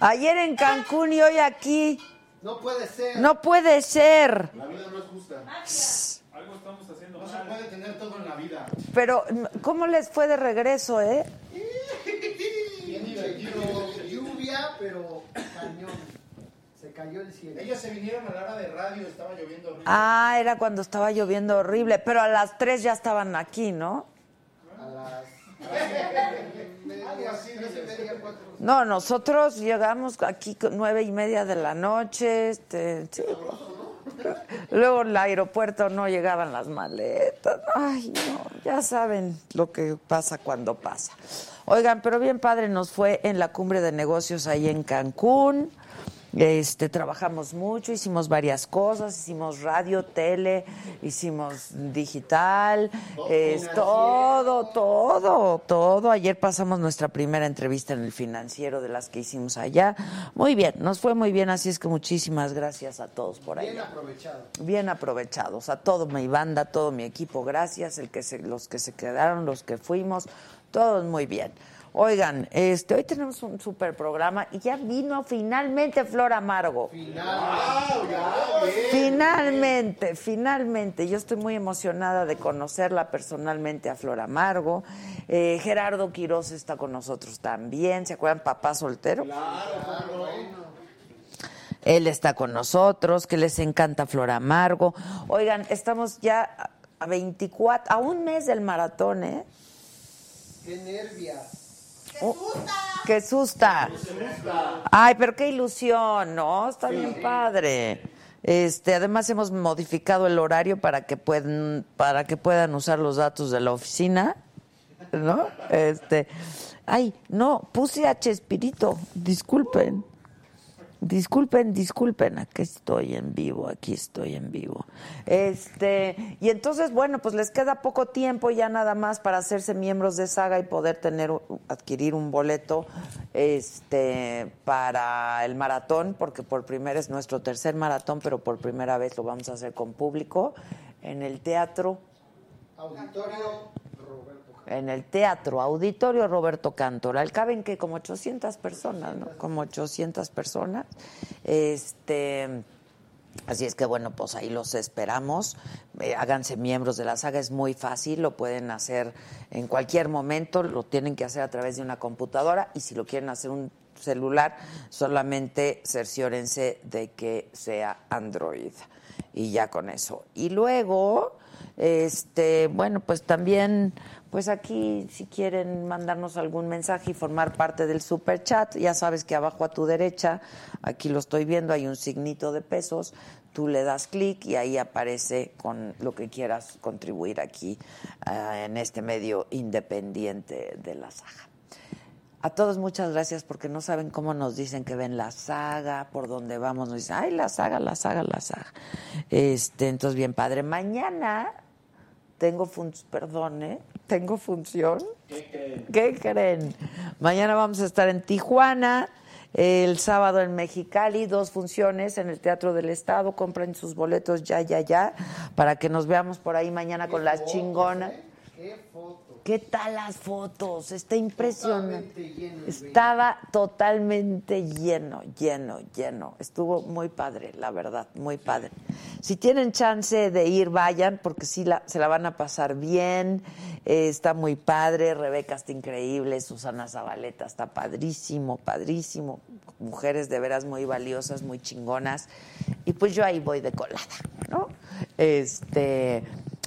Ayer en Cancún y hoy aquí. No puede ser. No puede ser. La vida no es justa. Algo estamos haciendo. No se puede tener todo en la vida. Pero, ¿cómo les fue de regreso, eh? Bien divertido. Lluvia, pero cañón. Se cayó el cielo. Ellos se vinieron a la hora de radio, estaba lloviendo horrible. Ah, era cuando estaba lloviendo horrible. Pero a las tres ya estaban aquí, ¿no? A las. Algo así, tres y media, cuatro. No, nosotros llegamos aquí nueve y media de la noche. Este. Luego en el aeropuerto no llegaban las maletas. Ay, no, ya saben lo que pasa cuando pasa. Oigan, pero bien padre nos fue en la cumbre de negocios ahí en Cancún. Este, trabajamos mucho, hicimos varias cosas, hicimos radio, tele, hicimos digital, es, todo, todo, todo. Ayer pasamos nuestra primera entrevista en el financiero de las que hicimos allá. Muy bien, nos fue muy bien, así es que muchísimas gracias a todos por ahí. Bien aprovechado. Bien aprovechados, a todo mi banda, todo mi equipo, gracias, el que se, los que se quedaron, los que fuimos, todos muy bien. Oigan, este, hoy tenemos un super programa y ya vino finalmente Flor Amargo. Finalmente, finalmente. Yo estoy muy emocionada de conocerla personalmente a Flor Amargo. Eh, Gerardo Quiroz está con nosotros también. ¿Se acuerdan, papá soltero? Él está con nosotros, que les encanta Flor Amargo. Oigan, estamos ya a 24, a un mes del maratón, ¿eh? Qué nervias. Oh, ¡Qué susta! Ay, pero qué ilusión, ¿no? Está bien padre. Este, además hemos modificado el horario para que puedan para que puedan usar los datos de la oficina, ¿no? Este, ay, no, puse a Chespirito, disculpen. Disculpen, disculpen, aquí estoy en vivo, aquí estoy en vivo. Este, y entonces, bueno, pues les queda poco tiempo ya nada más para hacerse miembros de Saga y poder tener adquirir un boleto este para el maratón, porque por primera es nuestro tercer maratón, pero por primera vez lo vamos a hacer con público en el teatro Auditorio. En el teatro, auditorio Roberto Cantoral, caben que como 800 personas, ¿no? Como 800 personas. Este, así es que bueno, pues ahí los esperamos. Eh, háganse miembros de la saga, es muy fácil, lo pueden hacer en cualquier momento, lo tienen que hacer a través de una computadora y si lo quieren hacer un celular, solamente cerciórense de que sea Android y ya con eso. Y luego, este, bueno, pues también, pues aquí si quieren mandarnos algún mensaje y formar parte del super chat, ya sabes que abajo a tu derecha, aquí lo estoy viendo, hay un signito de pesos, tú le das clic y ahí aparece con lo que quieras contribuir aquí ah, en este medio independiente de la saga. A todos muchas gracias porque no saben cómo nos dicen que ven la saga, por dónde vamos, nos dicen, ay, la saga, la saga, la saga. Este, entonces, bien padre. Mañana tengo función, perdón, ¿eh? Tengo función. ¿Qué creen? ¿Qué creen? Mañana vamos a estar en Tijuana, el sábado en Mexicali, dos funciones en el Teatro del Estado. Compren sus boletos ya, ya, ya, para que nos veamos por ahí mañana con las chingonas. Qué foto. ¿Qué tal las fotos? Está impresionante. Totalmente lleno Estaba totalmente lleno, lleno, lleno. Estuvo muy padre, la verdad, muy padre. Si tienen chance de ir, vayan, porque sí la, se la van a pasar bien. Eh, está muy padre. Rebeca está increíble. Susana Zabaleta está padrísimo, padrísimo. Mujeres de veras muy valiosas, muy chingonas. Y pues yo ahí voy de colada, ¿no? Este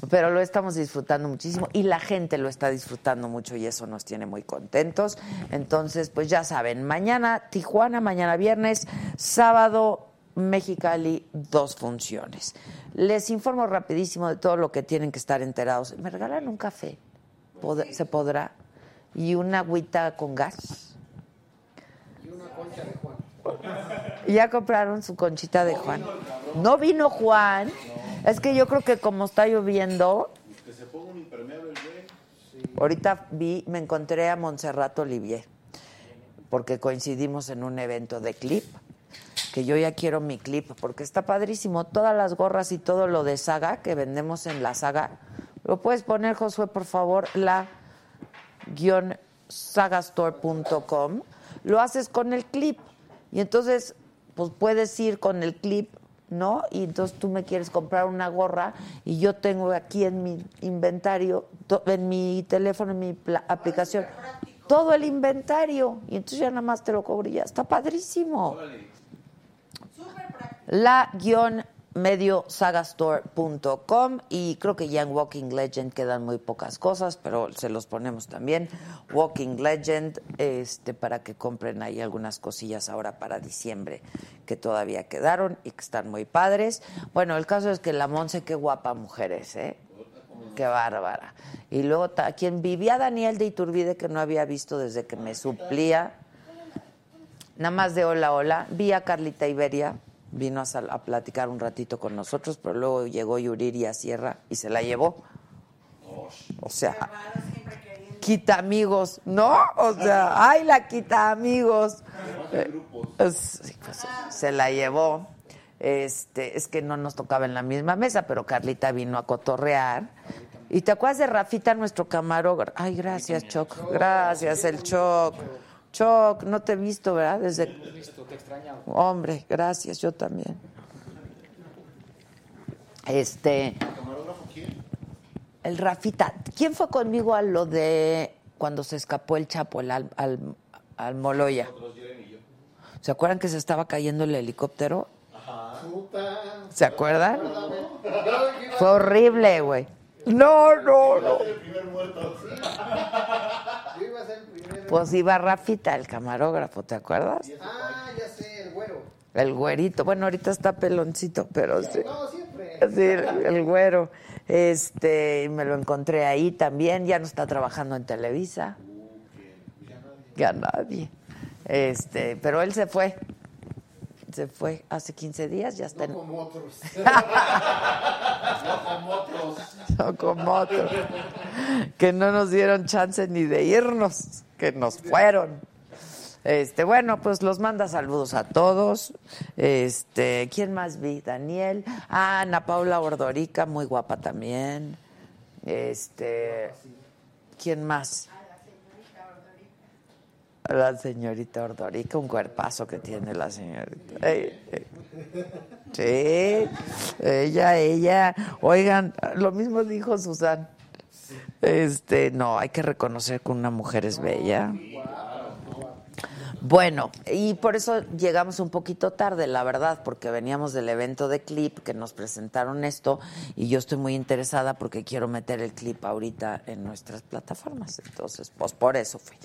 pero lo estamos disfrutando muchísimo y la gente lo está disfrutando mucho y eso nos tiene muy contentos. Entonces, pues ya saben, mañana Tijuana, mañana viernes, sábado Mexicali, dos funciones. Les informo rapidísimo de todo lo que tienen que estar enterados. ¿Me regalan un café? ¿Pod- ¿Se podrá? ¿Y una agüita con gas? Ya compraron su conchita de Juan. No vino Juan. Es que yo creo que como está lloviendo. Ahorita vi, me encontré a Montserrat Olivier, porque coincidimos en un evento de clip, que yo ya quiero mi clip, porque está padrísimo. Todas las gorras y todo lo de saga que vendemos en la saga. ¿Lo puedes poner, Josué, por favor? La guion sagastore.com, lo haces con el clip. Y entonces, pues puedes ir con el clip, ¿no? Y entonces tú me quieres comprar una gorra y yo tengo aquí en mi inventario, en mi teléfono, en mi aplicación, todo el inventario. Y entonces ya nada más te lo cobro y ya. Está padrísimo. La guion mediosagastore.com y creo que ya en Walking Legend quedan muy pocas cosas, pero se los ponemos también. Walking Legend, este, para que compren ahí algunas cosillas ahora para diciembre que todavía quedaron y que están muy padres. Bueno, el caso es que la Monse, qué guapa mujer es, ¿eh? Qué bárbara. Y luego, ta- quien vivía Daniel de Iturbide, que no había visto desde que me suplía, nada más de hola, hola. Vi a Carlita Iberia, vino a, a platicar un ratito con nosotros, pero luego llegó Yuriria Sierra y se la llevó. O sea, quita amigos, ¿no? O sea, ay, la quita amigos. Eh, pues, se la llevó. Este, es que no nos tocaba en la misma mesa, pero Carlita vino a cotorrear. ¿Y te acuerdas de Rafita, nuestro camarógrafo? Ay, gracias, Choc. Gracias, el Choc. Choc, no te he visto, ¿verdad? Desde... Hombre, gracias, yo también. Este. El Rafita. ¿Quién fue conmigo a lo de cuando se escapó el Chapo, el al, al, al Moloya? ¿Se acuerdan que se estaba cayendo el helicóptero? Puta. ¿Se acuerdan? Fue horrible, güey. No, no, no. yo iba a ser el primero. Pues iba Rafita, el camarógrafo, ¿te acuerdas? Ah, ya sé, el güero. El güerito. Bueno, ahorita está peloncito, pero sí. No, siempre. Sí, el, el güero. Este, me lo encontré ahí también. Ya no está trabajando en Televisa. Ya nadie. Este, pero él se fue. Se fue hace 15 días, ya está en. Como otros. No como otros. Que no nos dieron chance ni de irnos, que nos fueron. Este, bueno, pues los manda saludos a todos. Este, ¿quién más vi? Daniel. Ah, Ana Paula Ordorica, muy guapa también. Este, ¿quién más? La señorita Ordorica, un cuerpazo que tiene la señorita. Sí, ella, ella. Oigan, lo mismo dijo Susan. Este, no, hay que reconocer que una mujer es bella. Bueno, y por eso llegamos un poquito tarde, la verdad, porque veníamos del evento de clip que nos presentaron esto y yo estoy muy interesada porque quiero meter el clip ahorita en nuestras plataformas. Entonces, pues por eso fui.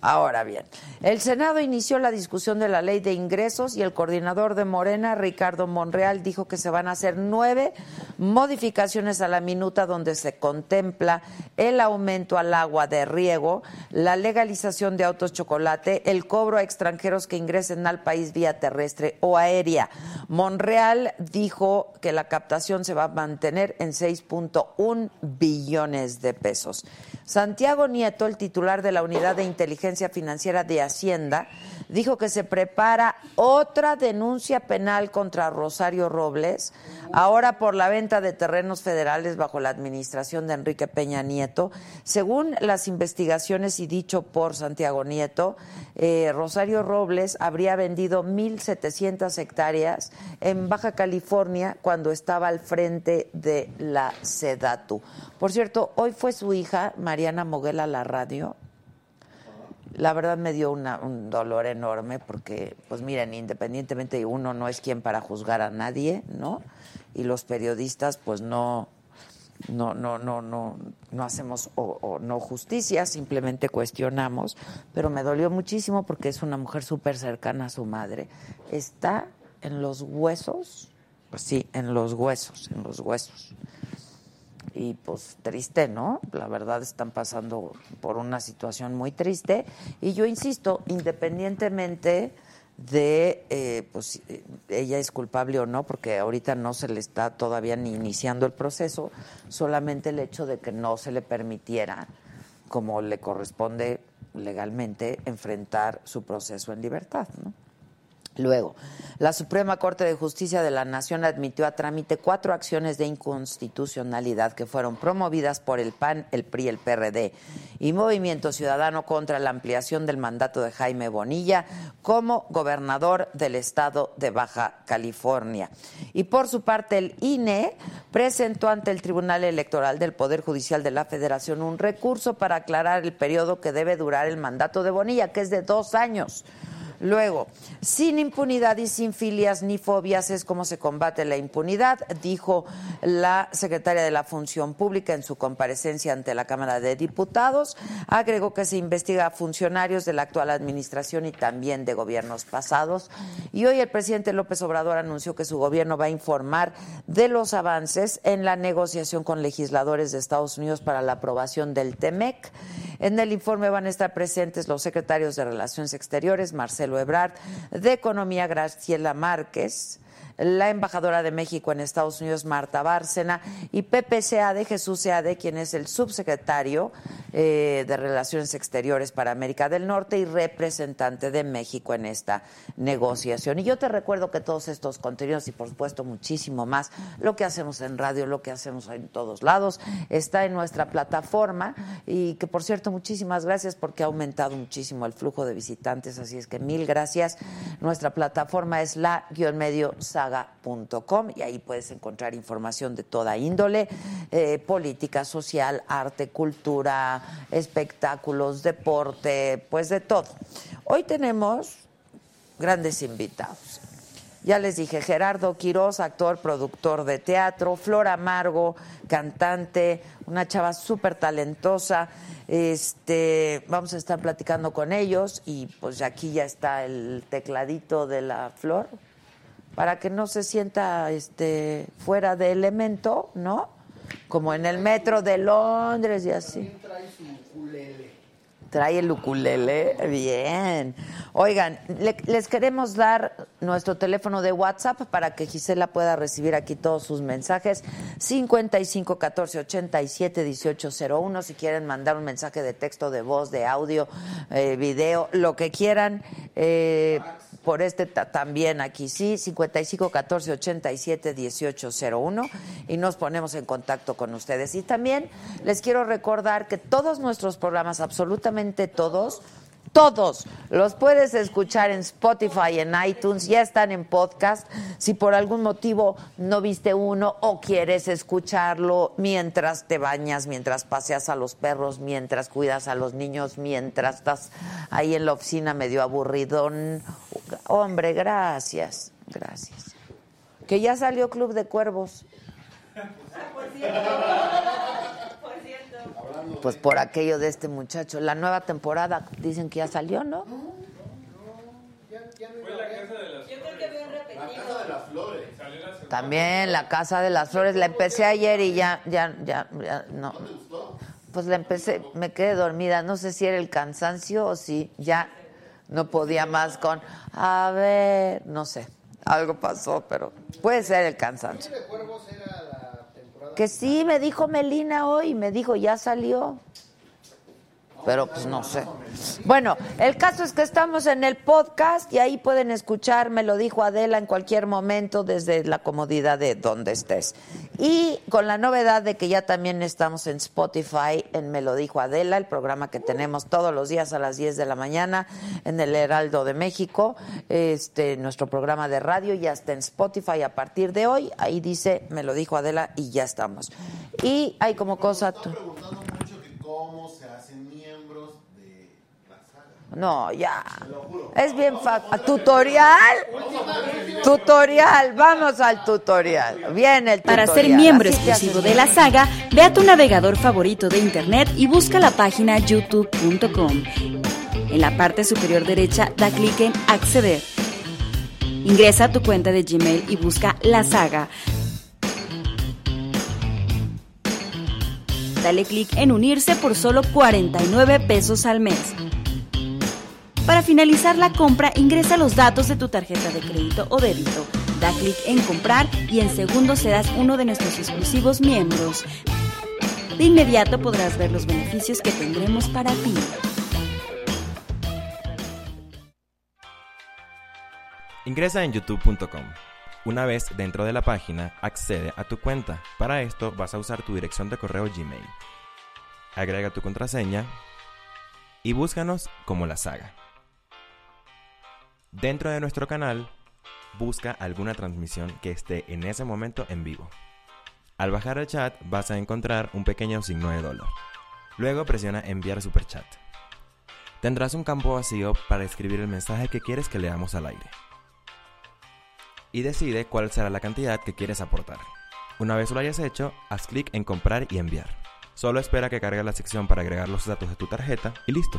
Ahora bien, el Senado inició la discusión de la ley de ingresos y el coordinador de Morena, Ricardo Monreal, dijo que se van a hacer nueve modificaciones a la minuta donde se contempla el aumento al agua de riego, la legalización de autos chocolate, el cobro a extranjeros que ingresen al país vía terrestre o aérea. Monreal dijo que la captación se va a mantener en 6.1 billones de pesos. Santiago Nieto, el titular de la Unidad de Inteligencia Financiera de Hacienda, dijo que se prepara otra denuncia penal contra Rosario Robles, ahora por la venta de terrenos federales bajo la administración de Enrique Peña Nieto. Según las investigaciones y dicho por Santiago Nieto, eh, Rosario Robles habría vendido 1.700 hectáreas en Baja California cuando estaba al frente de la Sedatu. Por cierto, hoy fue su hija, Mariana Moguel, a la radio. La verdad me dio un dolor enorme porque, pues miren, independientemente uno no es quien para juzgar a nadie, ¿no? Y los periodistas, pues no, no, no, no, no, no hacemos o, no justicia, simplemente cuestionamos, pero me dolió muchísimo porque es una mujer súper cercana a su madre. Está en los huesos, pues sí, en los huesos, en los huesos. Y pues triste, ¿no? La verdad están pasando por una situación muy triste. Y yo insisto, independientemente de eh, pues eh, ella es culpable o no, porque ahorita no se le está todavía ni iniciando el proceso, solamente el hecho de que no se le permitiera, como le corresponde legalmente, enfrentar su proceso en libertad, ¿no? Luego, la Suprema Corte de Justicia de la Nación admitió a trámite cuatro acciones de inconstitucionalidad que fueron promovidas por el PAN, el PRI, el PRD y Movimiento Ciudadano contra la ampliación del mandato de Jaime Bonilla como gobernador del estado de Baja California. Y por su parte, el INE presentó ante el Tribunal Electoral del Poder Judicial de la Federación un recurso para aclarar el periodo que debe durar el mandato de Bonilla, que es de dos años. Luego, sin impunidad y sin filias ni fobias es como se combate la impunidad, dijo la secretaria de la Función Pública en su comparecencia ante la Cámara de Diputados. Agregó que se investiga a funcionarios de la actual administración y también de gobiernos pasados. Y hoy el presidente López Obrador anunció que su gobierno va a informar de los avances en la negociación con legisladores de Estados Unidos para la aprobación del TEMEC. En el informe van a estar presentes los secretarios de Relaciones Exteriores, Marcelo De Economía, Graciela Márquez, la embajadora de México en Estados Unidos, Marta Bárcena, y Pepe de Jesús Seade, quien es el subsecretario eh, de Relaciones Exteriores para América del Norte y representante de México en esta negociación. Y yo te recuerdo que todos estos contenidos y, por supuesto, muchísimo más, lo que hacemos en radio, lo que hacemos en todos lados, está en nuestra plataforma y que, por cierto, muchísimas gracias porque ha aumentado muchísimo el flujo de visitantes, así es que mil gracias. Nuestra plataforma es y ahí puedes encontrar información de toda índole, eh, política, social, arte, cultura, espectáculos, deporte, pues de todo. Hoy tenemos grandes invitados. Ya les dije, Gerardo Quiroz, actor, productor de teatro, Flor Amargo, cantante, una chava súper talentosa. Este, vamos a estar platicando con ellos y pues aquí ya está el tecladito de la Flor para que no se sienta este fuera de elemento, ¿no? Como en el metro de Londres y así. Trae su. Trae el ukulele, bien. Oigan, les queremos dar nuestro teléfono de WhatsApp para que Gisela pueda recibir aquí todos sus mensajes. 55 14 87 18 01. Si quieren mandar un mensaje de texto, de voz, de audio, eh, video, lo que quieran. Eh, por este también aquí sí, 55 14 87 18 01 y nos ponemos en contacto con ustedes. Y también les quiero recordar que todos nuestros programas, absolutamente todos, todos. Los puedes escuchar en Spotify, en iTunes, ya están en podcast. Si por algún motivo no viste uno o quieres escucharlo mientras te bañas, mientras paseas a los perros, mientras cuidas a los niños, mientras estás ahí en la oficina medio aburridón. Hombre, gracias, gracias. Que ya salió Club de Cuervos. Pues por aquello de este muchacho. La nueva temporada dicen que ya salió, ¿no? También la Casa de las Flores. La empecé ayer y ya, ya, ya, ya no. Pues la empecé, me quedé dormida. No sé si era el cansancio o si ya no podía más con. A ver, no sé. Algo pasó, pero puede ser el cansancio. Que sí, me dijo Melina hoy, me dijo, ya salió. Pero pues no sé. Bueno, el caso es que estamos en el podcast y ahí pueden escuchar, me lo dijo Adela en cualquier momento desde la comodidad de donde estés. Y con la novedad de que ya también estamos en Spotify, en Me lo dijo Adela, el programa que tenemos todos los días a las 10 de la mañana en el Heraldo de México, este nuestro programa de radio ya está en Spotify a partir de hoy. Ahí dice Me lo dijo Adela y ya estamos. Y hay como cosa... preguntando mucho que cómo se hacen miembros de la saga. No, ya. Es bien fácil. ¿Tutorial? Tutorial. Vamos al tutorial. Viene el tutorial. Para ser miembro Así exclusivo de la saga, ve a tu navegador favorito de internet y busca la página youtube.com. En la parte superior derecha da clic en acceder. Ingresa a tu cuenta de Gmail y busca la saga. Dale clic en unirse por solo 49 pesos al mes. Para finalizar la compra, ingresa los datos de tu tarjeta de crédito o débito. Da clic en comprar y en segundos serás uno de nuestros exclusivos miembros. De inmediato podrás ver los beneficios que tendremos para ti. Ingresa en youtube.com. Una vez dentro de la página, accede a tu cuenta. Para esto vas a usar tu dirección de correo Gmail. Agrega tu contraseña y búscanos como la saga. Dentro de nuestro canal, busca alguna transmisión que esté en ese momento en vivo. Al bajar el chat vas a encontrar un pequeño signo de dólar. Luego presiona enviar superchat. Tendrás un campo vacío para escribir el mensaje que quieres que leamos al aire. Y decide cuál será la cantidad que quieres aportar. Una vez lo hayas hecho, haz clic en comprar y enviar. Solo espera que cargue la sección para agregar los datos de tu tarjeta y listo.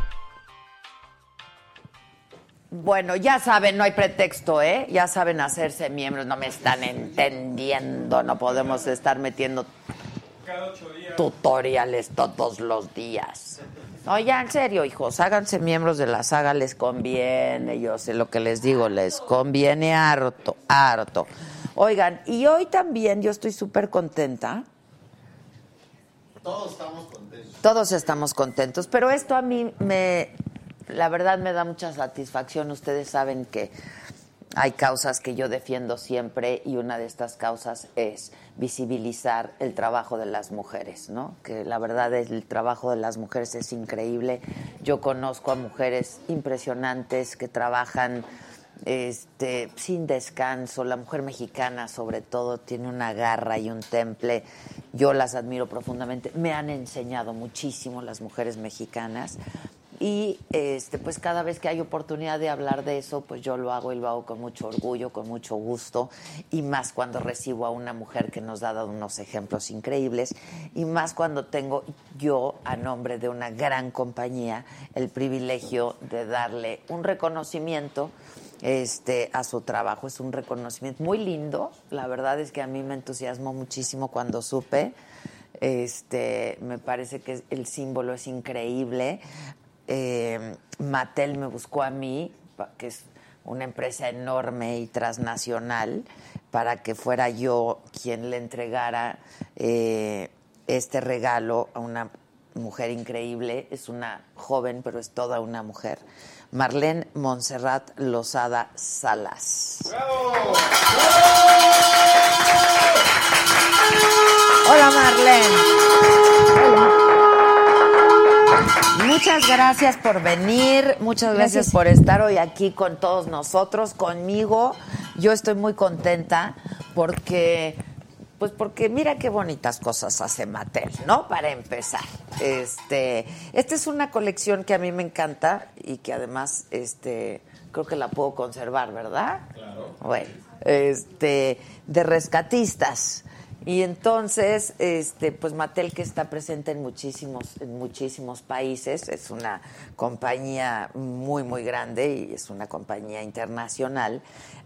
Bueno, ya saben, no hay pretexto, ¿eh? Ya saben hacerse miembros, no me están entendiendo, no podemos estar metiendo tutoriales todos los días. No, ya, en serio, hijos, háganse miembros de la saga, les conviene, yo sé lo que les digo, les conviene harto, harto. Oigan, y hoy también yo estoy súper contenta. Todos estamos contentos. Todos estamos contentos, pero esto a mí me, la verdad me da mucha satisfacción. Ustedes saben que hay causas que yo defiendo siempre y una de estas causas es visibilizar el trabajo de las mujeres, ¿no? Que la verdad es, el trabajo de las mujeres es increíble. Yo conozco a mujeres impresionantes que trabajan este sin descanso. La mujer mexicana, sobre todo, tiene una garra y un temple. Yo las admiro profundamente. Me han enseñado muchísimo las mujeres mexicanas. Y este, pues cada vez que hay oportunidad de hablar de eso, pues yo lo hago y lo hago con mucho orgullo, con mucho gusto, y más cuando recibo a una mujer que nos ha dado unos ejemplos increíbles, y más cuando tengo yo, a nombre de una gran compañía, el privilegio de darle un reconocimiento este, a su trabajo. Es un reconocimiento muy lindo. La verdad es que a mí me entusiasmó muchísimo cuando supe. Este, me parece que el símbolo es increíble. Eh, Mattel me buscó a mí, que es una empresa enorme y transnacional, para que fuera yo quien le entregara eh, este regalo a una mujer increíble. Es una joven, pero es toda una mujer. Marlene Montserrat Lozada Salas. Hola Marlene. Muchas Muchas gracias por venir, muchas gracias, por estar hoy aquí con todos nosotros, conmigo. Yo estoy muy contenta porque, pues porque mira qué bonitas cosas hace Mattel, ¿no? Para empezar, este, esta es una colección que a mí me encanta y que además, este, creo que la puedo conservar, ¿verdad? Claro. Bueno, este, de rescatistas. Y entonces, este, pues Mattel que está presente en muchísimos, en muchísimos países, es una compañía muy, muy grande y es una compañía internacional,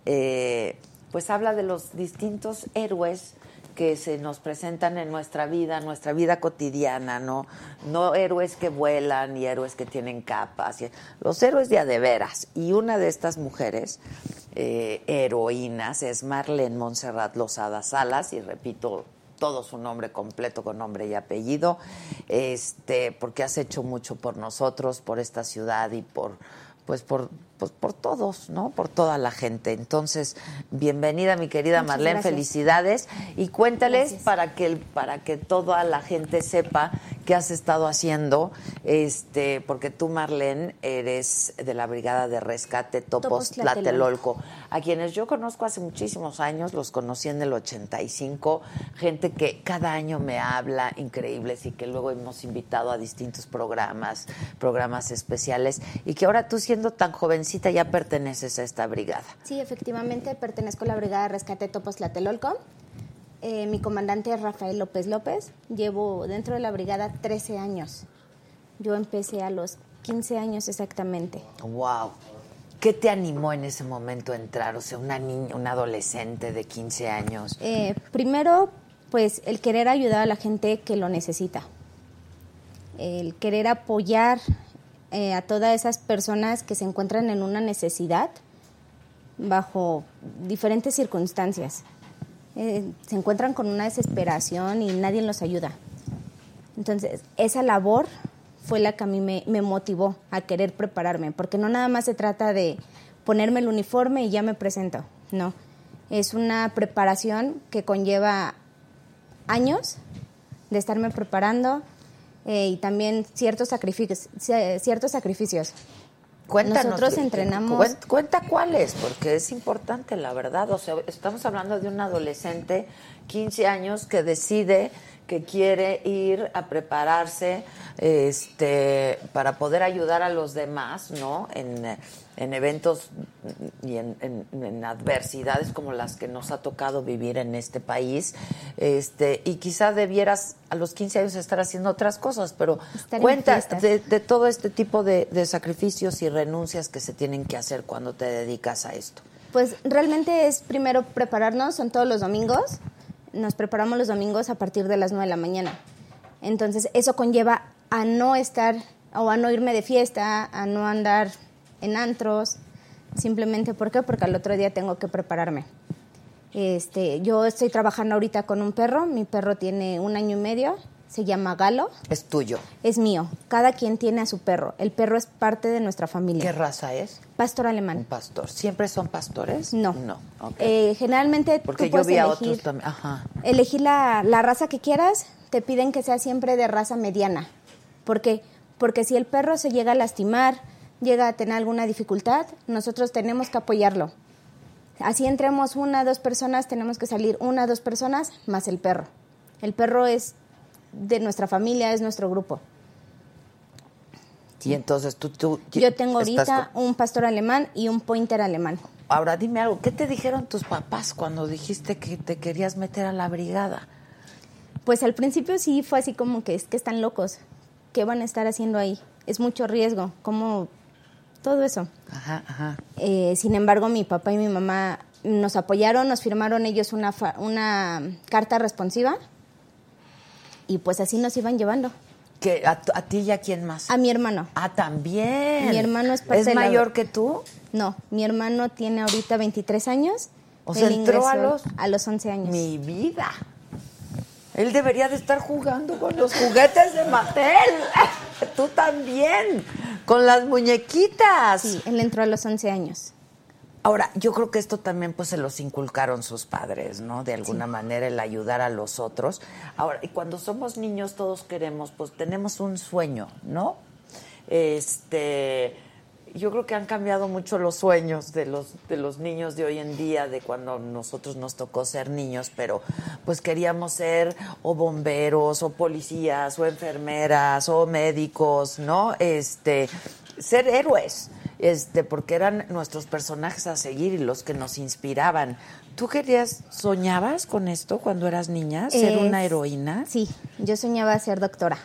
eh, pues habla de los distintos héroes que se nos presentan en nuestra vida, nuestra vida cotidiana, ¿no? No héroes que vuelan y héroes que tienen capas, los héroes de a de veras. Y una de estas mujeres eh, heroínas es Marlene Montserrat Lozada Salas, y repito todo su nombre completo con nombre y apellido, este, porque has hecho mucho por nosotros, por esta ciudad y por pues por, pues por todos, ¿no? Por toda la gente. Entonces, bienvenida mi querida Marlene, felicidades. Y cuéntales para que para que toda la gente sepa qué has estado haciendo, este, porque tú Marlene eres de la Brigada de Rescate Topos, Tlatelolco, a quienes yo conozco hace muchísimos años, los conocí en el 85, gente que cada año me habla increíbles y que luego hemos invitado a distintos programas, programas especiales y que ahora tú siendo tan jovencita ya perteneces a esta brigada. Sí, efectivamente, pertenezco a la Brigada de Rescate Topos Tlatelolco. Eh, mi comandante es Rafael López López. Llevo dentro de la brigada 13 años. Yo empecé a los 15 años exactamente. ¡Wow! ¿Qué te animó en ese momento a entrar? O sea, una niña, una adolescente de 15 años. Eh, primero, pues el querer ayudar a la gente que lo necesita. El querer apoyar eh, a todas esas personas que se encuentran en una necesidad bajo diferentes circunstancias. Eh, se encuentran con una desesperación y nadie los ayuda. Entonces, esa labor fue la que a mí me, me, motivó a querer prepararme, porque no nada más se trata de ponerme el uniforme y ya me presento, no. Es una preparación que conlleva años de estarme preparando, eh, y también ciertos sacrificios. Ciertos sacrificios. Cuéntanos, Nosotros entrenamos. Cuenta, cuáles, porque es importante, la verdad. O sea, estamos hablando de un adolescente, 15 años, que decide que quiere ir a prepararse este, para poder ayudar a los demás, ¿no? En, en eventos y en, adversidades como las que nos ha tocado vivir en este país. Este, y quizá debieras a los 15 años estar haciendo otras cosas, pero cuenta de, todo este tipo de, de sacrificios y renuncias que se tienen que hacer cuando te dedicas a esto. Pues realmente es primero prepararnos, son todos los domingos. Nos preparamos los domingos a partir de las 9 de la mañana. Entonces, eso conlleva a no estar o a no irme de fiesta, a no andar en antros, simplemente ¿por qué? Porque al otro día tengo que prepararme. Este, yo estoy trabajando ahorita con un perro, mi perro tiene un año y medio, se llama Galo. Es tuyo. Es mío. Cada quien tiene a su perro. El perro es parte de nuestra familia. ¿Qué raza es? Pastor alemán. Un pastor. ¿Siempre son pastores? No. No. Eh, generalmente Porque tú yo vi elegir, a otros también. Ajá. Elegir la, la raza que quieras, te piden que sea siempre de raza mediana. ¿Por qué? Porque si el perro se llega a lastimar, llega a tener alguna dificultad, nosotros tenemos que apoyarlo. Así entremos una, dos personas, tenemos que salir una, dos personas más el perro. El perro es de nuestra familia, es nuestro grupo. Y entonces tú... tú Yo tengo ahorita un pastor alemán y un pointer alemán. Ahora dime algo, ¿qué te dijeron tus papás cuando dijiste que te querías meter a la brigada? Pues al principio sí fue así como que es que están locos, ¿qué van a estar haciendo ahí? Es mucho riesgo, ¿cómo todo eso. Ajá, ajá. Eh, sin embargo, mi papá y mi mamá nos apoyaron, nos firmaron ellos una, una carta responsiva y pues así nos iban llevando. ¿Que a, ti y a quién más? A mi hermano. Ah, también. Mi hermano es parte ¿Es mayor que tú? No, mi hermano tiene ahorita 23 años. O sea, entró a los... A los 11 años. Mi vida. Él debería de estar jugando con los juguetes de Mattel. Tú también, con las muñequitas. Sí, él entró a los 11 años. Ahora, yo creo que esto también pues se los inculcaron sus padres, ¿no? De alguna manera el ayudar a los otros. Ahora, y cuando somos niños todos queremos, pues tenemos un sueño, ¿no? Este, yo creo que han cambiado mucho los sueños de los de los niños de hoy en día, de cuando nosotros nos tocó ser niños, pero pues queríamos ser o bomberos o policías o enfermeras o médicos, ¿no? Este, ser héroes, este, porque eran nuestros personajes a seguir y los que nos inspiraban. ¿Tú querías, soñabas con esto cuando eras niña, ser una heroína? Sí, yo soñaba ser doctora,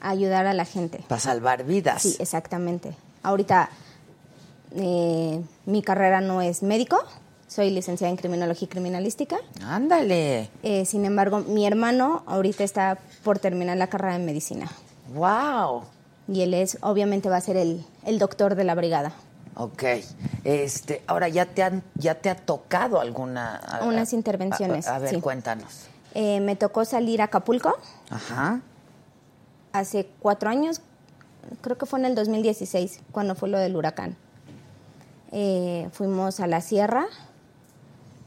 ayudar a la gente. Para salvar vidas. Sí, exactamente. Ahorita eh, mi carrera no es médico, soy licenciada en criminología y criminalística. Ándale. Eh, sin embargo, mi hermano ahorita está por terminar la carrera en medicina. Wow. Y él es, obviamente, va a ser el, el doctor de la brigada. Ok. Este, ahora ya te han, ya te ha tocado alguna a- Unas intervenciones, A, a ver, sí. cuéntanos. Eh, me tocó salir a Acapulco Ajá. hace cuatro años, creo que fue en el 2016, cuando fue lo del huracán. Eh, fuimos a la sierra,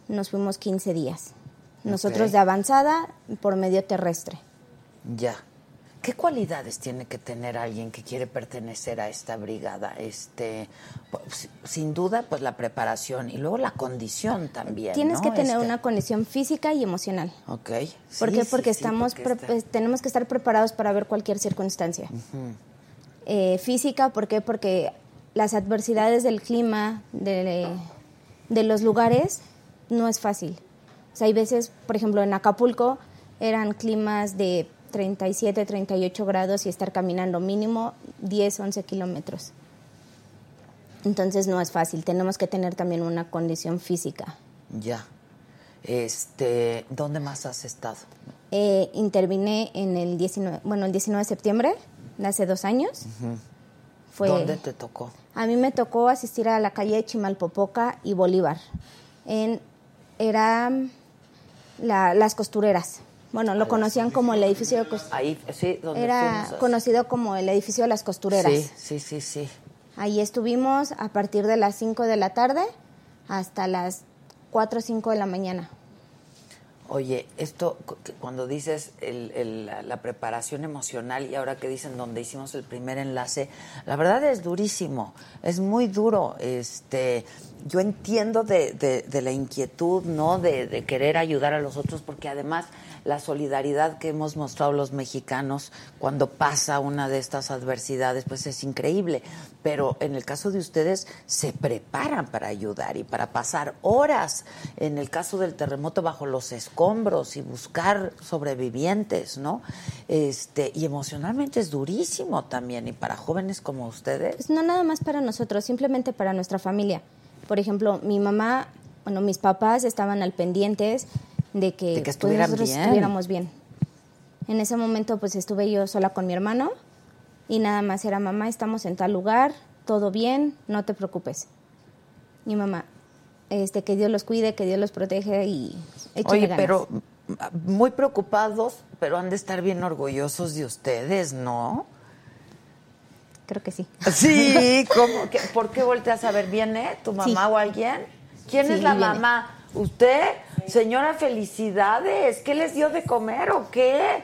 nos fuimos 15 días. Nosotros de avanzada por medio terrestre. Ya. ¿Qué cualidades tiene que tener alguien que quiere pertenecer a esta brigada? Este, pues, sin duda, pues la preparación y luego la condición también. Tienes ¿no? que tener Este, una condición física y emocional. Ok. ¿Por Sí, qué? sí, Porque sí, estamos porque pre- está- pues, tenemos que estar preparados para ver cualquier circunstancia. Eh, física, ¿por qué? Porque las adversidades del clima, de, de los lugares, no es fácil. O sea, hay veces, por ejemplo, en Acapulco eran climas de 37, 38 grados y estar caminando mínimo 10, 11 kilómetros. Entonces no es fácil, tenemos que tener también una condición física. Ya. Este, ¿dónde más has estado? Eh, intervine en el 19, bueno, el 19 de septiembre, de hace dos años. Fue, ¿Dónde te tocó? A mí me tocó asistir a la calle Chimalpopoca y Bolívar. En, era la- las costureras. Bueno, lo conocían como el edificio de costureras. Ahí, sí, donde Era conocido como el edificio de las costureras. Sí, sí, sí, sí. Ahí estuvimos a partir de las 5 de la tarde hasta las 4 o 5 de la mañana. Oye, esto cuando dices el- el- la, la preparación emocional y ahora que dicen donde hicimos el primer enlace, la verdad es durísimo, es muy duro. Este, yo entiendo de, de- de la inquietud, no, de, de querer ayudar a los otros, porque además la solidaridad que hemos mostrado los mexicanos cuando pasa una de estas adversidades, pues es increíble. Pero en el caso de ustedes se preparan para ayudar y para pasar horas, en el caso del terremoto, bajo los escombros y buscar sobrevivientes, ¿no? Este, y emocionalmente es durísimo también, y para jóvenes como ustedes. Pues no nada más para nosotros, simplemente para nuestra familia. Por ejemplo, mi mamá, bueno, mis papás estaban al pendientes de que, De que pues, nosotros bien. estuviéramos bien. En ese momento pues estuve yo sola con mi hermano y nada más era mamá, estamos en tal lugar, todo bien, no te preocupes. Mi mamá, este, que Dios los cuide, que Dios los protege y Oye, ganas. pero muy preocupados, pero han de estar bien orgullosos de ustedes, ¿no? Creo que sí. Sí, ¿cómo? ¿Qué- ¿Por qué volteas a ver? ¿Viene tu mamá Sí. o alguien? ¿Quién Sí, es la viene. mamá? ¿Usted? Señora, felicidades. ¿Qué les dio de comer o qué?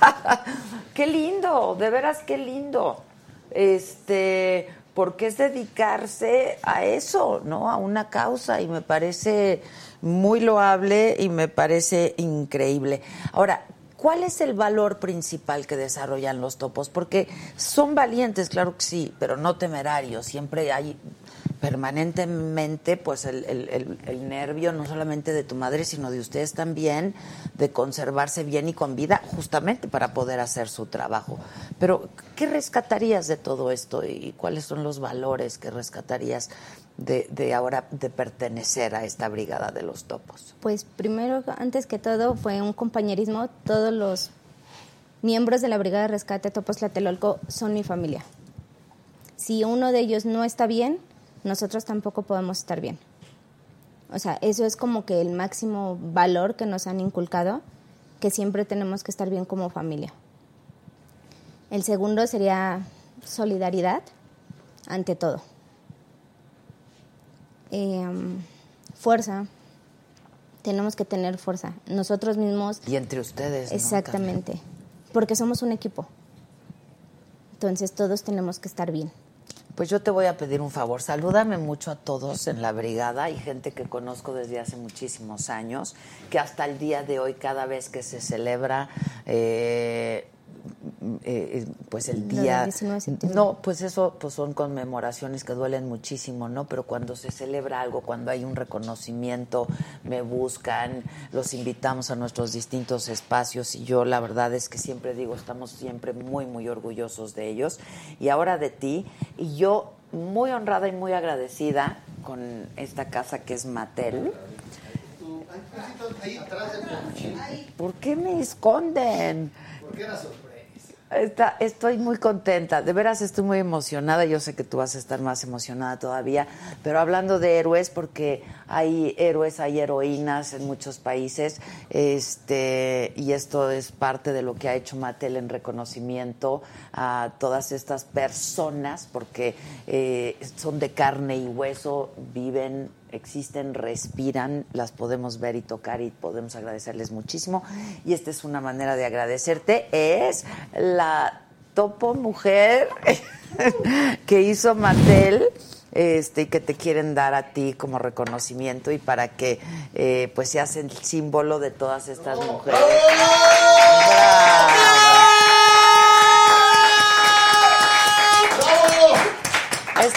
qué lindo, de veras qué lindo. Este, porque es dedicarse a eso, ¿no? A una causa y me parece muy loable y me parece increíble. Ahora, ¿cuál es el valor principal que desarrollan los topos? Porque son valientes, claro que sí, pero no temerarios. Siempre hay permanentemente pues el, el- el- nervio no solamente de tu madre sino de ustedes también de conservarse bien y con vida justamente para poder hacer su trabajo pero ¿qué rescatarías de todo esto y cuáles son los valores que rescatarías de, de ahora de pertenecer a esta brigada de los topos Pues primero, antes que todo, fue un compañerismo. Todos los miembros de la Brigada de Rescate Topos Tlatelolco son mi familia. Si uno de ellos no está bien, nosotros tampoco podemos estar bien. O sea, eso es como que el máximo valor que nos han inculcado, que siempre tenemos que estar bien como familia. El segundo sería solidaridad ante todo. Eh, fuerza. Tenemos que tener fuerza. Nosotros mismos y entre ustedes ¿no? Exactamente, porque somos un equipo. Entonces todos tenemos que estar bien. Pues yo te voy a pedir un favor, salúdame mucho a todos en la brigada y gente que conozco desde hace muchísimos años, que hasta el día de hoy, cada vez que se celebra eh, eh, pues el día 19 de septiembre. no pues eso pues son conmemoraciones que duelen muchísimo no pero cuando se celebra algo cuando hay un reconocimiento me buscan los invitamos a nuestros distintos espacios y yo la verdad es que siempre digo estamos siempre muy muy orgullosos de ellos y ahora de ti y yo muy honrada y muy agradecida con esta casa que es Mattel. ¿Por qué me esconden? Porque era sorpresa. Está- estoy muy contenta, de veras estoy muy emocionada. Yo sé que tú vas a estar más emocionada todavía, pero hablando de héroes, porque hay héroes, hay heroínas en muchos países, este, y esto es parte de lo que ha hecho Mattel en reconocimiento a todas estas personas, porque eh, son de carne y hueso, viven existen, respiran, las podemos ver y tocar y podemos agradecerles muchísimo. Y esta es una manera de agradecerte, es la topo mujer que hizo Mattel. Este, y que te quieren dar a ti como reconocimiento y para que eh, pues seas el símbolo de todas estas mujeres. ¡Bravo!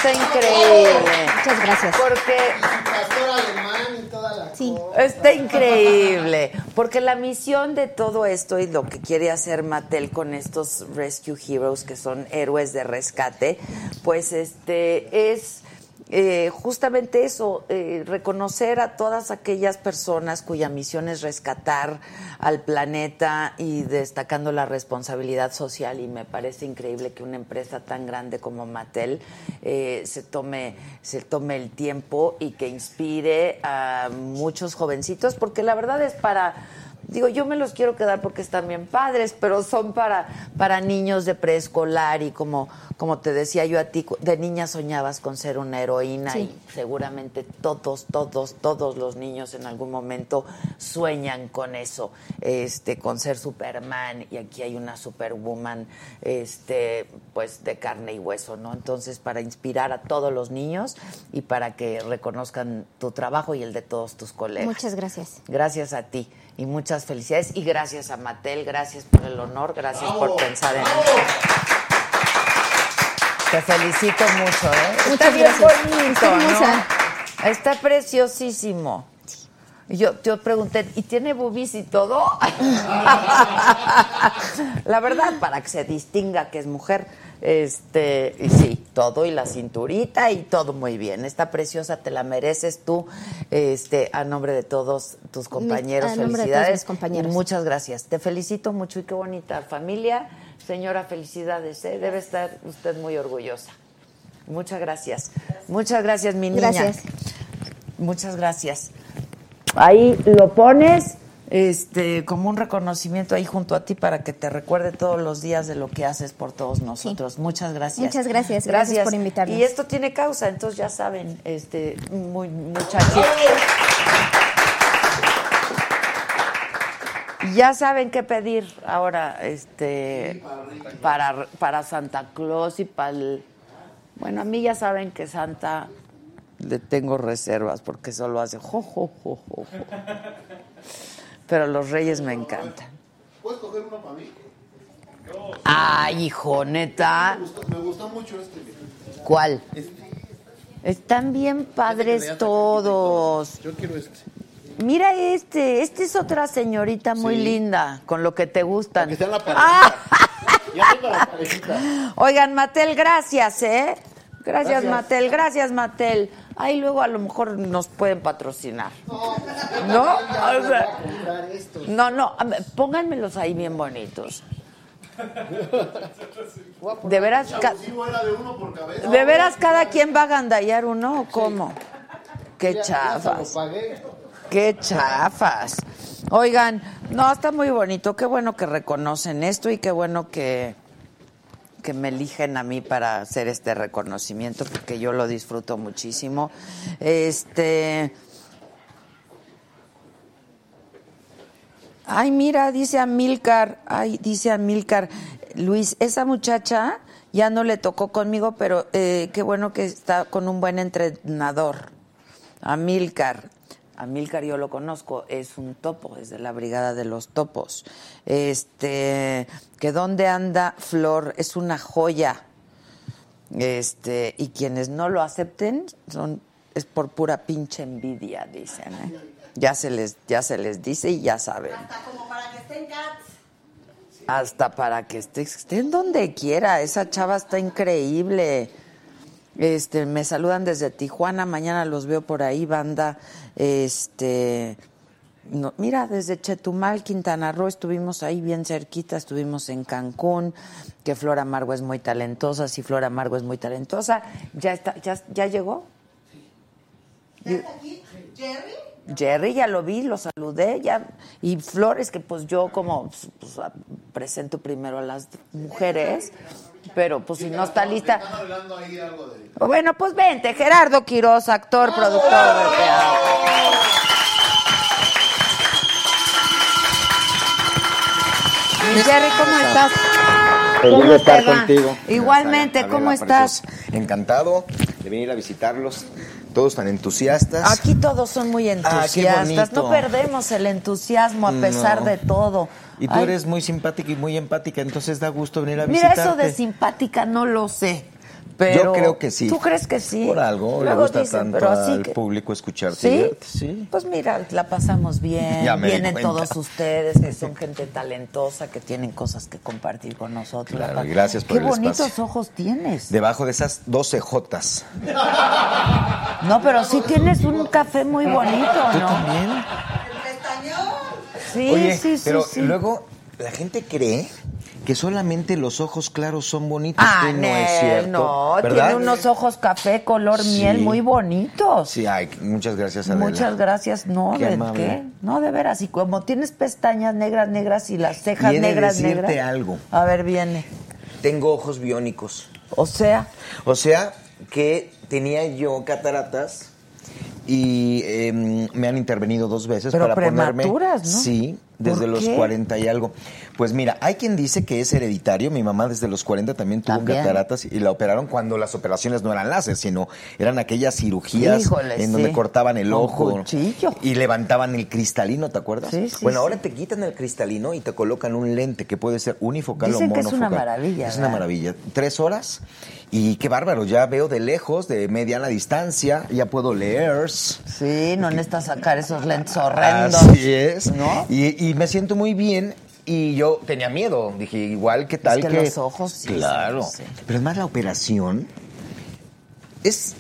Está increíble. Muchas gracias. Porque Pastor alemán y toda la Sí. Está increíble, porque la misión de todo esto y lo que quiere hacer Mattel con estos Rescue Heroes, que son héroes de rescate, pues este es eh, justamente eso, eh, reconocer a todas aquellas personas cuya misión es rescatar al planeta y destacando la responsabilidad social. Y me parece increíble que una empresa tan grande como Mattel eh, se tome se tome el tiempo y que inspire a muchos jovencitos, porque la verdad es para Digo, yo me los quiero quedar porque están bien padres, pero son para, para niños de preescolar y como, como te decía yo a ti, de niña soñabas con ser una heroína Sí. y seguramente todos, todos, todos los niños en algún momento sueñan con eso, este, con ser Superman y aquí hay una Superwoman, este, pues de carne y hueso, ¿no? Entonces, para inspirar a todos los niños y para que reconozcan tu trabajo y el de todos tus colegas. Muchas gracias. Gracias a ti y muchas felicidades y gracias a Matel, gracias por el honor, gracias por pensar en mí. Te felicito mucho, ¿eh? Está Muchas bien gracias. bonito, Está. Está preciosísimo. Y Yo, yo pregunté, ¿y tiene boobies y todo? la verdad, para que se distinga que es mujer. Este, y sí, todo, y la cinturita y todo muy bien. Está preciosa, te la mereces tú, este, a nombre de todos tus compañeros. todos felicidades. compañeros. Y Muchas gracias. Te felicito mucho y qué bonita familia. Señora, felicidades. ¿eh? Debe estar usted muy orgullosa. Muchas gracias. Muchas gracias, mi niña. Gracias. Muchas gracias. Ahí lo pones este como un reconocimiento ahí junto a ti para que te recuerde todos los días de lo que haces por todos nosotros. Muchas gracias. Muchas gracias. Gracias por invitarnos. Y esto tiene causa, entonces ya saben, este muy muchachos. Ya saben qué pedir ahora, este, para, para Santa Claus y para el... Bueno, a mí ya saben que Santa le tengo reservas porque solo hace jo, jo, jo, jo, jo. Pero los reyes me encantan. ¿Puedes coger uno para mí? Ay, hijo, neta. Me gustó, me gustó mucho este. ¿Cuál? Este. Están bien padres todos. Yo quiero este. Mira este, este es otra señorita muy Sí. linda, con lo que te gustan. Que sea la parejita. Ya tengo la parejita. Oigan, Matel, gracias, ¿eh? Gracias, Gracias. Matel, gracias, Matel. Ahí luego a lo mejor nos pueden patrocinar. ¿No? O sea, no, no, ver, pónganmelos ahí bien bonitos. De veras, de veras cada quien va a gandallar uno, ¿o cómo? Qué chafas. Qué chafas. Oigan, no, está muy bonito. Qué bueno que reconocen esto y qué bueno que, que me eligen a mí para hacer este reconocimiento porque yo lo disfruto muchísimo. Este. Ay, mira, dice Amilcar, ay, dice Amilcar, Luis, esa muchacha ya no le tocó conmigo, pero eh, qué bueno que está con un buen entrenador. Amilcar, Amilcar yo lo conozco, es un topo, es de la brigada de los topos. Este, que dónde anda Flor, es una joya. Este, y quienes no lo acepten son es por pura pinche envidia, dicen. ¿eh? Ya se les ya se les dice y ya saben. Hasta como para que estén cats. Hasta para que esté, estén donde quiera. Esa chava está increíble. Este, me saludan desde Tijuana, mañana los veo por ahí, banda. Este, no, mira, desde Chetumal, Quintana Roo, estuvimos ahí bien cerquita, estuvimos en Cancún, que Flora Amargo es muy talentosa, sí, Flora Amargo es muy talentosa. ¿Ya está, ya, ya llegó? ¿Ya está aquí? ¿Jerry? Jerry ya lo vi, lo saludé, ya y Flores que pues yo como pues, presento primero a las mujeres, pero pues si no está lista. Están hablando ahí algo de... Bueno, pues vente, Gerardo Quiroz, actor, productor de teatro. Jerry, ¿cómo estás? Feliz ¿Cómo estar contigo. Igualmente, ¿cómo estás? Encantado de venir a visitarlos. Todos tan entusiastas. Aquí todos son muy Ah, entusiastas, no perdemos el entusiasmo a pesar No. de todo. Y tú Ay, eres muy simpática y muy empática, entonces da gusto venir a Mira, visitarte. eso de simpática no lo sé. Pero Yo creo que sí. ¿Tú crees que sí? Por algo le Luego gusta dicen, tanto pero así al que- público escucharte. ¿Sí? sí. Pues mira, la pasamos bien. Ya me Vienen cuenta. todos ustedes que son gente talentosa, que tienen cosas que compartir con nosotros. Claro, y gracias por Qué el bonitos espacio. ojos tienes. Debajo de esas 12 Jotas. No, pero sí tienes un café muy bonito, ¿Tú ¿no? también? Sí, Oye, sí, sí. pero sí. luego la gente cree que solamente los ojos claros son bonitos. Ah, que no Nel, es cierto. no, ¿verdad? tiene unos ojos café color Sí. miel muy bonitos. Sí, ay, muchas gracias, Adela. Muchas gracias. No, Qué ¿de qué? No, de veras. Y como tienes pestañas negras, negras y las cejas Viene negras, decirte negras. algo. A ver, viene. Tengo ojos biónicos. O sea, O sea, que tenía yo cataratas y em, me han intervenido dos veces Pero para ponerme. prematuras, ¿no? Sí, desde ¿Por los qué? 40 y algo. Pues mira, hay quien dice que es hereditario. Mi mamá desde los 40 también tuvo También. cataratas y la operaron cuando las operaciones no eran láser, sino eran aquellas cirugías Híjole, en donde sí. cortaban el Con ojo cuchillo. y levantaban el cristalino, ¿te acuerdas? Sí, sí, bueno, ahora te quitan el cristalino y te colocan un lente que puede ser unifocal Dicen o que es monofocal. una maravilla, Es una maravilla. Tres horas y qué bárbaro, ya veo de lejos, de mediana distancia, ya puedo leer. sí, no necesitas sacar esos lentes horrendos. Así es. ¿No? Y, y me siento muy bien. Y yo tenía miedo, dije, igual que tal que los ojos sí, Claro. sí, sí. Pero es más la operación es,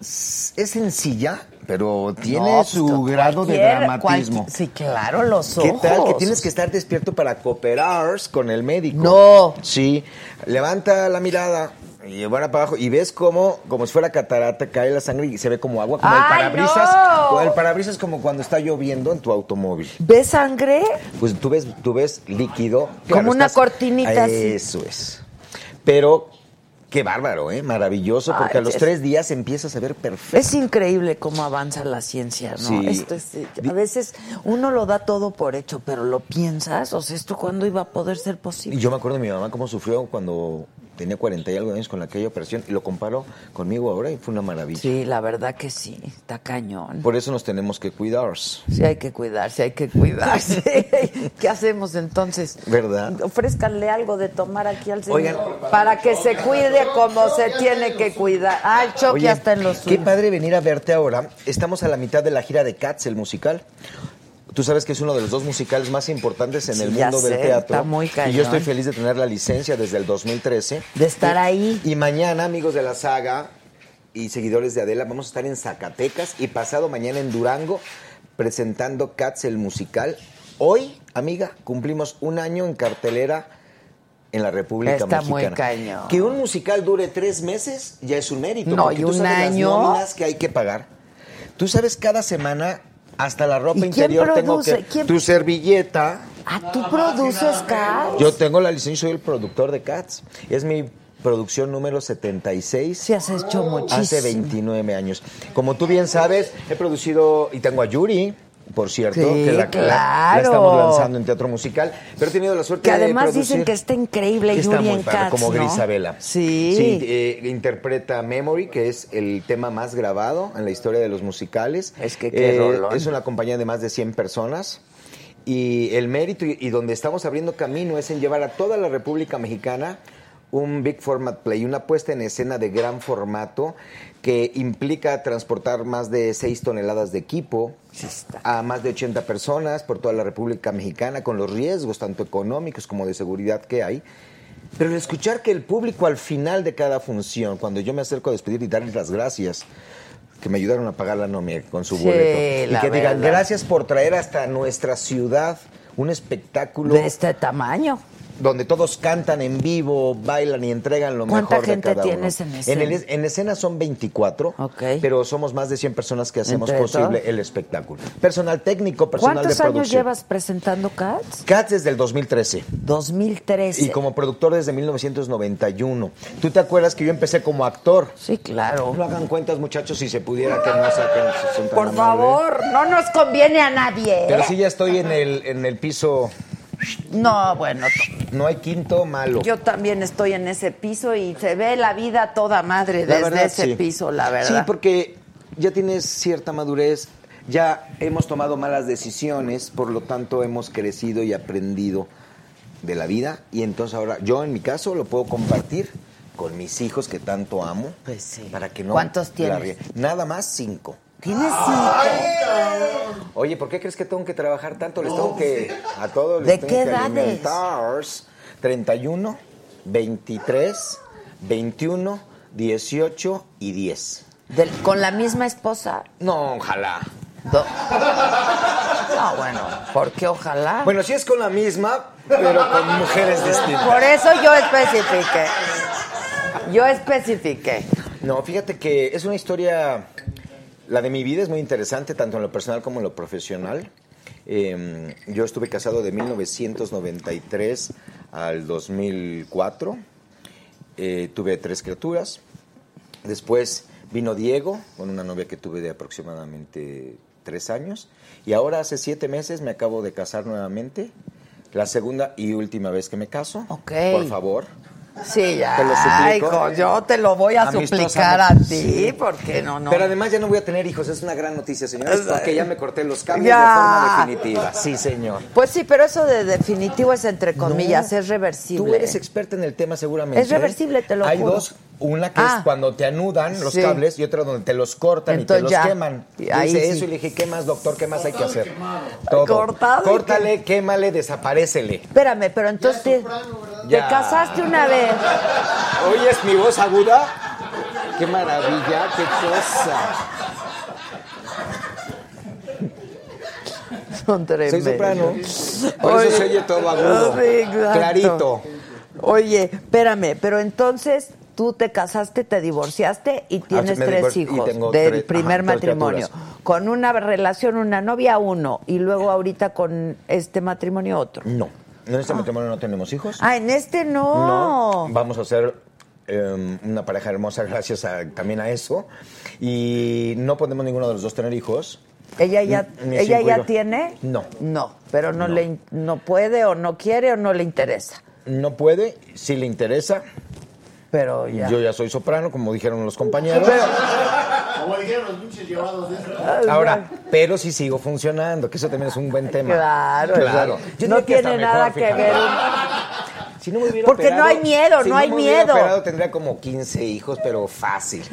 es sencilla, pero tiene No, su pues, grado de dramatismo. sí, claro, los ¿Qué ojos. tal que tienes que estar despierto para cooperar con el médico? No. Sí, levanta la mirada y van para abajo y ves cómo, como si fuera catarata, cae la sangre y se ve como agua, como el ¡Ay, parabrisas. no! o El parabrisas como cuando está lloviendo en tu automóvil. ¿Ves sangre? Pues tú ves, tú ves líquido. Como una cortinita así. Eso es. Pero qué bárbaro, ¿eh? Maravilloso, porque Ay, a los es- tres días empiezas a ver perfecto. Es increíble cómo avanza la ciencia, ¿no? Sí. Esto es, eh, a veces uno lo da todo por hecho, pero lo piensas, o sea, ¿esto cuándo iba a poder ser Y posible? yo me acuerdo de mi mamá cómo sufrió cuando tenía 40 y algo años con aquella operación y lo comparó conmigo ahora y fue una maravilla. Sí, la verdad que sí, está cañón. Por eso nos tenemos que cuidar, Sí hay que cuidarse, hay que cuidarse. ¿Qué hacemos entonces? ¿verdad? Ofrézcanle algo de tomar aquí al señor Oigan. para que se cuide como se tiene que cuidar. Ah, el Chucky Oye, ya está en los qué padre venir a verte ahora. Estamos a la mitad de la gira de Cats, el musical. Tú sabes que es uno de los dos musicales más importantes en Sí, el mundo del sé, teatro. está muy y cañón. yo estoy feliz de tener la licencia desde el 2013. De estar Y- ahí. Y mañana, amigos de la saga y seguidores de Adela, vamos a estar en Zacatecas y pasado mañana en Durango presentando Cats, el musical. Hoy, amiga, cumplimos un año en cartelera en la República Está muy Mexicana. cañón. Que un musical dure tres meses ya es un mérito. No, porque y tú un sabes año. las que hay que pagar. Tú sabes cada semana hasta la ropa ¿Y quién interior tengo que ¿Quién- tu servilleta. Ah, tú produces Cats. Yo tengo la licencia, soy el productor de Cats. Es mi producción número 76. Sí, has hecho muchísimo. Hace 29 años. Como tú bien sabes, he producido y tengo a Yuri. Por cierto, Sí, que la, la- la claro. estamos lanzando en teatro musical. Pero he tenido la suerte Que de además producir- dicen que está increíble que está Yuri muy en padre, Cats, como ¿no? Grisabela. Sí. eh, interpreta Memory, que es el tema más grabado en la historia de los musicales. Es que qué rolón. Es una compañía de más de 100 personas. Y el mérito y, y donde estamos abriendo camino es en llevar a toda la República Mexicana un big format play, una puesta en escena de gran formato que implica transportar más de 6 toneladas de equipo a más de 80 personas por toda la República Mexicana con los riesgos tanto económicos como de seguridad que hay. Pero el escuchar que el público al final de cada función, cuando yo me acerco a despedir y darles las gracias, que me ayudaron a pagar la nómina con su Sí, boleto, y que digan verdad. gracias por traer hasta nuestra ciudad un espectáculo De este tamaño. Donde todos cantan en vivo, bailan y entregan lo ¿Cuánta mejor de gente cada tienes uno. en escena? el- en escena son 24, pero somos más de 100 personas que hacemos ¿Entre posible todos? el espectáculo. Personal técnico, personal de ¿Cuántos años producción. llevas presentando Cats? Cats desde el 2013. 2013. Y como productor desde 1991. ¿Tú te acuerdas que yo empecé como actor? Sí, claro. No hagan cuentas, muchachos, si se pudiera que no saquen. Por favor, no nos conviene a nadie. Pero sí ya estoy en el, en el piso. No, bueno. No hay quinto malo. Yo también estoy en ese piso y se ve la vida toda madre desde verdad, ese sí. piso, la Sí, verdad. porque ya tienes cierta madurez, ya hemos tomado malas decisiones, por lo tanto hemos crecido y aprendido de la vida y entonces ahora yo en mi caso lo puedo compartir con mis hijos que tanto amo. Pues sí. Para que no ¿Cuántos la tienes? Nada más cinco. ¿Tienes cinco? Oye, ¿por qué crees que tengo que trabajar tanto? Les tengo que a todos les ¿De tengo qué que edades? alimentar. 31, 23, 21, 18 y 10. Del- ¿Con la misma esposa? No, ojalá. Do- No, bueno, ¿por qué ojalá? Bueno, sí es con la misma, pero con mujeres distintas. Por eso yo especifiqué. Yo especifiqué. No, fíjate que es una historia, la de mi vida es muy interesante, tanto en lo personal como en lo profesional. Eh, yo estuve casado de 1993 al 2004. Eh, tuve tres criaturas. Después vino Diego, con una novia que tuve de aproximadamente tres años. Y ahora hace siete meses me acabo de casar nuevamente. La segunda y última vez que me caso. Ok. Por favor. Sí, ya. Te lo suplico. hijo, yo te lo voy a suplicar a ti, Sí. porque no, no. Pero además ya no voy a tener hijos, es una gran noticia, señores, porque ya me corté los cambios Ya. de forma definitiva. Sí, señor. Pues sí, pero eso de definitivo es entre comillas, No, es reversible. Tú eres experta en el tema seguramente. Es reversible, te lo Hay juro. dos, una que Ah. es cuando te anudan los Sí. cables y otra donde te los cortan y te los ya. queman. Ahí hice sí. eso y le dije, ¿qué más, doctor? ¿Qué más hay que hacer? Todo. Cortado Córtale, quémale, desaparécele. Espérame, pero entonces te, te Ya. casaste una vez. ¿Oyes mi voz aguda? ¡Qué maravilla! ¡Qué cosa! Son tremendos. Soy soprano. Por eso se oye todo agudo. Sí. Clarito. Oye, espérame, pero entonces tú te casaste, te divorciaste y tienes me tres hijos del tres- primer ajá, matrimonio. Con una relación, una novia, uno. Y luego ahorita con este matrimonio, otro. No. En este matrimonio no tenemos hijos. Ah, en este no. No. Vamos a ser eh, una pareja hermosa gracias a- también a eso. Y no podemos ninguno de los dos tener hijos. ¿Ella ya, Ni ella ya tiene? No. No, pero no, No. le no puede o no quiere o no le interesa. No puede, si le interesa. Pero ya. Yo ya soy soprano, como dijeron los compañeros. Como dijeron los pinches llevados de eso. Ahora, pero sí sigo funcionando, que eso también es un buen tema. Claro, claro. Yo No tiene nada mejor, que fíjate. ver Si no me hubiera Porque no hay miedo, si no hay me miedo. operado, tendría como 15 hijos, pero fácil.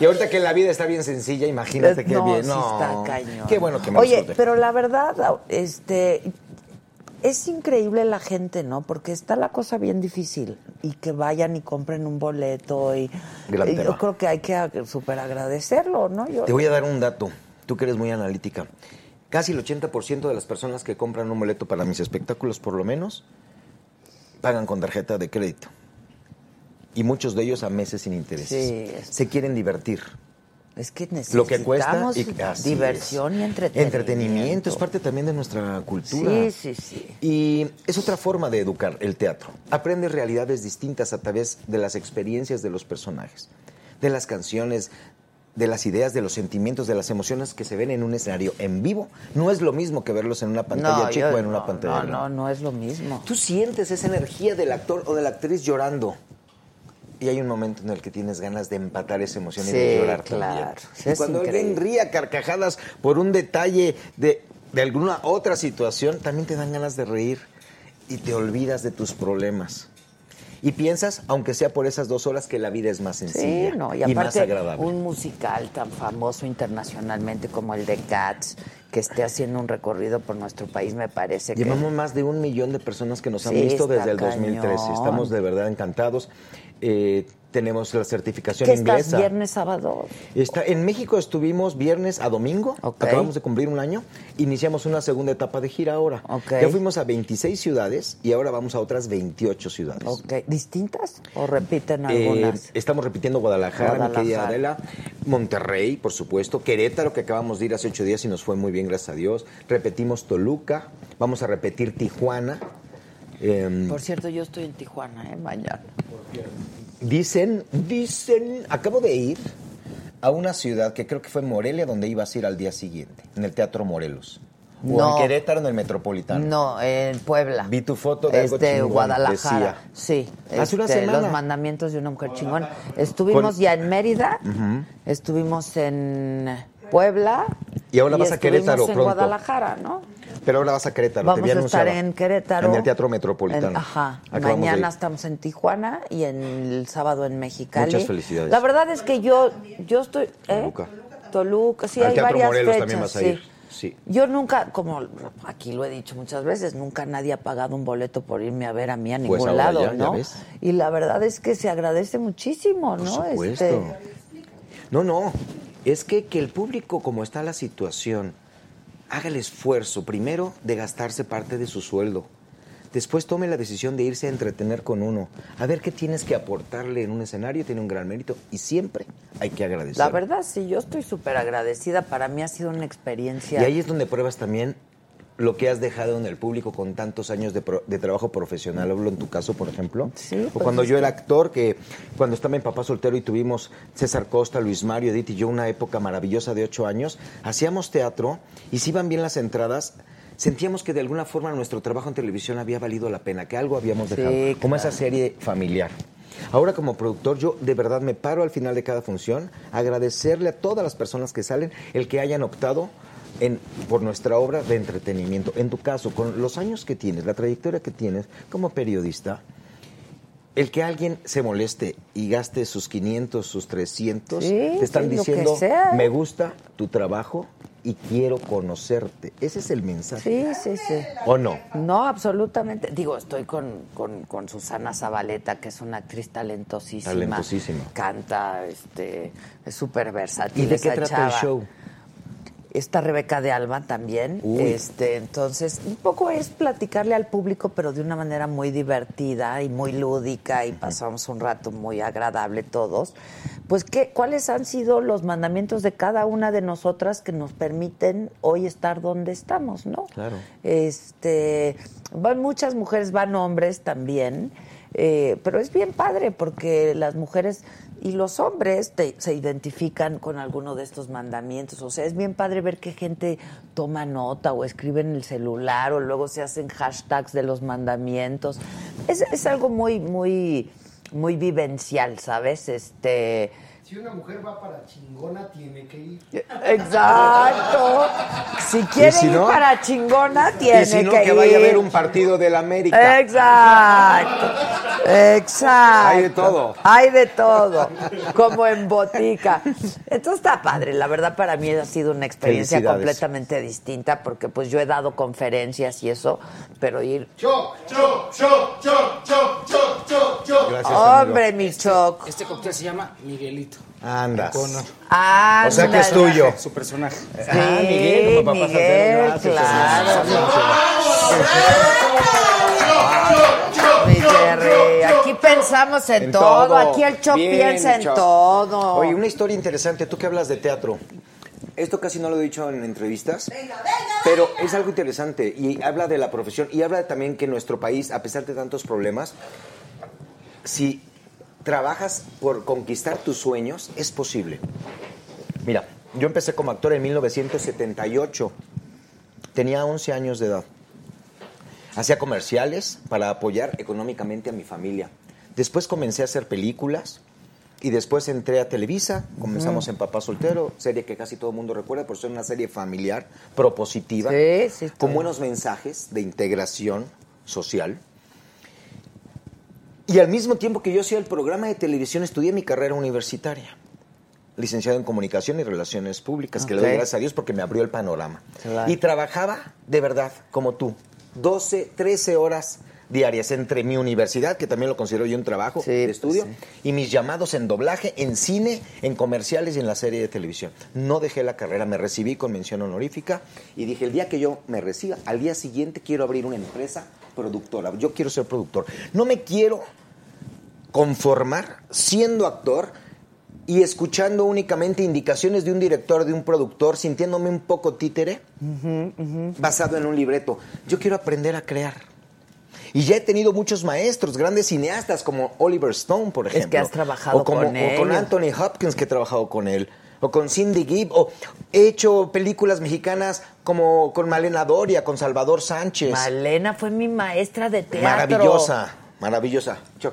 Y ahorita que la vida está bien sencilla, imagínate qué no, bien. sí No, está cañón. Qué bueno que me Oye, pero la verdad, este, es increíble la gente, ¿no? Porque está la cosa bien difícil y que vayan y compren un boleto y, y yo creo que hay que súper agradecerlo, ¿no? Yo, Te voy a dar un dato, tú que eres muy analítica. Casi el 80% de las personas que compran un boleto para mis espectáculos, por lo menos, pagan con tarjeta de crédito. Y muchos de ellos a meses sin intereses. Sí, es- Se quieren divertir. Es que Lo que cuesta necesitamos y diversión es. y entretenimiento. Entretenimiento es parte también de nuestra cultura. Sí, sí, sí. Y es otra forma de educar el teatro. Aprendes realidades distintas a través de las experiencias de los personajes, de las canciones, de las ideas, de los sentimientos, de las emociones que se ven en un escenario en vivo. No es lo mismo que verlos en una pantalla No, chica o en una pantalla no, no, no es lo mismo. Tú sientes esa energía del actor o de la actriz llorando. Y hay un momento en el que tienes ganas de empatar esa emoción y de llorar claro. también. Sí, y cuando increíble. alguien ríe a carcajadas por un detalle de, de alguna otra situación, también te dan ganas de reír y te olvidas de tus problemas. Y piensas, aunque sea por esas dos horas, que la vida es más sencilla Sí, no, y y, más agradable. un musical tan famoso internacionalmente como el de Cats, que esté haciendo un recorrido por nuestro país, me parece que... Llevamos más de un millón de personas que nos han Sí, visto desde el 2013. cañón. Estamos de verdad encantados. Eh, tenemos la certificación ¿Qué estás inglesa. viernes, sábado? Está, en México estuvimos viernes a domingo, acabamos de cumplir un año, iniciamos una segunda etapa de gira ahora. Ya fuimos a 26 ciudades y ahora vamos a otras 28 ciudades. ¿distintas o repiten Eh, algunas? estamos repitiendo Guadalajara, mi querida Guadalajara. Adela, Monterrey, por supuesto, Querétaro, que acabamos de ir hace ocho días y nos fue muy bien, gracias a Dios. Repetimos Toluca, vamos a repetir Tijuana. Em, Por cierto, yo estoy en Tijuana, ¿eh? Mañana. Dicen, dicen, acabo de ir a una ciudad que creo que fue Morelia, donde ibas a ir al día siguiente, en el Teatro Morelos. O No. en Querétaro, en el Metropolitano. No, en Puebla. Vi tu foto de algo este, chingón, Guadalajara. decía. Sí. Hace una este, semana. Los mandamientos de una mujer chingona. Estuvimos Con- ya en Mérida, estuvimos en Puebla. Y ahora vas a estuvimos Querétaro en pronto. Guadalajara, ¿no? Pero ahora vas a Querétaro, te Vamos había a estar en Querétaro. En el Teatro Metropolitano. En- ajá. Acabamos Mañana estamos en Tijuana y en el sábado en Mexicali. Muchas felicidades. La verdad es que yo, yo estoy. ¿eh? Toluca. Toluca, sí, Al hay Teatro varias Morelos fechas. también vas a sí. ir. Sí. Yo nunca, como aquí lo he dicho muchas veces, nunca nadie ha pagado un boleto por irme a ver a mí a ningún Pues ahora lado, ya, ¿no? Y la verdad es que se agradece muchísimo, Por ¿no? supuesto. Este, No, no. Es que, que el público, como está la situación, haga el esfuerzo, primero, de gastarse parte de su sueldo. Después tome la decisión de irse a entretener con uno. A ver qué tienes que aportarle en un escenario, tiene un gran mérito. Y siempre hay que agradecer. la verdad, sí, yo estoy súper agradecida. Para mí ha sido una experiencia. Y ahí es donde pruebas también lo que has dejado en el público con tantos años de, pro- de trabajo profesional. Hablo en tu caso, por ejemplo. Sí, o pues cuando es yo era actor, que cuando estaba en Papá Soltero y tuvimos César Costa, Luis Mario, Edith y yo una época maravillosa de ocho años, hacíamos teatro y si iban bien las entradas, sentíamos que de alguna forma nuestro trabajo en televisión había valido la pena, que algo habíamos Sí, dejado, como claro. esa serie familiar. Ahora como productor yo de verdad me paro al final de cada función agradecerle a todas las personas que salen el que hayan optado en, por nuestra obra de entretenimiento. En tu caso, con los años que tienes, la trayectoria que tienes como periodista, el que alguien se moleste y gaste sus 500, sus 300, Sí, te están diciendo, me gusta tu trabajo y quiero conocerte. Ese es el mensaje. Sí, sí, sí. ¿O no? No, absolutamente. Digo, estoy con, con, con Susana Zabaleta, que es una actriz talentosísima. Talentosísima. Canta, este, es súper versátil. ¿Y de qué trata el show? Está Rebeca de Alba también. Uy. Este, entonces, un poco es platicarle al público, pero de una manera muy divertida y muy lúdica, y pasamos un rato muy agradable todos. Pues, ¿qué, ¿cuáles han sido los mandamientos de cada una de nosotras que nos permiten hoy estar donde estamos, no? Claro. Este, van muchas mujeres, van hombres también, eh, pero es bien padre porque las mujeres y los hombres te- se identifican con alguno de estos mandamientos. O sea, es bien padre ver que gente toma nota o escribe en el celular o luego se hacen hashtags de los mandamientos. Es, es algo muy, muy, muy vivencial, ¿sabes? Este. Si una mujer va para chingona, tiene que ir. Exacto. Si quiere si no? ir para chingona, tiene y si no, que, que, vaya a ver un partido del América. Exacto. Exacto. Hay de todo. Hay de todo. Como en botica. Entonces está padre. La verdad para mí ha sido una experiencia completamente distinta porque pues yo he dado conferencias y eso, pero ir... Choc, choc, choc, choc, choc, choc, choc, choc. Gracias, amigo. Hombre, mi choc. Este cóctel se llama Miguelito. Andas. Ah, O sea que es tuyo. su personaje. Ah, Miguel, como papá Miguel, soltero, gracias. claro. Mi Jerry, aquí pensamos en, En todo. todo. aquí el Choc Bien, piensa en todo. Oye, una historia interesante. Tú que hablas de teatro. Esto casi no lo he dicho en entrevistas, pero es algo interesante y habla de la profesión y habla también que nuestro país, a pesar de tantos problemas, si trabajas por conquistar tus sueños, es posible. Mira, yo empecé como actor en 1978. Tenía 11 años de edad. Hacía comerciales para apoyar económicamente a mi familia. Después comencé a hacer películas y después entré a Televisa. Comenzamos en Papá Soltero, serie que casi todo el mundo recuerda por ser una serie familiar, propositiva, Sí, sí, con buenos mensajes de integración social. Y al mismo tiempo que yo hacía el programa de televisión, estudié mi carrera universitaria. Licenciado en Comunicación y Relaciones Públicas, que le doy gracias a Dios porque me abrió el panorama. Claro. Y trabajaba de verdad, como tú, 12, 13 horas diarias entre mi universidad, que también lo considero yo un trabajo de estudio, y mis llamados en doblaje, en cine, en comerciales y en la serie de televisión. No dejé la carrera, me recibí con mención honorífica y dije, el día que yo me reciba, al día siguiente quiero abrir una empresa productora. Yo quiero ser productor. No me quiero conformar siendo actor y escuchando únicamente indicaciones de un director, de un productor, sintiéndome un poco títere basado en un libreto. Yo quiero aprender a crear. Y ya he tenido muchos maestros, grandes cineastas como Oliver Stone, por que ejemplo. has trabajado o como- con o con. Anthony Hopkins, que he trabajado con él. O con Cindy Gibb. O he hecho películas mexicanas como con Malena Doria, con Salvador Sánchez. Malena fue mi maestra de teatro. Maravillosa, maravillosa. Yo-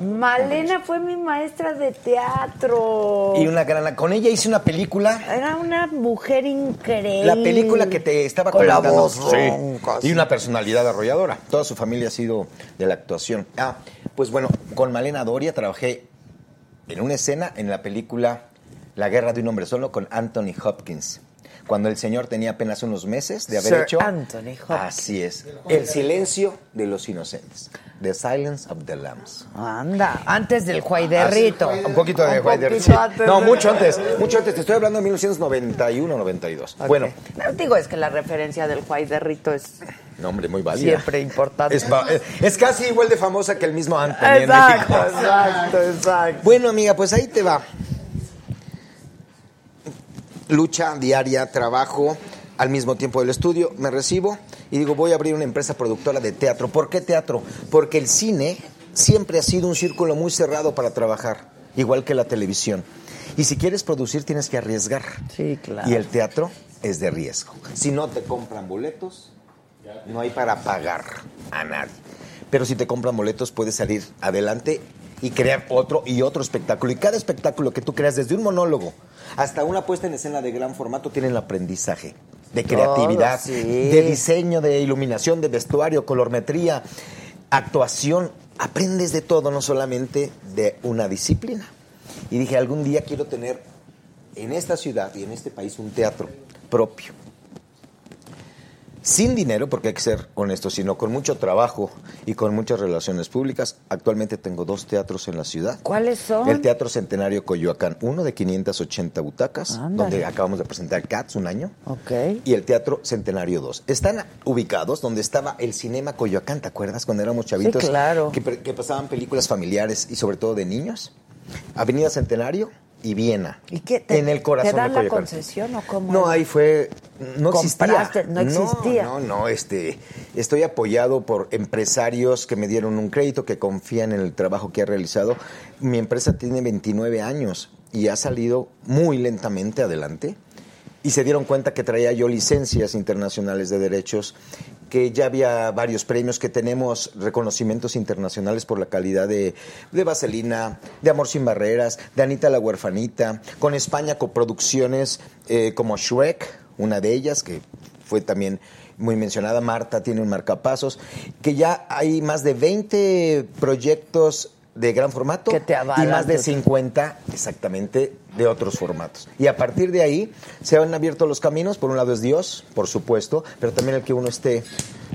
Malena fue mi maestra de teatro. Y una gran... Con ella hice una película Era una mujer increíble. La película que te estaba Con la voz Sí. ronca, Y una personalidad arrolladora. Toda su familia ha sido de la actuación. Ah, pues bueno, con Malena Doria trabajé en una escena en la película La guerra de un hombre solo con Anthony Hopkins. Cuando el señor tenía apenas unos meses de haber Sir hecho. Anthony Hopkins. Así es. El silencio de los inocentes. The Silence of the Lambs. Anda, antes del Juaiderrito. Un poquito de Un Juaider, poquito sí. antes No, mucho antes. Mucho antes. Te estoy hablando de 1991, 92. Ok. Bueno, No, digo, es que la referencia del Juaiderrito es no, hombre, muy válida. siempre importante. Es, fa- es- es casi igual de famosa que el mismo Anthony en Exacto, México. exacto, exacto. Bueno, amiga, pues ahí te va. Lucha diaria, trabajo, al mismo tiempo del estudio, me recibo y digo, voy a abrir una empresa productora de teatro. ¿Por qué teatro? Porque el cine siempre ha sido un círculo muy cerrado para trabajar, igual que la televisión. Y si quieres producir tienes que arriesgar. Sí, claro. Y el teatro es de riesgo. Si no te compran boletos, no hay para pagar a nadie. Pero si te compran boletos, puedes salir adelante y crear otro y otro espectáculo. Y cada espectáculo que tú creas, desde un monólogo hasta una puesta en escena de gran formato, tiene el aprendizaje de Todo, creatividad, sí. de diseño, de iluminación, de vestuario, colormetría, actuación. Aprendes de todo, no solamente de una disciplina. Y dije, algún día quiero tener en esta ciudad y en este país un teatro propio. Sin dinero, porque hay que ser honesto, sino con mucho trabajo y con muchas relaciones públicas. Actualmente tengo dos teatros en la ciudad. ¿Cuáles son? El Teatro Centenario Coyoacán, uno de 580 butacas, Ándale. donde acabamos de presentar Cats un año, Ok. y el Teatro Centenario 2. Están ubicados donde estaba el Cinema Coyoacán, ¿te acuerdas? Cuando éramos chavitos. Sí, claro. Que pasaban películas familiares y sobre todo de niños. Avenida Centenario y Viena. ¿Y qué? ¿Te, en el corazón ¿Te dan de la concesión o cómo? No, ahí fue. No existía. No existía. No, no, este. Estoy apoyado por empresarios que me dieron un crédito, que confían en el trabajo que he realizado. Mi empresa tiene 29 años y ha salido muy lentamente adelante. Y se dieron cuenta que traía yo licencias internacionales de derechos, que ya había varios premios, que tenemos reconocimientos internacionales por la calidad de, de Vaselina, de Amor sin Barreras, de Anita la Huerfanita, con España coproducciones eh, como Shrek, una de ellas, que fue también muy mencionada, Marta tiene un marcapasos, que ya hay más de 20 proyectos de gran formato Que te y más de tu- 50 exactamente de otros formatos. Y a partir de ahí se han abierto los caminos, por un lado es Dios, por supuesto, pero también el que uno esté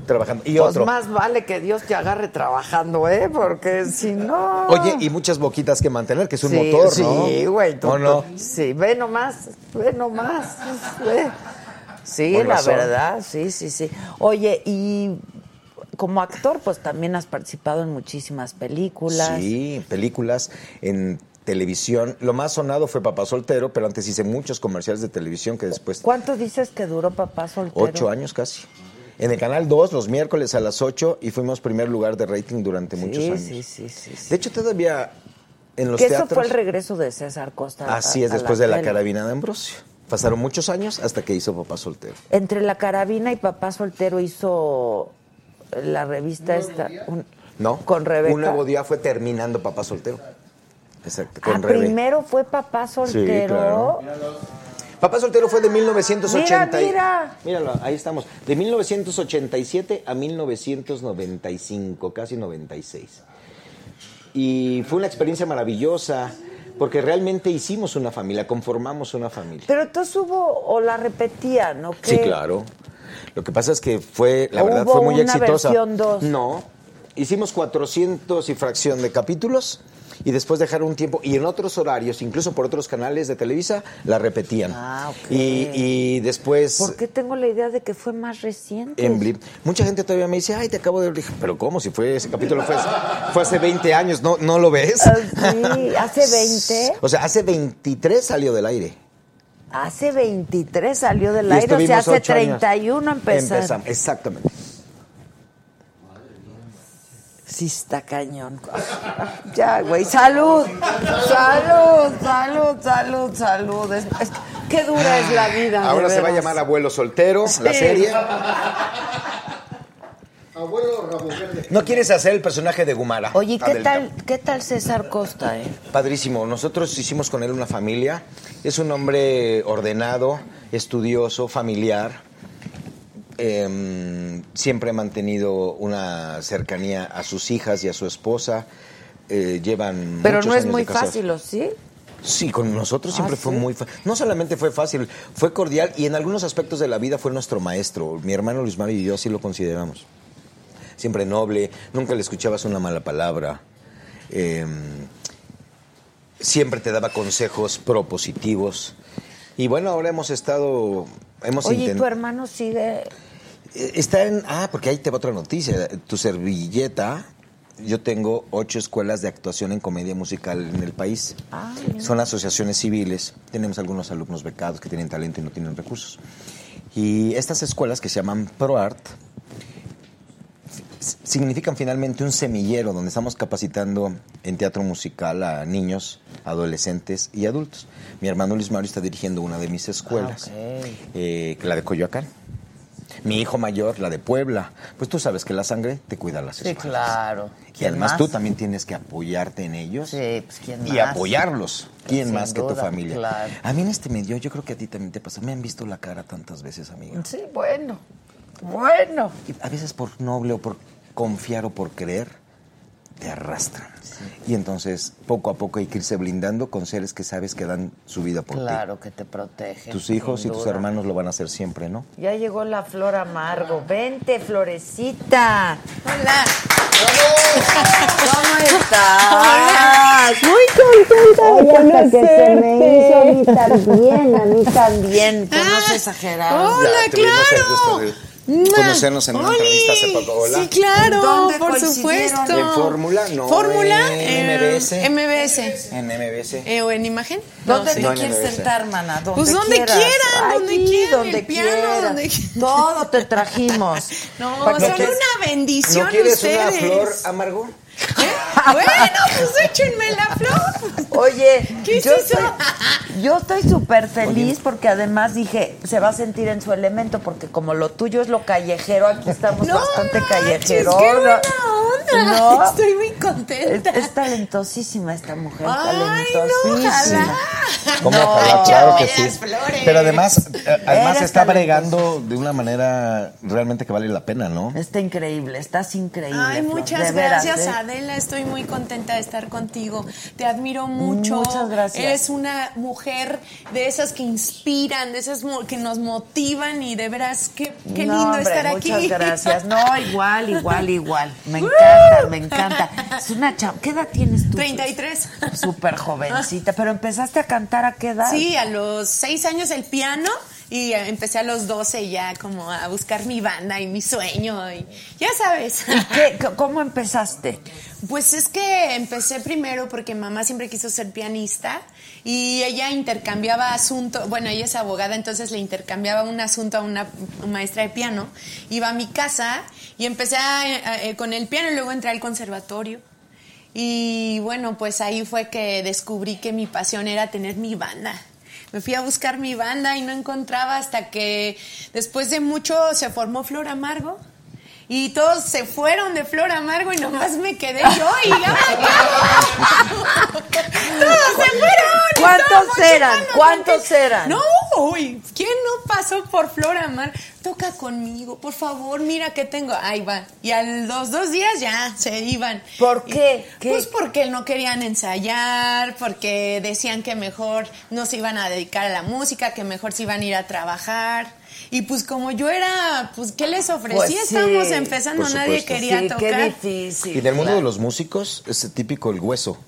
trabajando. Y pues otro, más vale que Dios te agarre trabajando, ¿eh? Porque si no... oye, y muchas boquitas que mantener, que es un Sí, motor, ¿no? Sí, güey. tú- ¿O no? Sí, ve nomás, ve nomás. ve. Sí, la razón. verdad, sí, sí, sí. Oye, y como actor, pues también has participado en muchísimas películas. Sí, películas en televisión. Lo más sonado fue Papá Soltero, pero antes hice muchos comerciales de televisión que después ¿Cuánto dices que duró Papá Soltero? Ocho años casi. En el Canal 2, los miércoles a las 8, y fuimos primer lugar de rating durante muchos Sí, años. sí, sí, sí, sí. De hecho, todavía en los que eso teatros. fue el regreso de César Costa. a- Así es, a después de la tele. carabina de Ambrosio. Pasaron muchos años hasta que hizo Papá Soltero. Entre la carabina y Papá Soltero hizo la revista esta. un- ¿No? Con Rebeca. Un nuevo día fue terminando Papá Soltero. Exacto, Ah, Rebe. primero fue Papá Soltero. claro. Papá Soltero fue de 1980. y- Mira, Míralo, ahí estamos. De 1987 a 1995, casi 96. Y fue una experiencia maravillosa porque realmente hicimos una familia, conformamos una familia. Pero entonces hubo, o la repetían, ¿no? Sí, claro. Lo que pasa es que fue, la ¿O verdad, fue muy una exitosa. versión dos? No. Hicimos 400 y fracción de capítulos y después dejaron un tiempo y en otros horarios, incluso por otros canales de Televisa, la repetían. Ah, ok. y, y después ¿Por qué tengo la idea de que fue más reciente? en Blip, mucha gente todavía me dice, ay, te acabo de. Dije, Pero ¿cómo? Si fue ese capítulo fue, fue hace 20 años, ¿no, ¿no lo ves? Ah, sí, hace 20. O sea, hace 23 salió del aire. Hace 23 salió del Y aire, o sea, hace ocho años. 31 empezó. Empezamos, exactamente. Sí está cañón. Ya, güey, salud. Salud, salud, salud, salud. Es- es- qué dura es la vida. Ahora se va a llamar Abuelo Soltero, la serie. Abuelo Rabo Verde. ¿No quieres hacer el personaje de Gumara? Oye, ¿qué tal, ¿qué tal César Costa, eh? Padrísimo. Nosotros hicimos con él una familia. Es un hombre ordenado, estudioso, familiar. Em, siempre ha mantenido una cercanía a sus hijas y a su esposa. Eh, llevan Pero muchos no es años muy fácil, ¿o sí? Sí, con nosotros Ah, siempre fue ¿sí? muy fácil. No solamente fue fácil, fue cordial y en algunos aspectos de la vida fue nuestro maestro. Mi hermano Luis Mario y yo sí lo consideramos. Siempre noble, nunca le escuchabas una mala palabra. Eh, siempre te daba consejos propositivos. Y bueno, ahora hemos estado... Hemos Oye, ¿y intent- tu hermano sigue? eh, Está en. Ah, porque ahí te va otra noticia. Tu servilleta. Yo tengo ocho escuelas de actuación en comedia musical en el país. Ah, Son asociaciones civiles. Tenemos algunos alumnos becados que tienen talento y no tienen recursos. Y estas escuelas que se llaman ProArt significan finalmente un semillero donde estamos capacitando en teatro musical a niños, adolescentes y adultos. Mi hermano Luis Mario está dirigiendo una de mis escuelas, eh, que la de Coyoacán. Mi hijo mayor, la de Puebla. Pues tú sabes que la sangre te cuida las Sí, escuelas. claro. Y ¿Quién además más? tú también tienes que apoyarte en ellos. Sí, pues ¿quién Y más? apoyarlos. ¿Quién Sin más que tu familia? claro. A mí en este medio, yo creo que a ti también te pasa. Me han visto la cara tantas veces, amiga. Sí, bueno. Bueno. Y a veces por noble o por confiar o por creer, te arrastran. Y entonces, poco a poco hay que irse blindando con seres que sabes que dan su vida por Claro que te protege. ti. Tus hijos y tus hermanos lo van a hacer siempre, ¿no? Ya llegó la flor amargo. Vente, florecita. Hola. ¿Cómo estás? Muy contenta. Oye, hasta que se me hizo a mí también, a mí también. ¿Conoces a Gerardo? Hola, Ya claro. Conocernos en una ¡Oli! entrevista hace poco. Hola. Sí, claro, ¿Dónde por coincidieron? supuesto. ¿En Fórmula? No, ¿Fórmula? en Eh, MBS. MBS. En MBS. Eh, ¿O en imagen? ¿Dónde No te quieres MBS. sentar, mana? Donde Pues donde quieras. quieran, donde quieran, donde el piano, quieras. donde quieran. Todo te trajimos. No, ¿Para son una bendición ¿No quieres ustedes. una flor amargo? Bueno, pues échenme la flor. Oye, ¿Qué es yo, eso? Estoy, yo estoy súper feliz porque además dije, se va a sentir en su elemento porque como lo tuyo es lo callejero, aquí estamos No bastante callejeros. qué buena onda. No. Estoy muy contenta. es talentosísima esta mujer, Ay, no, talentosísima. ¿Cómo No, ojalá? Claro que las sí. flores. Pero además, eh, además Eres está bregando de una manera realmente que vale la pena, ¿no? Está increíble, estás increíble. Ay, Flor, muchas veras, gracias, ¿eh? Adela. Estoy muy contenta de estar contigo. Te admiro mucho. Muchas gracias. Eres una mujer de esas que inspiran, de esas que nos motivan y de veras, qué, qué No, lindo hombre, estar muchas aquí. gracias. No, igual, igual, igual. Me encanta, me encanta. Es una chava. ¿Qué edad tienes tú? 33. Súper jovencita. Pero empezaste a cantar a qué edad? Sí, a los seis años el piano y eh, empecé a los 12 ya como a buscar mi banda y mi sueño y ya sabes. ¿Y qué, c- cómo empezaste? Pues es que empecé primero porque mamá siempre quiso ser pianista y ella intercambiaba asunto, bueno, ella es abogada, entonces le intercambiaba un asunto a una maestra de piano. Iba a mi casa y empecé a- a- eh, con el piano y luego entré al conservatorio. Y bueno, pues ahí fue que descubrí que mi pasión era tener mi banda. Me fui a buscar mi banda y no encontraba hasta que después de mucho se formó Flor Amargo. Y todos se fueron de Flor Amargo y nomás me quedé yo y ya. todos se fueron. ¿Cuántos eran? ¿Cuántos eran? No, uy, ¿quién no pasó por Flor Amargo? Toca conmigo, por favor, mira que tengo. Ahí va. Y a los dos días ya se iban. ¿Por qué? Y- Pues porque no querían ensayar, porque decían que mejor no se iban a dedicar a la música, que mejor se iban a ir a trabajar. Y pues como yo era, pues ¿qué les ofrecí? Pues sí, Estábamos empezando, nadie quería Sí, tocar. qué difícil. Y en el mundo claro. de los músicos es típico el hueso.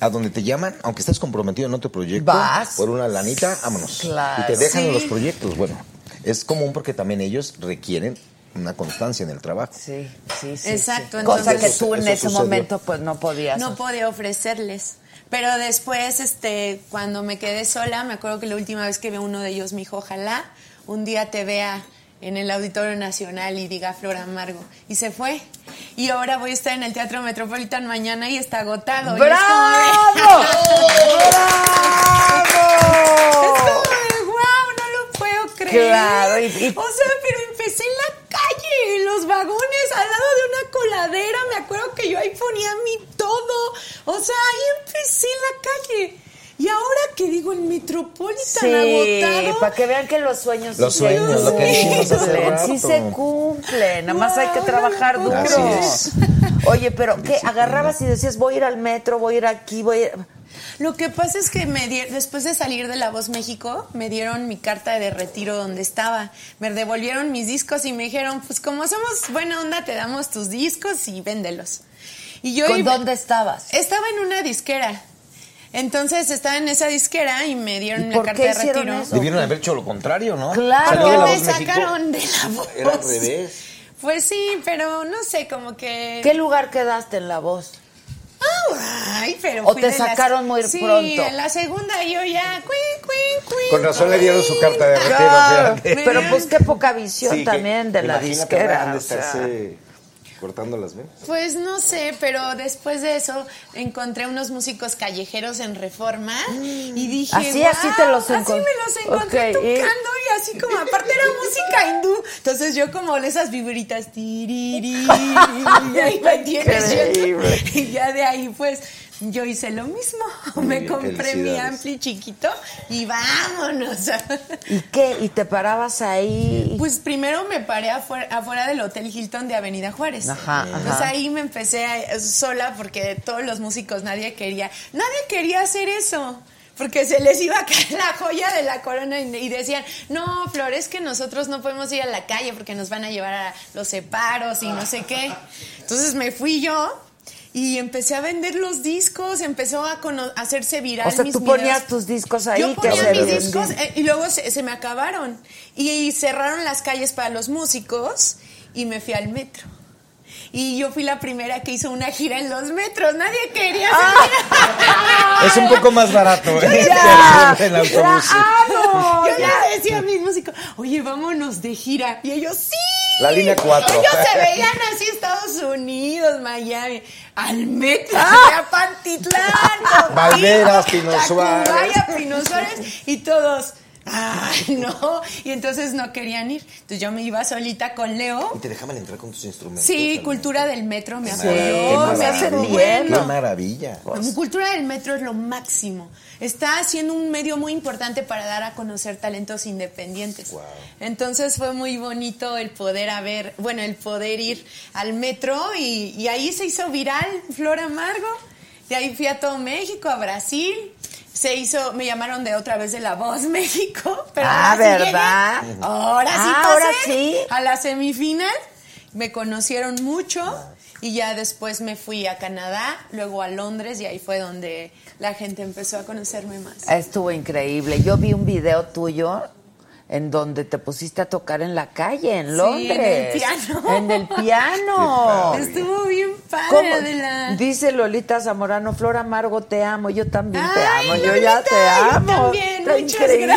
A donde te llaman, aunque estés comprometido en otro proyecto, Vas. por una lanita, vámonos. Claro. Y te dejan Sí. en los proyectos. Bueno, es común porque también ellos requieren una constancia en el trabajo. Sí, sí, sí. Exacto, sí. Cosa entonces- que tú en ese sucedió. momento pues no podías. no podía ofrecerles. Pero después, este, cuando me quedé sola, me acuerdo que la última vez que vi a uno de ellos me dijo, ojalá un día te vea en el Auditorio Nacional y diga Flor Amargo. Y se fue. Y ahora voy a estar en el Teatro Metropolitan mañana y está agotado. Y es como de- ¡Bravo! Es ¡Bravo! como de, wow, no lo puedo creer. Claro, y- y- O sea, pero empecé en la calle, en los vagones, al lado de una coladera. Me acuerdo que yo ahí ponía mi todo. O sea, ahí empecé en la calle. Y ahora que digo, el Metropolitan Sí, agotado. para que vean que los sueños Los sí se sueños, lo que dijimos hace cumplen, rato. sí se cumplen, nada más hay que trabajar no duro. Oye, pero ¿qué? Agarrabas y decías, voy a ir al metro, voy a ir aquí, voy a ir... Lo que pasa es que me di- después de salir de La Voz México, me dieron mi carta de retiro donde estaba. Me devolvieron mis discos y me dijeron, pues como somos buena onda, te damos tus discos y véndelos. Y yo ¿Con iba- dónde estabas? Estaba en una disquera. Entonces estaba en esa disquera y me dieron ¿Y una por carta qué de retiro. eso? Debieron haber hecho lo contrario, ¿no? Claro. La me sacaron de la voz. Era al revés. Pues sí, pero no sé, como que... ¿Qué lugar quedaste en la voz? Ay, pero ¿O te sacaron muy sí, pronto? en la segunda yo ya... Cuin, cuin, cuin, Con razón le dieron su carta de retiro. Claro, pero pues qué poca visión Sí, que- también de la disquera. han de o sea. estarse cortando las venas. Pues no sé, pero después de eso encontré unos músicos callejeros en Reforma y dije, Así, así te los "Guau", Así me los encontré Ok, y- tocando y así como aparte era música hindú. Entonces yo como esas vibritas tiriri, y ahí me tienes. Y ya de ahí pues yo hice lo mismo. me bien, compré mi ampli chiquito y vámonos. ¿Y qué? ¿Y te parabas ahí? Pues primero me paré afuera, afuera del Hotel Hilton de Avenida Juárez. Ajá, Entonces ajá. ahí me empecé a- sola porque todos los músicos, nadie quería, nadie quería hacer eso. Porque se les iba a caer la joya de la corona y, y decían, no, Flor, es que nosotros no podemos ir a la calle porque nos van a llevar a los separos y no sé qué. Entonces me fui yo y empecé a vender los discos, empezó a, hacerse viral o sea, mis tú videos. ponías tus discos ahí. Yo ponía mis discos eh, y luego se, se me acabaron. Y cerraron las calles para los músicos y me fui al metro. Y yo fui la primera que hizo una gira en los metros. Nadie quería hacer Es un poco más barato ¿eh? Ya, el autobús. Yo les decía a mis músicos, oye, vámonos de gira. Y ellos, sí. La línea 4. Ellos se veían así Estados Unidos, Miami, al metro, Ah. a Pantitlán, Valderas, Pino Suárez. Tacubaya, Pino Suárez, y todos, ay, no, y entonces no querían ir. Entonces yo me iba solita con Leo. Y te dejaban entrar con tus instrumentos. Sí, también. cultura del metro me maravilla, me dijo, bien, Qué bueno, maravilla. Cultura del Metro es lo máximo. Está siendo un medio muy importante para dar a conocer talentos independientes. Wow. Entonces fue muy bonito el poder haber, bueno, el poder ir al metro y, y ahí se hizo viral Flor Amargo. De ahí fui a todo México, a Brasil. Se hizo, me llamaron de otra vez de La Voz México. Pero Ah, ahora sí ¿verdad? llegué. Ahora sí Ah, pasé ahora sí. a la semifinal. Me conocieron mucho y ya después me fui a Canadá, luego a Londres y ahí fue donde la gente empezó a conocerme más. Estuvo increíble. Yo vi un video tuyo en donde te pusiste a tocar en la calle, en Sí, Londres. en el piano. En el piano. Estuvo bien padre, ¿Cómo? Adela. Dice Lolita Zamorano, Flor Amargo, te amo. Yo también te amo. yo ya te yo amo. también, Está muchas increíble.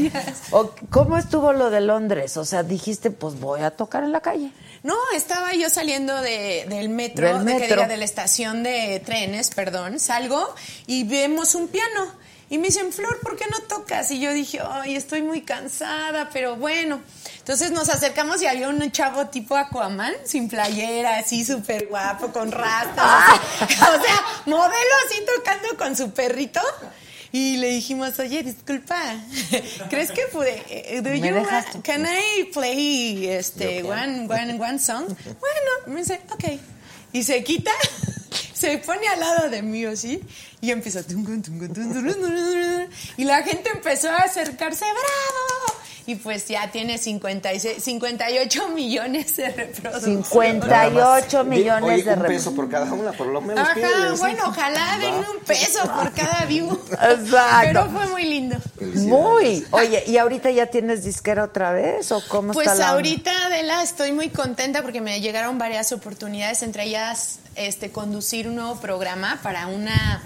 gracias. O- ¿Cómo estuvo lo de Londres? O sea, dijiste, pues voy a tocar en la calle. No, estaba yo saliendo de, del metro, Del de, que metro. diga, de la estación de trenes, perdón, salgo y vemos un piano. Y me dicen, Flor, ¿por qué no tocas? Y yo dije, ay, estoy muy cansada, pero bueno. Entonces nos acercamos y había un chavo tipo Aquaman, sin playera, así súper guapo, con rastas. así. o sea, modelo así tocando con su perrito. Y le dijimos, oye, disculpa, ¿crees que pude? eh, do ¿Me you want- can I play este one, one, one song? Bueno, me dice, ok. Y se quita, se pone al lado de mí así, y turun. Y la gente empezó a acercarse, ¡bravo! Y pues ya tiene 56, 58 millones de reproducciones. 58 millones Oye, de un rep- peso por cada una, por lo menos. Ajá, bueno, ojalá den un peso por cada view. Exacto. Pero fue muy lindo. Muy. Oye, ¿y ahorita ya tienes disquera otra vez o cómo Pues está la ahorita, Adela, estoy muy contenta porque me llegaron varias oportunidades, entre ellas este, conducir un nuevo programa para una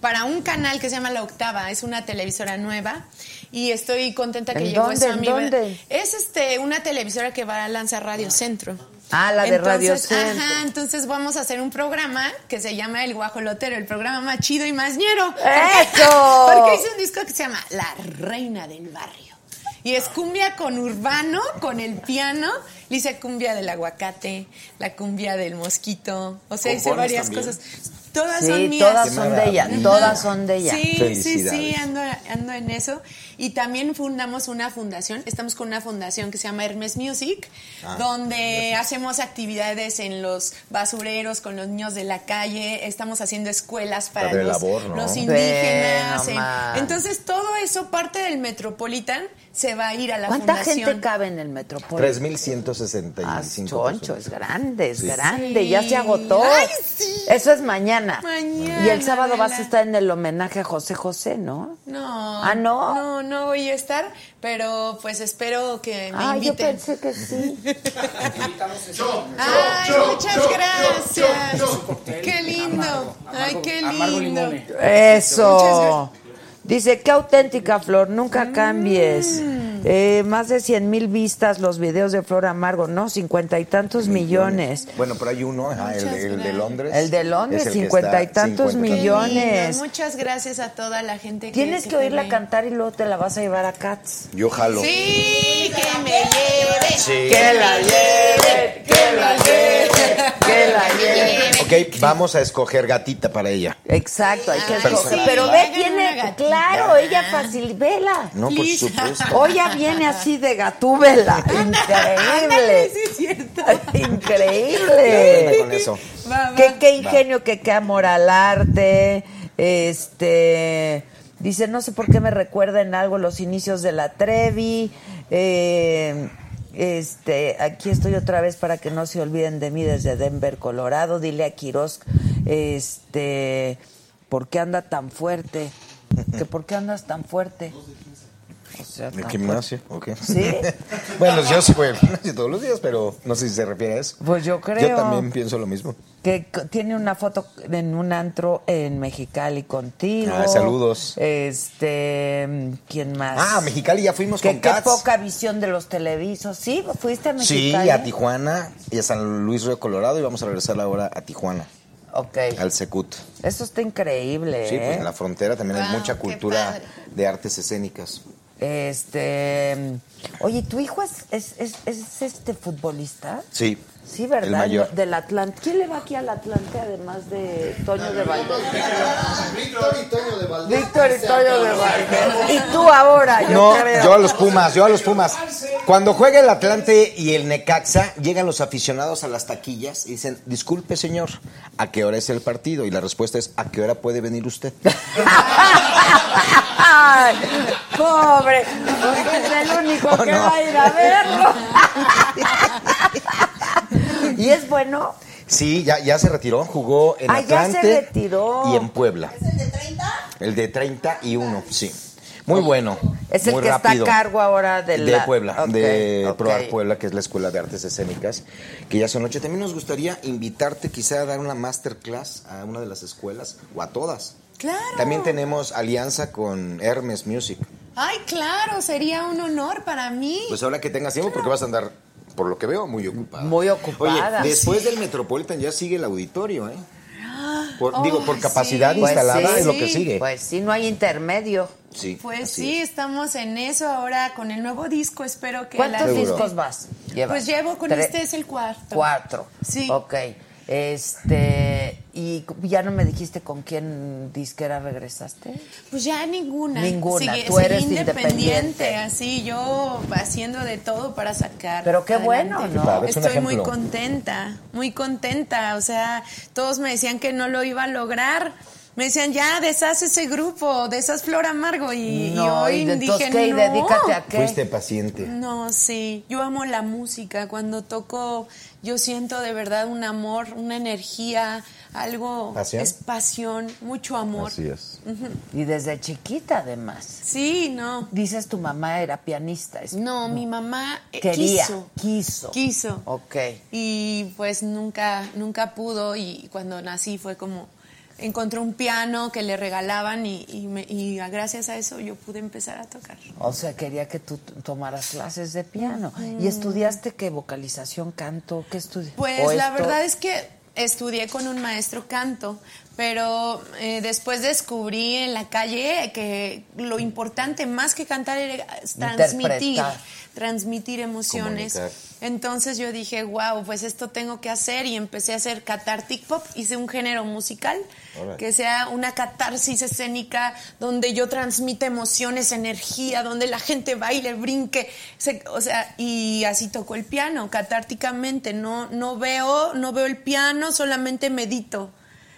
para un canal que se llama La Octava, es una televisora nueva y estoy contenta que ¿En llegó dónde? eso a ¿En mí. dónde? Es este una televisora que va a lanzar Radio Centro. Ah, la de Radio Centro. Ajá, entonces vamos a hacer un programa que se llama El Guajolotero, el programa más chido y más ñero. ¡Eso! Porque hice un disco que se llama La Reina del Barrio. Y es cumbia con urbano, con el piano. Le hice cumbia del aguacate, la cumbia del mosquito. O sea, hice ¿Compones varias también? cosas. Todas Sí, son mías. todas son de ella, todas son de ella. Sí, sí, sí, ando, ando en eso. Y también fundamos una fundación, estamos con una fundación que se llama Hermes Music, Ah, donde hacemos actividades en los basureros con los niños de la calle, estamos haciendo escuelas para los, labor, ¿no? los Ve indígenas. en- entonces todo eso, parte del Metropolitan, se va a ir a la ¿Cuánta fundación. gente cabe en el Metropolitano? 3.165. Ah, choncho, es grande, es Sí. grande, ya se agotó. Ay, sí. Eso es mañana. Mañana, Y el sábado vas a estar en el homenaje a José José, ¿no? No. Ah, ¿no? No, no voy a estar, pero pues espero que me Ah, yo inviten. pensé que sí. Ay, muchas gracias. Qué lindo. Amargo, Ay, qué lindo. limone. Eso. Dice, qué auténtica, Flor, nunca cambies. Mm. Eh, más de 100 mil vistas los videos de Flor Amargo, ¿no? Cincuenta y tantos millones. Bueno, pero hay uno, ajá, el, de- el de Londres. El de Londres, cincuenta y tantos 50 Qué millones. lindo. Muchas gracias a toda la gente que Tienes que oírla cantar y luego te la vas a llevar a Cats. Yo jalo. Sí, que me lleve. Sí. Que la lleve, que la lleve, que la lleve. Ok, vamos a escoger gatita para ella. Exacto, hay que escoger. sí, Pero ve, tiene, claro, ella fácil, vela. No, por supuesto. Ya viene así de gatúbela. Increíble. sí es cierto. Increíble. con eso. Va, va. Qué, qué ingenio, que qué amor al arte. Este. Dice, no sé por qué me recuerda en algo los inicios de la Trevi. Eh, este, aquí estoy otra vez para que no se olviden de mí desde Denver, Colorado. Dile a Quiroz, este, ¿por qué anda tan fuerte? ¿Que ¿Por qué andas tan fuerte? O sea, ¿El gimnasio? Ok. ¿Sí? bueno, yo sí voy al gimnasio todos los días, pero no sé si se refiere a eso. Pues yo creo. Yo también pienso lo mismo. Que tiene una foto en un antro en Mexicali contigo. Ah, saludos. Este, ¿quién más? Ah, Mexicali ya fuimos Que con qué Cats. poca visión de los televisos. Sí, fuiste a Sí, Mexicali. a Tijuana y a San Luis Río Colorado y vamos a regresar ahora a Tijuana, Ok. al Secut. Eso está increíble. Sí, pues ¿eh? en la frontera también hay Wow, mucha qué cultura de artes escénicas. Este, oye, ¿tu hijo es, es, es, es este futbolista? Sí. Sí, ¿verdad? El mayor. Del Atlante. ¿Quién le va aquí al Atlante además de Toño de Valdés? Víctor y Toño de Valdés. Víctor y Toño de Valdés. Y tú ahora, yo No, creo. yo a los Pumas, yo a los Pumas. Cuando juega el Atlante y el Necaxa, llegan los aficionados a las taquillas y dicen, disculpe señor, ¿a qué hora es el partido? Y la respuesta es, ¿a qué hora puede venir usted? Ay, pobre, porque es el único que no. va a ir a verlo. ¿Y es bueno? Sí, ya, ya se retiró, jugó en Ah, ya se Atlante retiró. y en Puebla. ¿Es el de 30? El de 31, sí. Muy bueno. Es el muy que rápido. está a cargo ahora de De la... Puebla, Ok, de. Proar Puebla, que es la Escuela de Artes Escénicas, que ya son ocho. También nos gustaría invitarte quizá a dar una masterclass a una de las escuelas o a todas. Claro. También tenemos alianza con Hermes Music. Ay, claro, sería un honor para mí. Pues ahora que tengas tiempo, porque vas a andar, por lo que veo, muy ocupada. Muy ocupada. Oye, después Sí. del Metropolitan ya sigue el auditorio, ¿eh? Por- Ay, digo, por capacidad sí. instalada Pues sí, es lo que sigue. Pues sí, no hay intermedio. Sí. Pues sí, es. estamos en eso ahora con el nuevo disco. Espero que ¿Cuántos la discos vas? Llevas? Pues llevo con Tre- este es el cuarto. Cuatro. Sí. Ok. Este, y ya no me dijiste con quién disquera regresaste. Pues ya ninguna. Ninguna, Sigue- tú eres independiente. así yo haciendo de todo para sacar. Pero qué bueno. ¿no? Es Estoy muy contenta, muy contenta. O sea, todos me decían que no lo iba a lograr. Me decían, ya, deshaz ese grupo, deshaz Flor Amargo. Y, y No, hoy y dije, entonces, ¿qué? ¿Y no. dedícate a qué? Fuiste paciente. No, sí, yo amo la música. Cuando toco, yo siento de verdad un amor, una energía, algo. ¿Pasión? Es pasión, mucho amor. Así es. Y desde chiquita, además. Sí, no. Dices tu mamá era pianista. es- No, mi mamá eh, Quería, quiso. quiso. Quiso. Ok. Y pues nunca, nunca pudo. Y cuando nací fue como. Encontró un piano que le regalaban y, y me- y gracias a eso yo pude empezar a tocar. O sea, quería que tú tomaras clases de piano. ¿Y estudiaste qué? ¿Vocalización, canto? ¿Qué estudiaste? Pues la verdad es que estudié con un maestro canto, pero eh, después descubrí en la calle que lo importante más que cantar era transmitir, Interpretar. Transmitir emociones. Comunicar. Entonces yo dije, wow, pues esto tengo que hacer y empecé a hacer cathartic pop, hice un género musical que sea una catarsis escénica donde yo transmita emociones, energía, donde la gente baile, brinque, se- o sea, y así toco el piano catárticamente, no no veo, no veo el piano, solamente medito.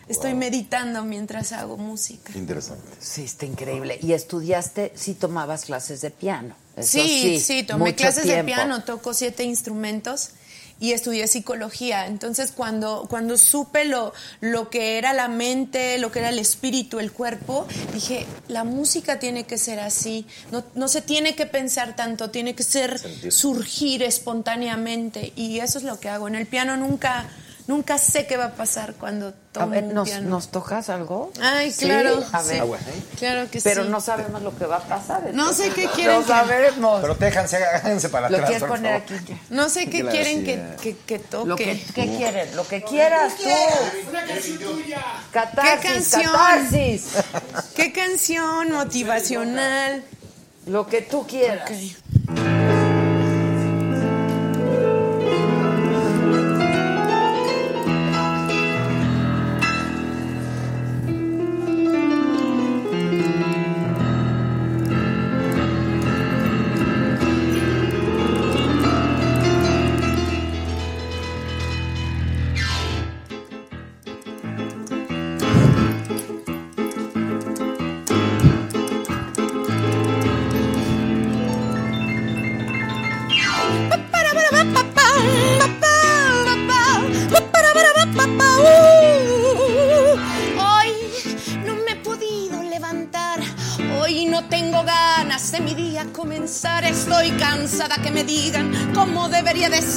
Estoy meditando mientras hago música. Interesante. Sí, está increíble. ¿Y estudiaste, sí tomabas clases de piano? Eso Sí, sí, tomé clases de piano, toco siete instrumentos y estudié psicología. Entonces, cuando, cuando supe lo, lo que era la mente, lo que era el espíritu, el cuerpo, dije, la música tiene que ser así. No, no se tiene que pensar tanto, tiene que ser Sentir. surgir espontáneamente. Y eso es lo que hago. En el piano nunca, nunca sé qué va a pasar cuando A tomo un ¿nos, piano. ¿nos tocas algo? Ay, Sí, claro. a sí. ver. Claro que Pero sí. no sabemos lo que va a pasar. No sé qué quieren No sabemos. Protéjanse, háganse para ¿Lo atrás. quieres poner? No sé qué quieren que, que, que toque. Lo que, ¿Qué quieres? Lo que quieras tú. Una canción tuya. Catarsis, ¿Qué canción? catarsis. ¿Qué canción motivacional? Lo que tú quieras.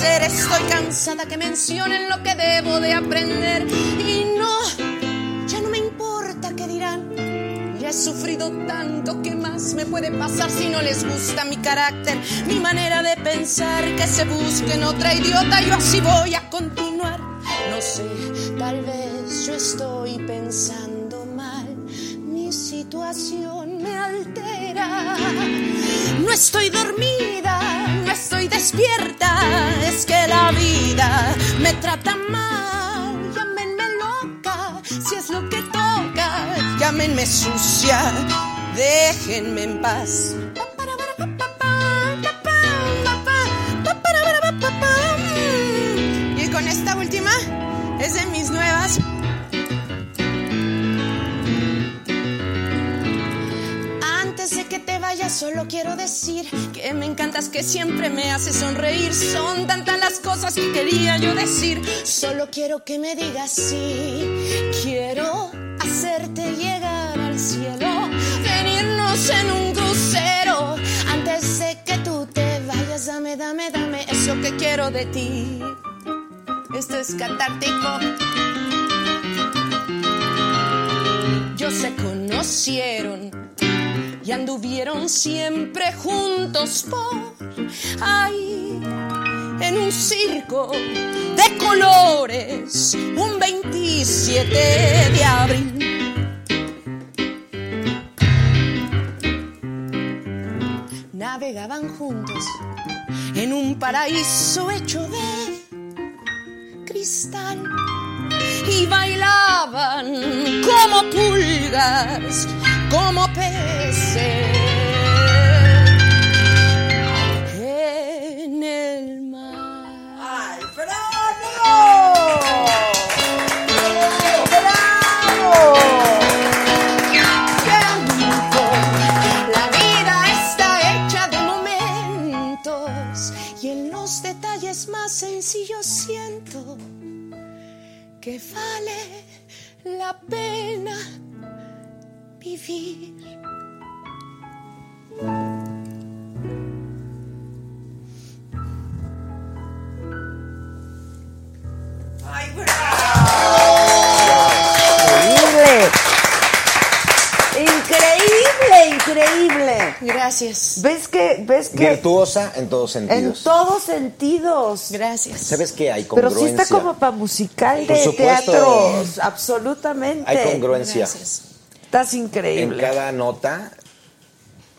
Estoy cansada que mencionen lo que debo de aprender. Y no, ya no me importa qué dirán. Ya he sufrido tanto que más me puede pasar si no les gusta mi carácter, mi manera de pensar, que se busquen otra idiota, yo así voy a continuar. No sé, tal vez yo estoy pensando situación me altera. No estoy dormida, no estoy despierta, es que la vida me trata mal, llámenme loca, si es lo que toca, llámenme sucia, déjenme en paz. Solo quiero decir que me encantas, que siempre me haces sonreír. Son tantas las cosas que quería yo decir. Solo quiero que me digas sí. Quiero hacerte llegar al cielo, venirnos en un crucero. Antes de que tú te vayas, dame, dame, dame eso que quiero de ti. Esto es catártico. Ellos se conocieron y anduvieron siempre juntos por ahí en un circo de colores un 27 de abril. Navegaban juntos en un paraíso hecho de cristal y bailaban como pulgas, como peces en el mar. ¡Ay, bravo! ¡Bravo! tiempo. La vida está hecha de momentos y en los detalles más sencillos siento que vale la pena vivir. ¡Ay, ¡Increíble! ¡Increíble, increíble! Gracias. ¿Ves que, ves que Virtuosa en todos en sentidos. todos sentidos? Gracias. ¿Sabes qué? Hay Pero congruencia. sí está como para musical Por de supuesto. teatro, absolutamente. Hay congruencia. Estás En increíble. cada nota,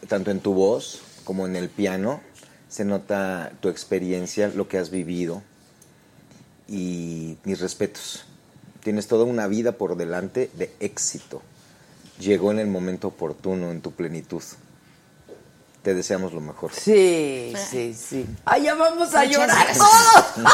tanto en tu voz como en el piano, se nota tu experiencia, lo que has vivido y mis respetos. Tienes toda una vida por delante de éxito. Llegó en el momento oportuno, en tu plenitud. Te deseamos lo mejor. Sí, sí, sí. Ay, ya vamos a Muchas llorar gracias. todos.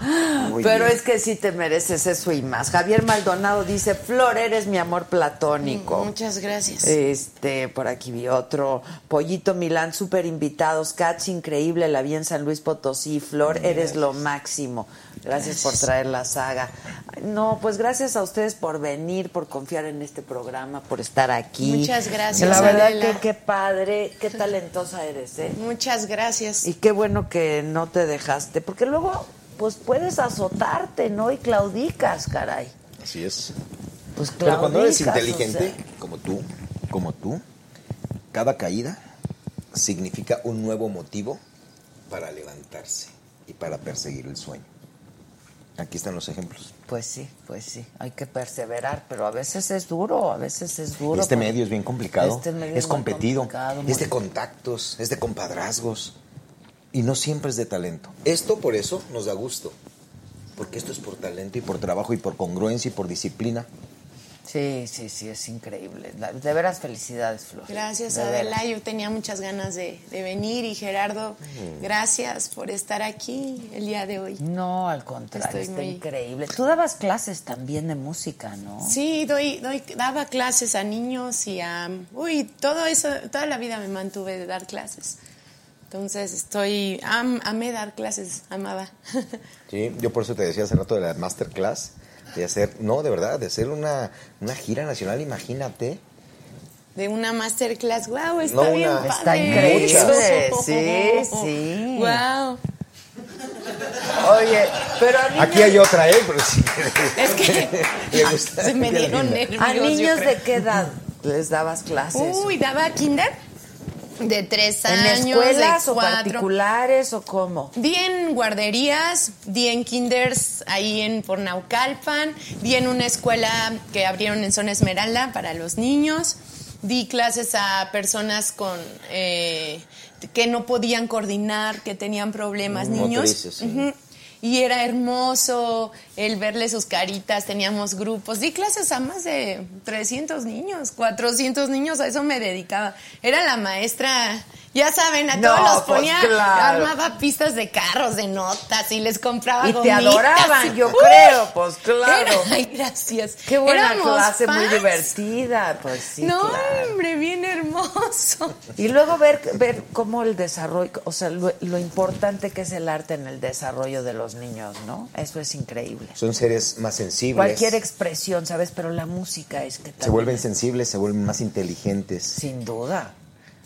Muy Pero bien. es que sí te mereces eso y más. Javier Maldonado dice, Flor, eres mi amor platónico. Muchas gracias. Este, por aquí vi otro. Pollito Milán, súper invitados. Cats, increíble, la vi en San Luis Potosí. Flor, eres lo máximo. Gracias, por traer la saga. No, pues gracias a ustedes por venir, por confiar en este programa, por estar aquí. Muchas gracias, La verdad Adela. que qué padre, qué talentosa eres, ¿eh? Muchas gracias. Y qué bueno que no te dejaste, porque luego pues puedes azotarte, ¿no? Y claudicas, caray. Así es. Pues Pero cuando eres o inteligente, sea. como tú, como tú, cada caída significa un nuevo motivo para levantarse y para perseguir el sueño. Aquí están los ejemplos. Pues sí, pues sí, hay que perseverar, pero a veces es duro, a veces es duro. este medio es bien complicado, este medio es competido, complicado, es de contactos, es de compadrazgos y no siempre es de talento. Esto por eso nos da gusto, porque esto es por talento y por trabajo y por congruencia y por disciplina. Sí, sí, sí, es increíble. De veras, felicidades, Flor. Gracias, De Adela. veras. Yo tenía muchas ganas de, de venir y Gerardo, Mm. gracias por estar aquí el día de hoy. No, al contrario, Estoy está muy- increíble. Tú dabas clases también de música, ¿no? Sí, doy, doy, daba clases a niños y a... Uy, todo eso, toda la vida me mantuve de dar clases. Entonces estoy... Am, amé dar clases, amaba. Sí, yo por eso te decía hace rato de la masterclass, de hacer, no, de verdad, de hacer una, una gira nacional, imagínate. De una masterclass, wow, está No, bien una- padre. Está increíble, sí, sí. Wow. Oye, pero a niños, Aquí hay otra, ¿eh? Pero sí. Es que Le gusta. se me dieron nervios. ¿a niños de qué edad les dabas clases? Uy, daba kinder de tres ¿En años, escuelas de o cuatro. particulares o cómo? Di en guarderías, di en kinders ahí en por Naucalpan, di en una escuela que abrieron en Zona Esmeralda para los niños, di clases a personas con eh, que no podían coordinar, que tenían problemas, niños. motrices, sí. Ujú. Y era hermoso el verle sus caritas, teníamos grupos. Di clases a más de 300 niños, 400 niños, a eso me dedicaba. Era la maestra, ya saben, a No, todos los pues ponía, claro. armaba pistas de carros, de notas y les compraba Y te adoraban, yo Uy, creo, pues claro. era- ay, gracias. Qué buena Éramos clase, muy divertida, pues sí. no, claro. hombre, bien hermoso. Y luego ver, ver cómo el desarrollo, o sea, lo, lo importante que es el arte en el desarrollo de los niños, ¿no? Eso es increíble. Son seres más sensibles. Cualquier expresión, ¿sabes? Pero la música es que Se también vuelven es- sensibles, se vuelven más inteligentes. Sin duda.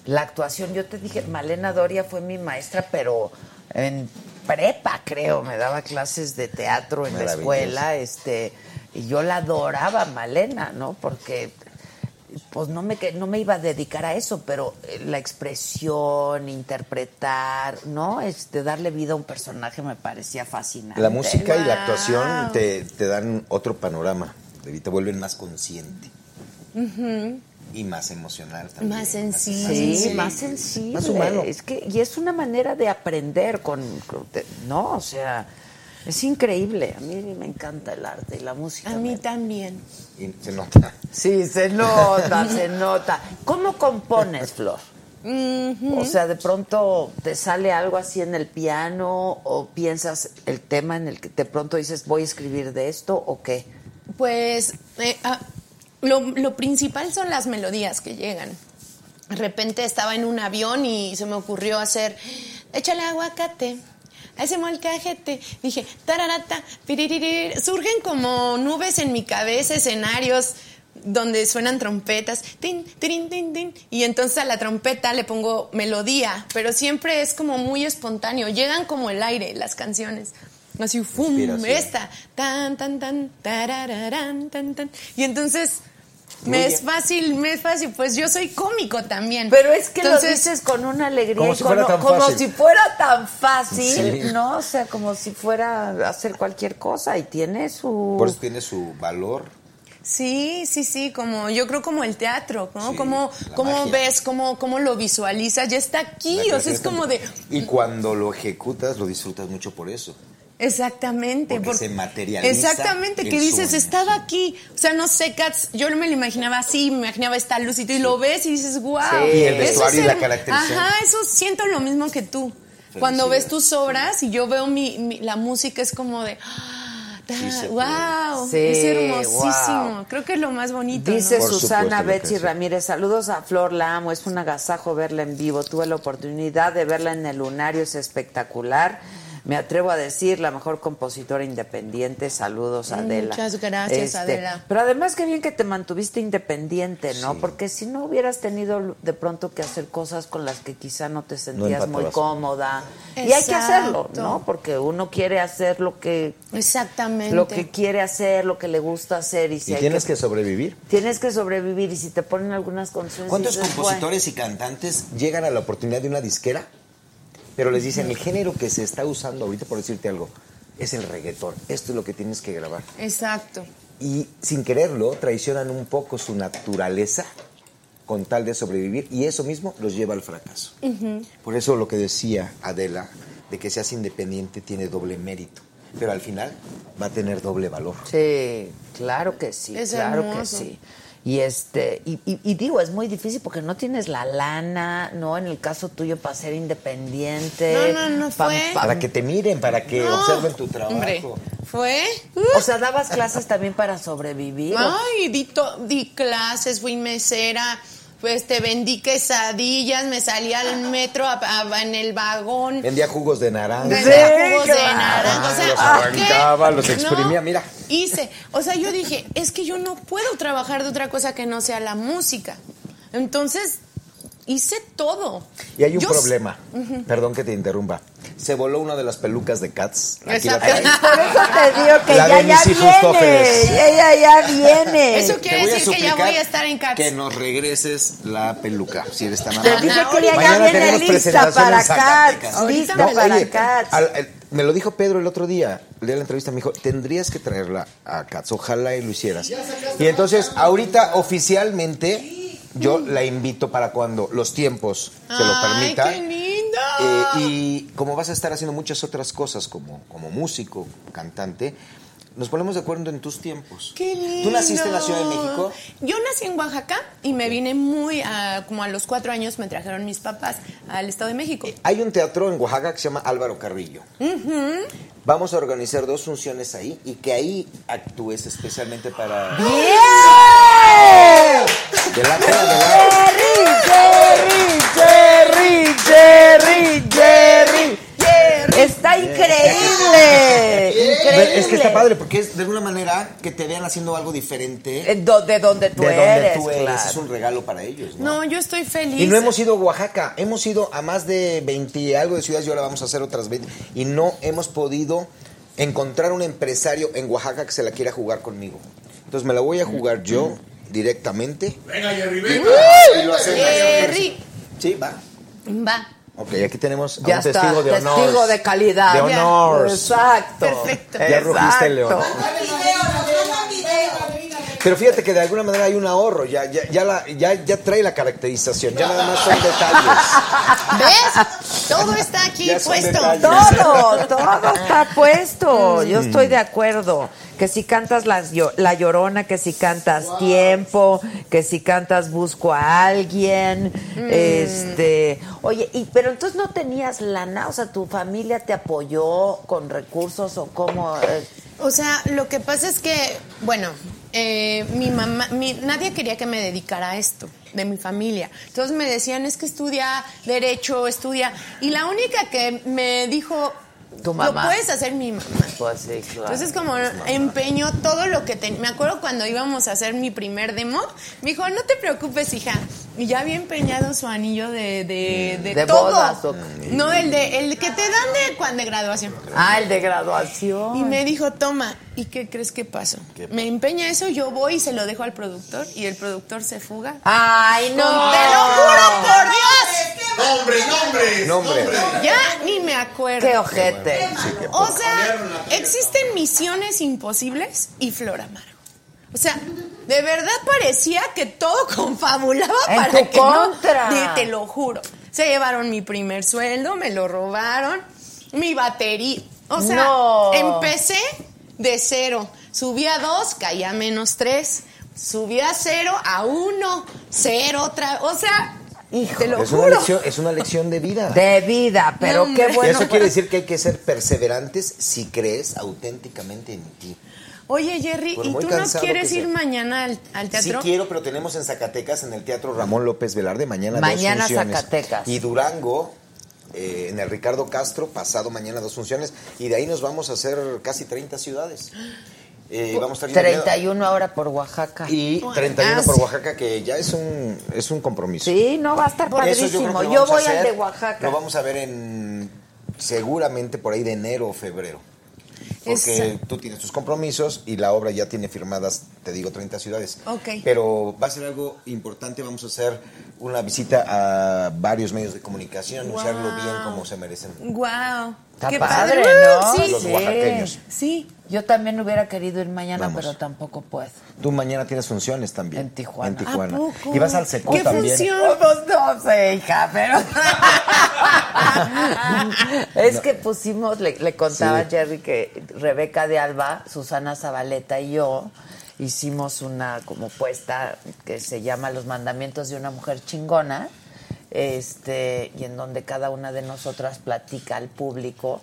La actuación, yo te dije, Malena Doria fue mi maestra, pero en prepa, creo, me daba clases de teatro en la escuela, este, y yo la adoraba, Malena, ¿no? Porque pues no me que- no me iba a dedicar a eso, pero eh, la expresión, interpretar, ¿no? Este darle vida a un personaje me parecía fascinante. La música y la actuación te, te dan otro panorama, y te vuelven más consciente Ujú. Y más emocional también. Más sencillo. Sí, más sensible. Más humano. Es que, y es una manera de aprender con, con- de- no, o sea, es increíble. A mí me encanta el arte y la música. A mí también. Y se nota. Sí, se nota, se nota. ¿Cómo compones, Flor? O sea, de pronto te sale algo así en el piano o piensas el tema en el que de pronto dices voy a escribir de esto o qué. Pues eh, ah, lo, lo principal son las melodías que llegan. De repente estaba en un avión y se me ocurrió hacer, échale aguacate, a ese molcajete. Dije, tararata, piriririr. Surgen como nubes en mi cabeza, escenarios donde suenan trompetas, tin, tirin, tin, tin, y entonces a la trompeta le pongo melodía, pero siempre es como muy espontáneo, llegan como el aire las canciones. Así, ¡fum! Esta, tan, tan, tan, tarararán, tan, tan. Y entonces me es fácil, me es fácil, pues yo soy cómico también. Pero es que Entonces- lo dices con una alegría Como y si con- fuera tan como fácil. si fuera tan fácil, Sí. ¿no? O sea, como si fuera a hacer cualquier cosa y tiene su Por eso tiene su valor. Sí, sí, sí, como yo creo como el teatro, ¿no? Sí, como cómo ves, cómo, cómo lo visualizas, ya está aquí, La o sea, es como de... Y cuando lo ejecutas, lo disfrutas mucho por eso. Exactamente. Porque se materializa Exactamente, el que dices, sueño. estaba aquí. O sea, no sé, Cats, yo me lo imaginaba así, me imaginaba esta luz y tú y lo ves y dices, wow. Sí. Y el vestuario y la caracterización. Ajá, eso siento lo mismo que tú. Cuando ves tus obras y yo veo mi, mi- la música es como de, ah, Sí wow, es Sí, hermosísimo. wow. Creo que es lo más bonito. Dice ¿no? Susana Betsy Ramírez, saludos a Flor, la amo, es un agasajo verla en vivo. Tuve la oportunidad de verla en el Lunario, es espectacular. Me atrevo a decir, la mejor compositora independiente. Saludos, Adela. Muchas gracias, Este, Adela. Pero además, qué bien que te mantuviste independiente, ¿no? Porque si no hubieras tenido de pronto que hacer cosas con las que quizá no te sentías muy cómoda. Y hay que hacerlo. ¿no? Porque uno quiere hacer lo que, Exactamente. lo que quiere hacer, lo que le gusta hacer. Y, si Y hay tienes que sobrevivir. Tienes que sobrevivir y si te ponen algunas canciones... ¿Cuántos dices, compositores y cantantes llegan a la oportunidad de una disquera? Pero les dicen, el género que se está usando ahorita, por decirte algo, es el reggaetón. Esto es lo que tienes que grabar. Exacto. Y sin quererlo, traicionan un poco su naturaleza con tal de sobrevivir y eso mismo los lleva al fracaso. Por eso lo que decía Adela, de que seas independiente tiene doble mérito, pero al final va a tener doble valor. Sí, claro que sí, Es claro hermoso. que sí. Y este, y, y- y digo, es muy difícil porque no tienes la lana, ¿no? En el caso tuyo para ser independiente. No, no, no pa- fue. pa- Para que te miren, para que No, observen tu trabajo. Hombre, fue. O sea, dabas clases también para sobrevivir. Ay, di, to- di clases, fui mesera, pues te vendí quesadillas, me salí al metro a- a- en el vagón. Vendía jugos de naranja. Vendía jugos de naranja, o sea, los ¿qué? arrancaba, los No. exprimía, mira. Hice, o sea, yo dije, es que yo no puedo trabajar de otra cosa que no sea la música. Entonces, hice todo. Y hay un Yo- problema. Perdón que te interrumpa. Se voló una de las pelucas de Cats. Aquí la. Por eso te digo que La de ya hijos viene. Ella ya viene. Eso quiere decir que ya voy a estar en Cats. Que nos regreses la peluca, si eres tan Te amable. dije que ella ya viene lista para. Cats. Lista para Oye, Cats. al- el- me lo dijo Pedro el otro día, el día de la entrevista, me dijo, tendrías que traerla a Cats, ojalá y lo hicieras. Y entonces, ahorita oficialmente, yo la invito para cuando los tiempos se lo Ay, permitan. qué lindo. Eh, y como vas a estar haciendo muchas otras cosas como, como músico, cantante, nos ponemos de acuerdo en tus tiempos. Qué lindo. ¿Tú naciste en la Ciudad de México? Yo nací en Oaxaca y me vine muy, a- como a los cuatro años me trajeron mis papás al Estado de México. Hay un teatro en Oaxaca que se llama Álvaro Carrillo. Vamos a organizar dos funciones ahí y que ahí actúes especialmente para... De la de la- Jerry, Jerry, Jerry, Jerry. Está increíble. Increíble. Es que está padre porque es de alguna manera que te vean haciendo algo diferente. Eh, do- De donde tú de donde eres, tú eres. claro. Es un regalo para ellos. ¿no? No, yo estoy feliz. Y no hemos ido a Oaxaca, hemos ido a más de 20 y algo de ciudades y ahora vamos a hacer otras 20. Y no hemos podido encontrar un empresario en Oaxaca que se la quiera jugar conmigo. Entonces me la voy a jugar yo directamente. Venga, Jerry, venga. y lo hacemos. Jerry. Sí, va. Va. Ok, aquí tenemos a Ya un está, testigo de honor. testigo de calidad. De honor. Exacto. Perfecto. Ya rugiste el león. Pero fíjate que de alguna manera hay un ahorro, ya, ya, ya, la- ya, ya trae la caracterización, ya nada más son detalles. ¿Ves? Todo está aquí puesto. detalles. Todo, todo está puesto. Yo estoy de acuerdo. Que si cantas la, la llorona, que si cantas tiempo, que si cantas busco a alguien. Mm. Este, oye, y pero entonces no tenías lana, o sea, tu familia te apoyó con recursos o cómo. eh? O sea, lo que pasa es que, bueno, eh, mi mamá, mi- nadie quería que me dedicara a esto, de mi familia. Entonces me decían, es que estudia derecho, estudia. Y la única que me dijo, Tu mamá. lo puedes hacer mi mamá. Pues sí, claro. Entonces como empeño todo lo que ten- me acuerdo cuando íbamos a hacer mi primer demo, me dijo, no te preocupes, hija. Y ya había empeñado su anillo de, de, de De todo. bodas, ¿o No, el de el que te dan de cuando de graduación. Ah, el de graduación. Y me dijo, toma, ¿y qué crees que pasó? Me empeña eso, yo voy y se lo dejo al productor y el productor se fuga. Ay, no. Con- ¡Te lo juro por Dios! Nombres, nombres. Nombre. Ya ni me acuerdo. Qué ojete. O sea, existen misiones imposibles y Flor Amargo. O sea, de verdad parecía que todo confabulaba En para tu que contra. no. Te, te lo juro. Se llevaron mi primer sueldo, me lo robaron, mi batería. O sea, No. empecé de cero. Subí a dos, caí a menos tres. Subí a cero, a uno, cero otra. O sea, te lo Es una, juro. lección, es una lección de vida. De vida, pero No, qué bueno. Eso quiere decir que hay que ser perseverantes si crees auténticamente en ti. Oye, Jerry, ¿y tú no quieres ir sea. mañana al, al Sí teatro? quiero, pero tenemos en Zacatecas, en el Teatro Ramón López Velarde, mañana, Mañana dos funciones. Zacatecas. Y Durango, eh, en el Ricardo Castro, pasado mañana dos funciones. Y de ahí nos vamos a hacer casi 30 ciudades. Eh, vamos a estar yendo- 31 ahora por Oaxaca. Y 31 por Oaxaca, que ya es un, es un compromiso. Sí, no, va a estar padrísimo. Yo, voy al de Oaxaca. Lo vamos a ver en seguramente por ahí de enero o febrero. Porque tú tienes tus compromisos y la obra ya tiene firmadas, te digo, 30 ciudades. Ok. Pero va a ser algo importante. Vamos a hacer una visita a varios medios de comunicación, anunciarlo Wow. bien como se merecen. Wow. Está Qué padre, padre. ¿no? Sí. Los oaxaqueños. Sí. Yo también hubiera querido ir mañana, Vamos. pero tampoco puedo. Tú mañana tienes funciones también. En Tijuana. En Tijuana. ¿A poco? Y vas al Seco ¿Qué también. función? Pues no sé, hija, pero. es que pusimos, le, le contaba Sí. a Jerry que Rebeca de Alba, Susana Zabaleta y yo hicimos una como puesta que se llama Los mandamientos de una mujer chingona. Este, y en donde cada una de nosotras platica al público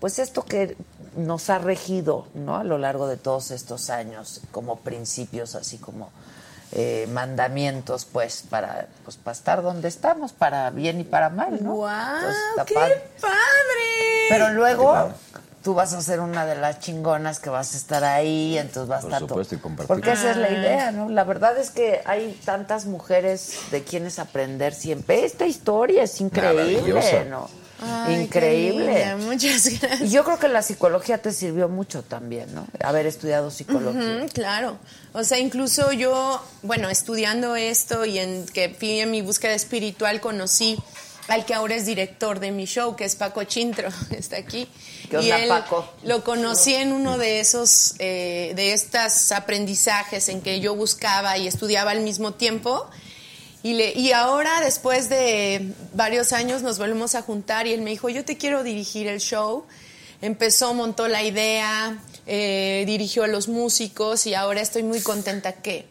pues esto que nos ha regido ¿no? a lo largo de todos estos años como principios así como eh, mandamientos pues para pues para estar donde estamos para bien y para mal no está ¡Qué padre. padre! pero luego tú vas a ser una de las chingonas que vas a estar ahí entonces vas a Por estar todo- supuesto, y compartir. porque esa es la idea no la verdad es que hay tantas mujeres de quienes aprender siempre esta historia es increíble no Ay, increíble Muchas gracias. y yo creo que la psicología te sirvió mucho también, ¿no? Haber estudiado psicología. Claro. O sea, incluso yo, bueno, estudiando esto y en que fui en mi búsqueda espiritual conocí al que ahora es director de mi show, que es Paco Chintro, está aquí. ¿Qué y onda, él Paco? lo conocí en uno de esos, eh, de estos aprendizajes en que yo buscaba y estudiaba al mismo tiempo. Y, le, y ahora, después de varios años, nos volvemos a juntar y él me dijo, yo te quiero dirigir el show. Empezó, montó la idea, eh, dirigió a los músicos y ahora estoy muy contenta que,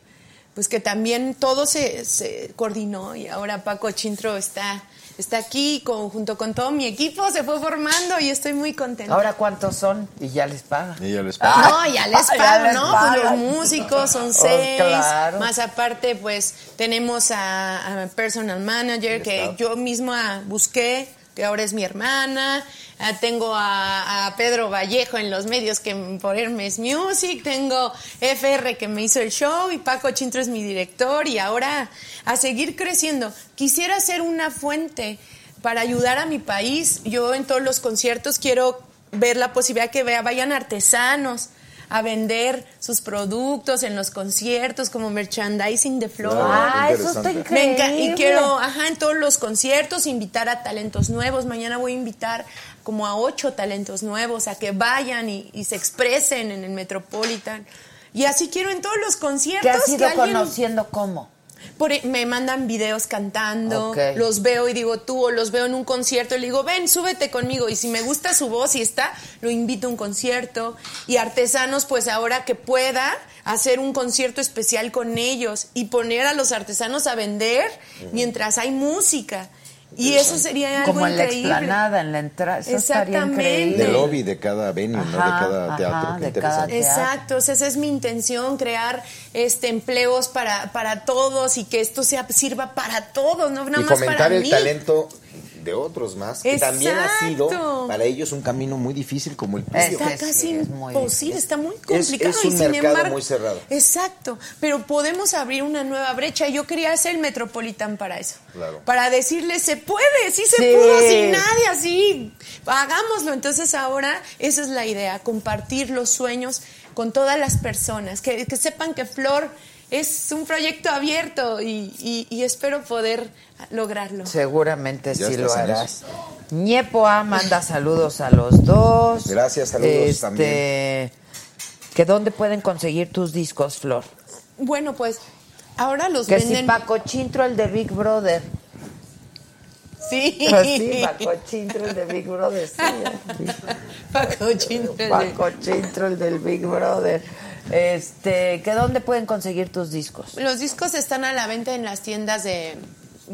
pues que también todo se, se coordinó y ahora Paco Chintro está, está aquí con, junto con todo mi equipo, se fue formando y estoy muy contenta. Ahora, ¿cuántos son? Y ya les pagan. Y ya les No, ya les pago, les ¿no? Pues pagan. los músicos son Oh, seis. claro. Más aparte, pues tenemos a, a personal manager que yo misma busqué que ahora es mi hermana. Ah, tengo a, Pedro Vallejo en los medios que por Hermes Music. Tengo FR que me hizo el show y Paco Chintro es mi director. Y ahora a seguir creciendo. Quisiera ser una fuente para ayudar a mi país. Yo en todos los conciertos quiero ver la posibilidad que vayan artesanos a vender sus productos en los conciertos como merchandising de flor. Ah, eso está Me increíble. Y quiero, ajá, en todos los conciertos invitar a talentos nuevos. Mañana voy a invitar como a ocho talentos nuevos a que vayan y, y se expresen en el Metropolitan. Y así quiero en todos los conciertos. ¿Te has ido alguien- conociendo cómo? Por- e, me mandan videos cantando, los veo y digo tú, o los veo en un concierto y le digo, ven, súbete conmigo. Y si me gusta su voz y está, lo invito a un concierto. Y artesanos, pues ahora que pueda hacer un concierto especial con ellos y poner a los artesanos a vender mientras hay música. Y eso sería algo Como en la explanada, en la entrada. Eso estaría Exactamente. increíble. Del lobby de cada venue, ¿no? De Ajá, cada teatro. ajá, qué de interesante. Exacto, o sea, esa es mi intención, crear este empleos para, para todos y que esto sea, sirva para todos, no nada y más fomentar para el mí. talento de otros más, que también ha sido para ellos un camino muy difícil como el tuyo. Está casi imposible, está muy complicado. es un y sin mercado embargo- muy cerrado. Exacto, pero podemos abrir una nueva brecha. Yo quería hacer el Metropolitan para eso. Claro. Para decirles, se puede, sí se Sí. pudo sin nadie, así, hagámoslo. Entonces ahora esa es la idea, compartir los sueños con todas las personas, que, que sepan que Flor es un proyecto abierto y, y- y espero poder lograrlo. Seguramente Ya sí lo harás. Ñepoa manda saludos a los dos. Gracias, saludos Este, también. ¿Que dónde pueden conseguir tus discos, Flor? Bueno, pues ahora los Que venden... si Paco Chintro, el de Big Brother. Sí. Pues sí, Paco Chintro, el de Big Brother. Sí. Paco Chintro, el de- Paco Chintro, el del Big Brother. Este, ¿que dónde pueden conseguir tus discos? Los discos están a la venta en las tiendas de...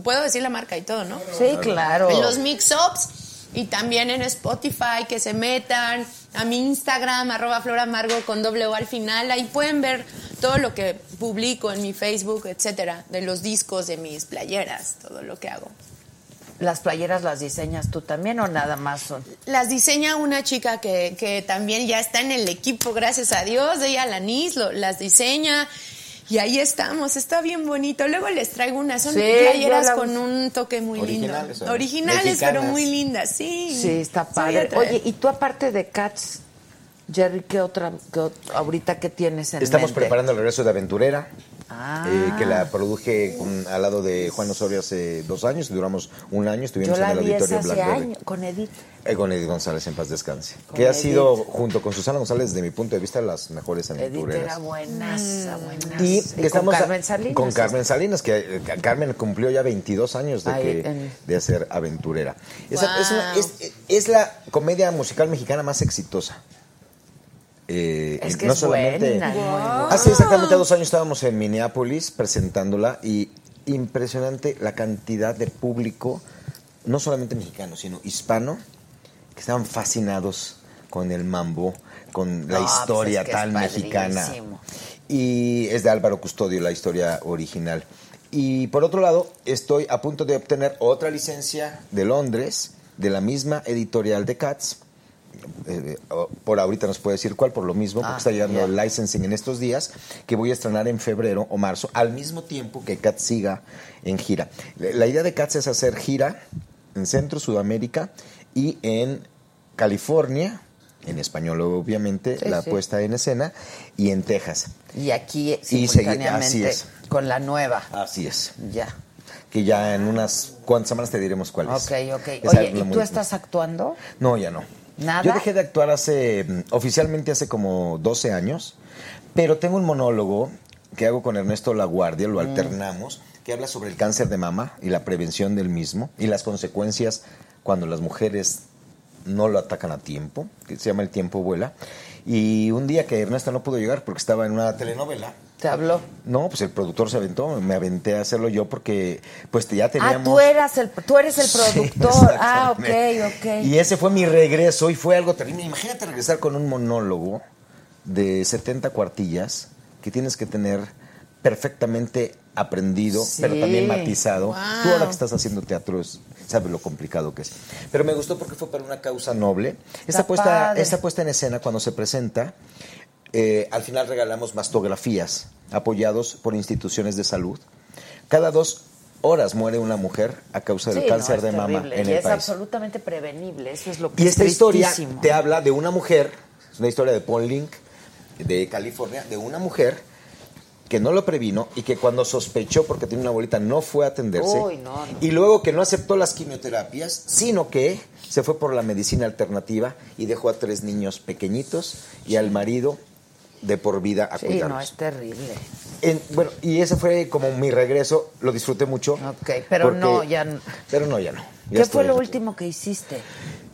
Puedo decir la marca y todo, ¿no? Sí, claro. En los mix-ups y también en Spotify, que se metan a mi Instagram, arroba floramargo con doble O al final. Ahí pueden ver todo lo que publico en mi Facebook, etcétera, de los discos, de mis playeras, todo lo que hago. ¿Las playeras las diseñas tú también o nada más son? Las diseña una chica que, que también ya está en el equipo, gracias a Dios. Ella, Lanis, lo, las diseña. Y ahí estamos, está bien bonito. Luego les traigo unas, son Sí, playeras la- con un toque muy Originales, lindo. Originales, Mexicanas. pero muy lindas, sí. Sí, está padre. Oye, y tú aparte de Cats, Jerry, ¿qué otra, qué ahorita qué tienes en Estamos mente? preparando el regreso de Aventurera, Ah. eh, que la produje con- al lado de Juan Osorio hace dos años. Duramos un año, estuvimos Yo la en el vi auditorio hace Blackberry. años con Edith. Eh, con Edith González, en paz descanse. Con que ha Edith. sido, junto con Susana González, desde mi punto de vista, las mejores Edith aventureras. era buenaza, buenaza. Y, con estamos a- Carmen Salinas. Con Carmen Salinas, que eh, Carmen cumplió ya 22 años de, Ahí, que- en- de hacer aventurera. Esa- es, una- es- es la comedia musical mexicana más exitosa. Eh, Es que no es solamente buena, hace exactamente dos años estábamos en Minneapolis presentándola y impresionante la cantidad de público no solamente mexicano sino hispano que estaban fascinados con el mambo con la No, pues historia es que tan es mexicana y es de Álvaro Custodio la historia original. Y por otro lado, estoy a punto de obtener otra licencia de Londres, de la misma editorial de Cats. Eh, por ahorita nos puede decir cuál, por lo mismo, porque Ah, está llegando el licensing en estos días, que voy a estrenar en febrero o marzo, al mismo tiempo que Cats siga en gira. La idea de Cats es hacer gira en Centro, Sudamérica y en California, en español obviamente, Sí, la sí. puesta en escena, y en Texas. Y aquí Y segui- simultáneamente así es. con la nueva. Así es. Ya. Que ya en unas cuantas semanas te diremos cuál es. Ok, ok. Oye, ¿y tú estás actuando? No, ya no. ¿Nada? Yo dejé de actuar hace, mm, oficialmente hace como 12 años, pero tengo un monólogo que hago con Ernesto Laguardia, Mm. lo alternamos, que habla sobre el cáncer de mama y la prevención del mismo y las consecuencias cuando las mujeres no lo atacan a tiempo, que se llama El tiempo vuela. Y un día que Ernesto no pudo llegar porque estaba en una telenovela, ¿Te habló? no, pues el productor se aventó, me aventé a hacerlo yo porque pues ya Ah, teníamos... tú, eras el, tú eres el Sí, productor. ah, ok, ok. Y ese fue mi regreso y fue algo terrible. Imagínate regresar con un monólogo de 70 cuartillas que tienes que tener perfectamente aprendido, Sí. pero también matizado. Wow. Tú ahora que estás haciendo teatro es sabe lo complicado que es. Pero me gustó porque fue para una causa noble. Esta, puesta, esta puesta en escena, cuando se presenta, eh, al final regalamos mastografías apoyados por instituciones de salud. Cada dos horas muere una mujer a causa del Sí, cáncer es de mama en y el es país. absolutamente prevenible. Eso es lo que Y es esta historia te habla de una mujer, es una historia de Paul Link, de California, de una mujer que no lo previno y que cuando sospechó porque tiene una bolita no fue a atenderse. Uy, no, no. Y luego que no aceptó las quimioterapias, sino que se fue por la medicina alternativa y dejó a tres niños pequeñitos y al marido de por vida a Sí, cuidarlos. no, es terrible. En- bueno, y ese fue como mi regreso, lo disfruté mucho. Ok, pero porque- no, ya no. Pero no, ya no. Ya ¿Qué fue lo último que hiciste?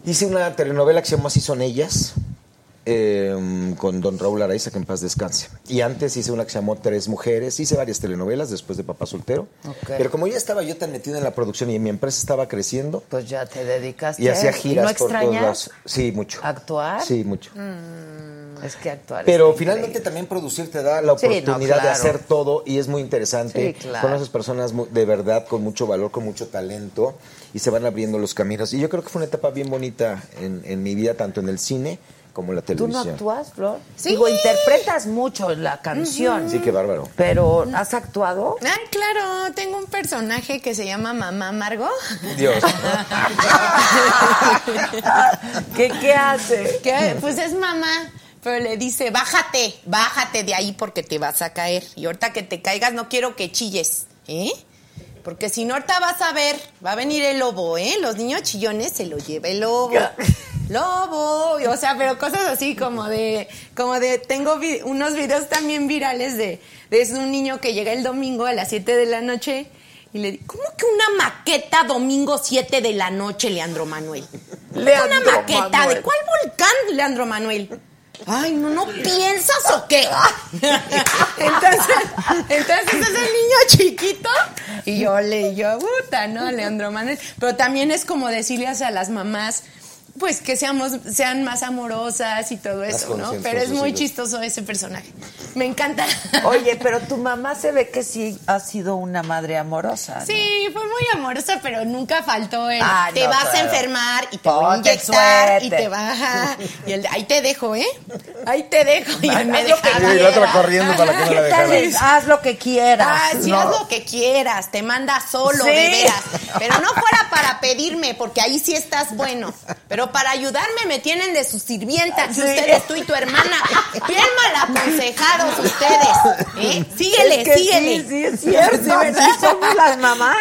Hice una telenovela que se llama Así son ellas, eh, con don Raúl Araiza, que en paz descanse. Y antes hice una que se llamó Tres Mujeres. Hice varias telenovelas después de Papá Soltero. Pero como ya estaba yo tan metido en la producción y mi empresa estaba creciendo, Pues ya te dedicaste y hacía giras ¿No por todos lados. Sí, mucho. actuar? Sí, mucho. Mm, es que actuar Pero es finalmente increíble. también producir te da la Sí, no, oportunidad de hacer todo y es muy interesante. Sí, claro. Conoces personas de verdad con mucho valor, con mucho talento y se van abriendo los caminos. Y yo creo que fue una etapa bien bonita en, en mi vida, tanto en el cine como la ¿Tú no televisión. actúas, Flor? Digo, interpretas mucho la canción. Sí, qué bárbaro. Pero, ¿has actuado? Ah, claro, tengo un personaje que se llama Mamá Margo. Dios. ¿Qué, qué hace? Que, pues es mamá, pero le dice, bájate, bájate de ahí porque te vas a caer. Y ahorita que te caigas no quiero que chilles, ¿eh? Porque si no ahorita vas a ver, va a venir el lobo, ¿eh? Los niños chillones se lo lleva el lobo. Lobo, o sea, pero cosas así como de, como de, tengo vi- unos videos también virales de, de es un niño que llega el domingo a las 7 de la noche y le digo, ¿cómo que una maqueta domingo 7 de la noche, Leandro Manuel? Leandro una maqueta, Manuel. ¿de cuál volcán, Leandro Manuel? Ay, no, no piensas o qué. entonces, entonces es el niño chiquito y yo le, yo, puta, ¿no? Leandro Manuel. Pero también es como decirles a las mamás, pues que seamos, sean más amorosas y todo eso, ¿no? Pero es muy chistoso ese personaje. Me encanta. Oye, pero tu mamá se ve que sí ha sido una madre amorosa. ¿no? Sí, fue muy amorosa, pero nunca faltó el Ah, te no, vas claro. a enfermar y te voy a Ponte el inyectar y te baja y el ahí te dejo, ¿eh? Ahí te dejo y Haz me dejaba. Y la otra corriendo para que no la. Haz lo que quieras. Ah, sí, ¿no? haz lo que quieras, te manda solo, Sí. de veras. Pero no fuera para pedirme, porque ahí sí estás bueno. Pero para ayudarme me tienen de sus sirvientas, Sí. ustedes, tú y tu hermana. Bien mal aconsejados ustedes. ¿eh? Síguele, Es que síguele. Sí, sí, es cierto. Sí, ¿verdad? Así somos las mamás.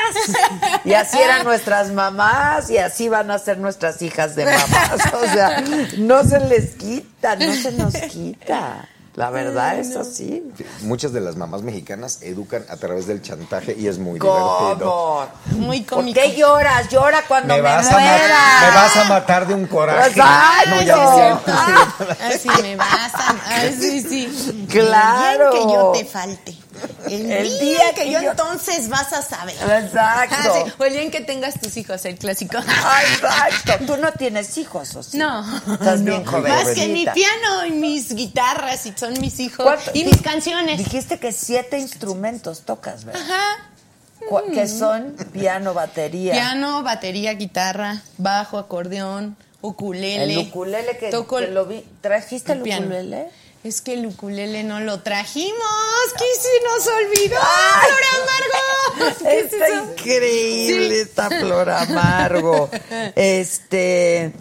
Y así eran nuestras mamás y así van a ser nuestras hijas de mamás. O sea, no se les quita, no se nos quita. La verdad es así. Muchas de las mamás mexicanas educan a través del chantaje y es muy divertido. ¿Cómo? Muy ¿Por qué lloras? Llora cuando me, Me vas, a ma- muera. me vas a matar de un coraje. No, ya no cierto. Ay, sí, me vas a... Ay, sí, sí. Claro. El día en que yo te falte. El, El día, día que, que yo, yo- entonces vas a saber. Exacto. Ah, sí. O el día en que tengas tus hijos, el clásico. Exacto. Tú no tienes hijos, ¿o sí? No. Estás bien joven. Más que mi piano y mis guitarras y son mis hijos. ¿Cuánto- Y mis canciones. Dijiste que siete instrumentos tocas, ¿verdad? Ajá. Que son piano, batería. Piano, batería, guitarra, bajo, acordeón, ukulele. El ukulele que, Toco que el- lo vi. ¿Trajiste el piano. ukulele? Es que el ukulele no lo trajimos. ¿Qué se nos olvidó? ¡Flor Amargo! ¿Qué es Está increíble Sí. esta flor amargo. Este,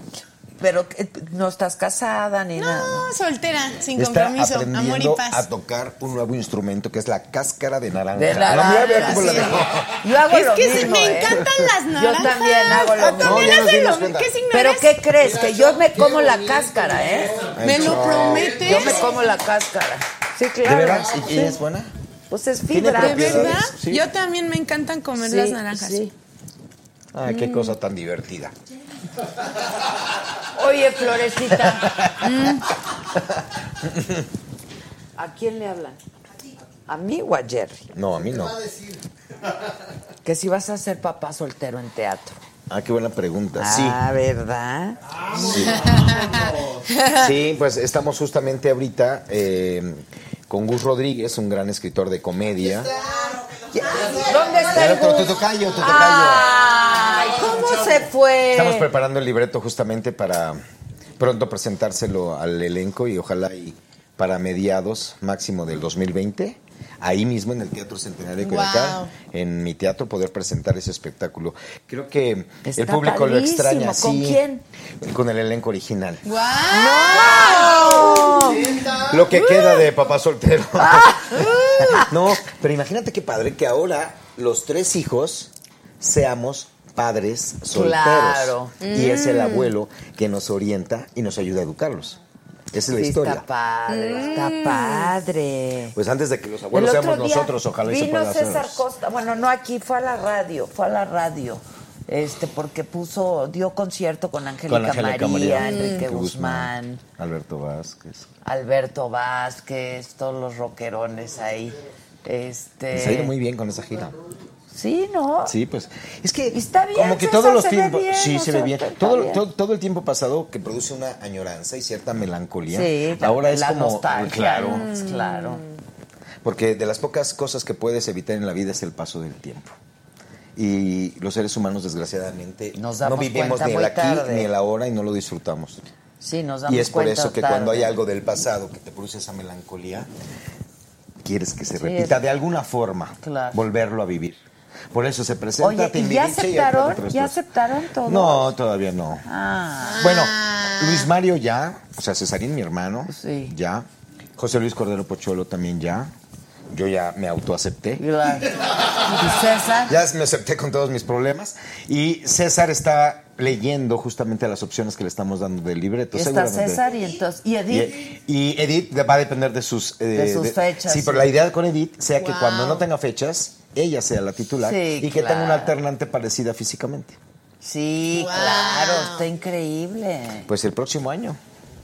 pero que- no estás casada ni nada. No, soltera, sin Está compromiso, amor y aprendiendo paz. a tocar un nuevo instrumento que es la cáscara de naranja. De La vea naranja, cómo la dejó. Yo hago Es lo que mismo, me ¿eh? encantan las Yo naranjas. también hago lo Ah, mismo. también No, ya nos hacen dimos lo cuenta. ¿Qué signo Pero eres? ¿qué crees? Que yo me como la cáscara, ¿eh? ¿Me lo prometes? Yo me como la cáscara. Sí, ¿De claro. veras? ¿Y Sí. es buena? Pues es ¿Tiene fibra. ¿De verdad? Sí. Yo también me encantan comer Sí, las naranjas. sí. Ay, Mm. qué cosa tan divertida. Oye, Florecita. Mm. ¿A quién le hablan? ¿A mí o a Jerry? No, a mí no. Que si vas a ser papá soltero en teatro. Ah, qué buena pregunta. Sí. Ah, ¿verdad? Sí. Sí, pues estamos justamente ahorita eh, con Gus Rodríguez, un gran escritor de comedia. ¿Dónde está el Gus? tocayo, tu tocayo. Ay, ¿Cómo se fue? Estamos preparando el libreto justamente para pronto presentárselo al elenco y ojalá y para mediados máximo del 2020, ahí mismo en el Teatro Centenario de Coyoacán, Wow. en mi teatro, poder presentar ese espectáculo. Creo que Está el público lo extraña. ¿Con sí, quién? Con el elenco original. ¡No! Lo que queda de papá soltero. Ah. no, pero imagínate qué padre que ahora los tres hijos seamos padres solteros. Claro. Y es el Mm. abuelo que nos orienta y nos ayuda a educarlos. Esa es la Sí, historia. Está padre, está padre. Pues antes de que los abuelos seamos nosotros, ojalá y se Vino pueda hacer. César Costa, bueno, no aquí, fue a la radio, fue a la radio. Este, porque puso, dio concierto con Angélica Con Angélica María, María, Enrique Enrique Guzmán, Alberto Vázquez. Alberto Vázquez, todos los rockerones ahí. Este. Les ha ido muy bien con esa gira. Sí, ¿no? Sí, pues es que Está bien, como que César, todos los tiempos, sí o se ve bien. Todo, bien. todo todo el tiempo pasado que produce una añoranza y cierta melancolía. Sí, ahora es la como nostalgia, claro, mm, claro. porque de las pocas cosas que puedes evitar en la vida es el paso del tiempo. Y los seres humanos desgraciadamente Nos no vivimos ni el aquí tarde. ni el ahora y no lo disfrutamos. Sí, nos damos Y es por eso que tarde. cuando hay algo del pasado que te produce esa melancolía, quieres que se Sí, repita es- de alguna forma, Claro. volverlo a vivir. Por eso se presenta Oye, ¿y ya y aceptaron? otras ¿Ya aceptaron todo? No, todavía no. Ah. Bueno, Luis Mario ya, o sea, Cesarín, mi hermano, Sí. ya. José Luis Cordero Pocholo también ya. Yo ya me autoacepté. Claro. ¿Y César? Ya me acepté con todos mis problemas. Y César está leyendo justamente las opciones que le estamos dando del libreto. Está. César y entonces. ¿Y Edith? Y, y Edith va a depender de sus... eh, De sus fechas, Sí, pero la idea con Edith sea que cuando no tenga fechas, ella sea la titular Sí, y que tenga una alternante parecida físicamente. Sí, claro, está increíble. Pues el próximo año.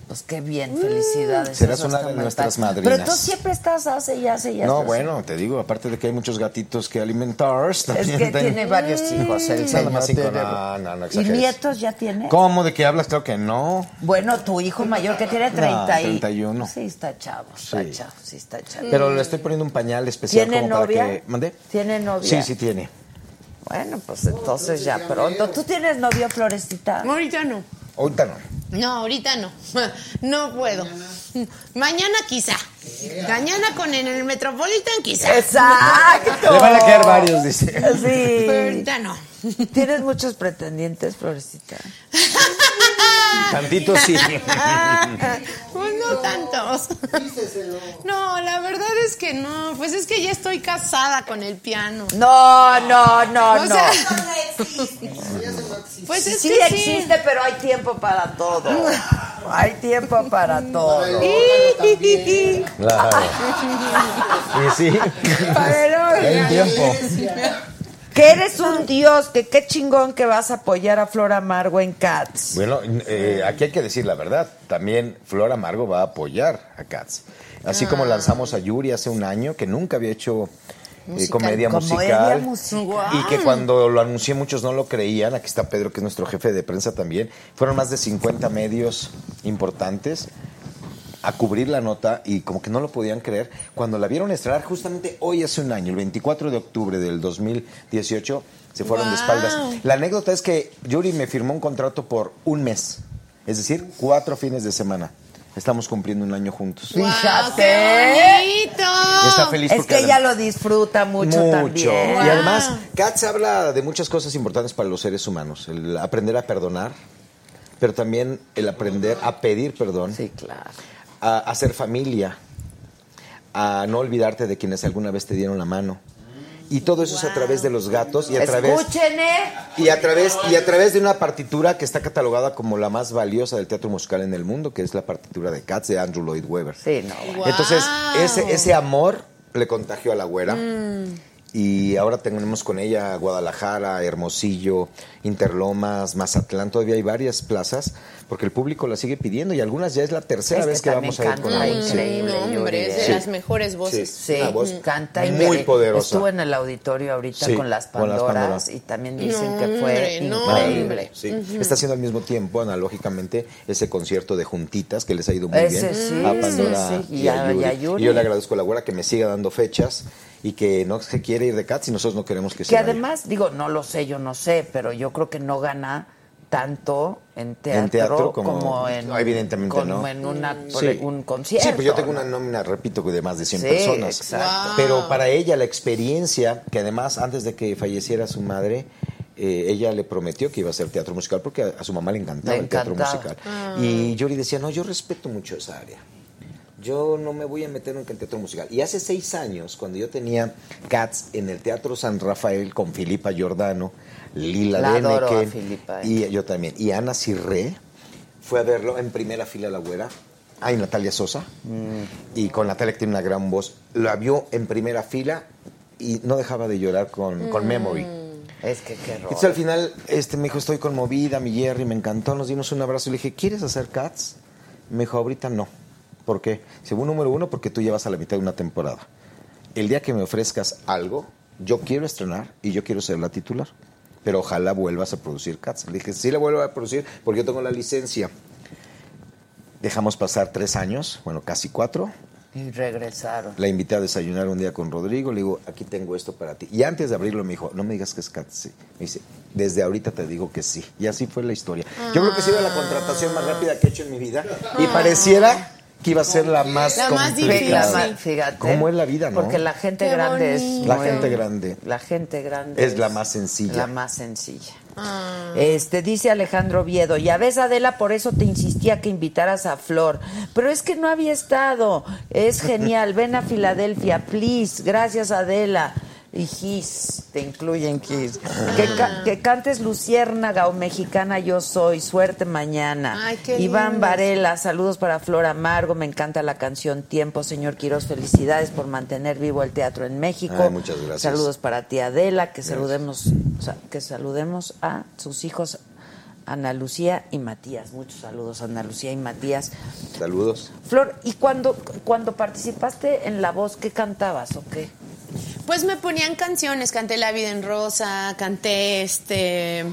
Pues qué bien, felicidades. Serás una de nuestras madrinas. Pero tú siempre estás hace y hace y hace. No, bueno, te digo, aparte de que hay muchos gatitos que alimentar. Es que tiene varios hijos el tiene- no, no, no ¿Y nietos ya tiene? ¿Cómo? ¿De qué hablas? Claro que no. Bueno, tu hijo mayor que tiene 30 y... 31. Sí, está chavo, está chavo, sí está chavo. Pero le estoy poniendo un pañal especial ¿Tiene como novia? para que... ¿Mandé? ¿Tiene novia? Sí, sí tiene. Bueno, pues entonces ya pronto. ¿Tú tienes novio, Florecita? Ahorita no. Ahorita no. No, ahorita no. No puedo. Mañana quizá. Mañana con en el Metropolitan quizá. Exacto. Le van a quedar varios, dice. Sí. Pero ahorita no. ¿Tienes muchos pretendientes, Florecita? Tantito sí. Pues no tantos. No, la verdad es que no. Pues es que ya estoy casada con el piano. No, no, no, O no. sea, Pues es sí que sí. existe, pero hay tiempo para todo. Hay tiempo para todo. Claro. Y sí. Pero, Hay un tiempo. Que eres un dios, que qué chingón que vas a apoyar a Flor Amargo en Cats. Bueno, eh, aquí hay que decir la verdad. También Flor Amargo va a apoyar a Cats. Así como lanzamos a Yuri hace un año, que nunca había hecho eh, Musical. comedia, Comedia musical. musical. Y que cuando lo anuncié muchos no lo creían. Aquí está Pedro, que es nuestro jefe de prensa también. Fueron más de 50 medios importantes a cubrir la nota y como que no lo podían creer. Cuando la vieron estrenar justamente hoy hace un año, el 24 de octubre del 2018, se fueron de Wow. espaldas. La anécdota es que Yuri me firmó un contrato por un mes, es decir, cuatro fines de semana. Estamos cumpliendo un año juntos. Fíjate. ¡Qué bonito! Está feliz Es porque que ella lo disfruta mucho, también. Y además, Katz habla de muchas cosas importantes para los seres humanos. El aprender a perdonar, pero también el aprender a pedir perdón. Sí, claro. A hacer familia, a no olvidarte de quienes alguna vez te dieron la mano. Y todo eso es a través de los gatos y a través ¿eh? y a través y a través de una partitura que está catalogada como la más valiosa del teatro musical en el mundo, que es la partitura de Cats de Andrew Lloyd Webber. Sí, no. Entonces, ese, ese amor le contagió a la güera. Mm. Y ahora tenemos con ella Guadalajara, Hermosillo, Interlomas, Mazatlán, todavía hay varias plazas porque el público la sigue pidiendo y algunas ya es la tercera Es que vez que vamos a ir con. Sí. increíble, hombre, es de ¿eh? las mejores voces. Sí, una voz canta muy poderosa. Estuvo en el auditorio ahorita Sí, con las con las Pandoras y también dicen No, que fue hombre, no, increíble. Está haciendo al mismo tiempo, analógicamente, ese concierto de juntitas que les ha ido muy Ese bien sí, a Pandora sí, sí. y, Y a a- Yuri. y a Yuri. Y yo le agradezco a la güera que me siga dando fechas y que no se quiere ir de Cats y nosotros no queremos que se Que vaya. además, digo, no lo sé, yo no sé, pero yo creo que no gana tanto en teatro, En teatro como, como- en, no, evidentemente como no. en una, por Sí. un concierto. Sí, pues yo tengo ¿no? una nómina, repito, de más de 100 Sí, personas. exacto. Pero para ella la experiencia, que además antes de que falleciera su madre, eh, ella le prometió que iba a hacer teatro musical porque a, a su mamá le encantaba Le el teatro musical. Ah. Y Yori decía, no, yo respeto mucho esa área. Yo no me voy a meter nunca en teatro musical. Y hace seis años, cuando yo tenía Cats en el Teatro San Rafael con Filipa Giordano, Lila La adoro Deneke, a Filipa, eh. y yo también, y Ana Cirré, fue a verlo en primera fila la güera. Ay, Natalia Sosa. Mm. Y con Natalia que tiene una gran voz. La vio en primera fila y no dejaba de llorar con, con Memory. Es que qué Entonces al final este, me dijo, estoy conmovida, mi Jerry, me encantó, nos dimos un abrazo. Y le dije, ¿quieres hacer Cats? Me dijo, ahorita no. ¿Por qué? Según número uno, porque tú llevas a la mitad de una temporada. El día que me ofrezcas algo, yo quiero estrenar y yo quiero ser la titular. Pero ojalá vuelvas a producir Cats. Le dije, sí la vuelvo a producir porque yo tengo la licencia. Dejamos pasar tres años, bueno, casi cuatro. Y regresaron. La invité a desayunar un día con Rodrigo. Le digo, aquí tengo esto para ti. Y antes de abrirlo me dijo, no me digas que es Cats. Sí. Me dice, desde ahorita te digo que sí. Y así fue la historia. Yo creo que ha sido la contratación más rápida que he hecho en mi vida. Y pareciera que iba a ser la más La más complicada. difícil. Fíjate. ¿Cómo es la vida, no? Porque la gente Qué grande es. bonito. La muy- gente grande La gente grande es la más sencilla. La más sencilla. Ah. Este dice Alejandro Viedo, ya ves Adela, por eso te insistía que invitaras a Flor, pero es que no había estado. Es genial, ven a Filadelfia, please. Gracias Adela. Y Gis, te incluyen Gis. Que, ca- que cantes Luciérnaga o Mexicana Yo Soy, suerte mañana. Ay, qué Iván lindos. Varela, saludos para Flor Amargo, me encanta la canción Tiempo, señor Quiroz, felicidades por mantener vivo el teatro en México. Ay, muchas gracias. Saludos para ti Adela, que saludemos, o sea, que saludemos a sus hijos Ana Lucía y Matías. Muchos saludos Ana Lucía y Matías. Saludos. Flor, ¿y cuando, cuando participaste en La Voz, qué cantabas o qué? Pues me ponían canciones, canté La vida en rosa, canté este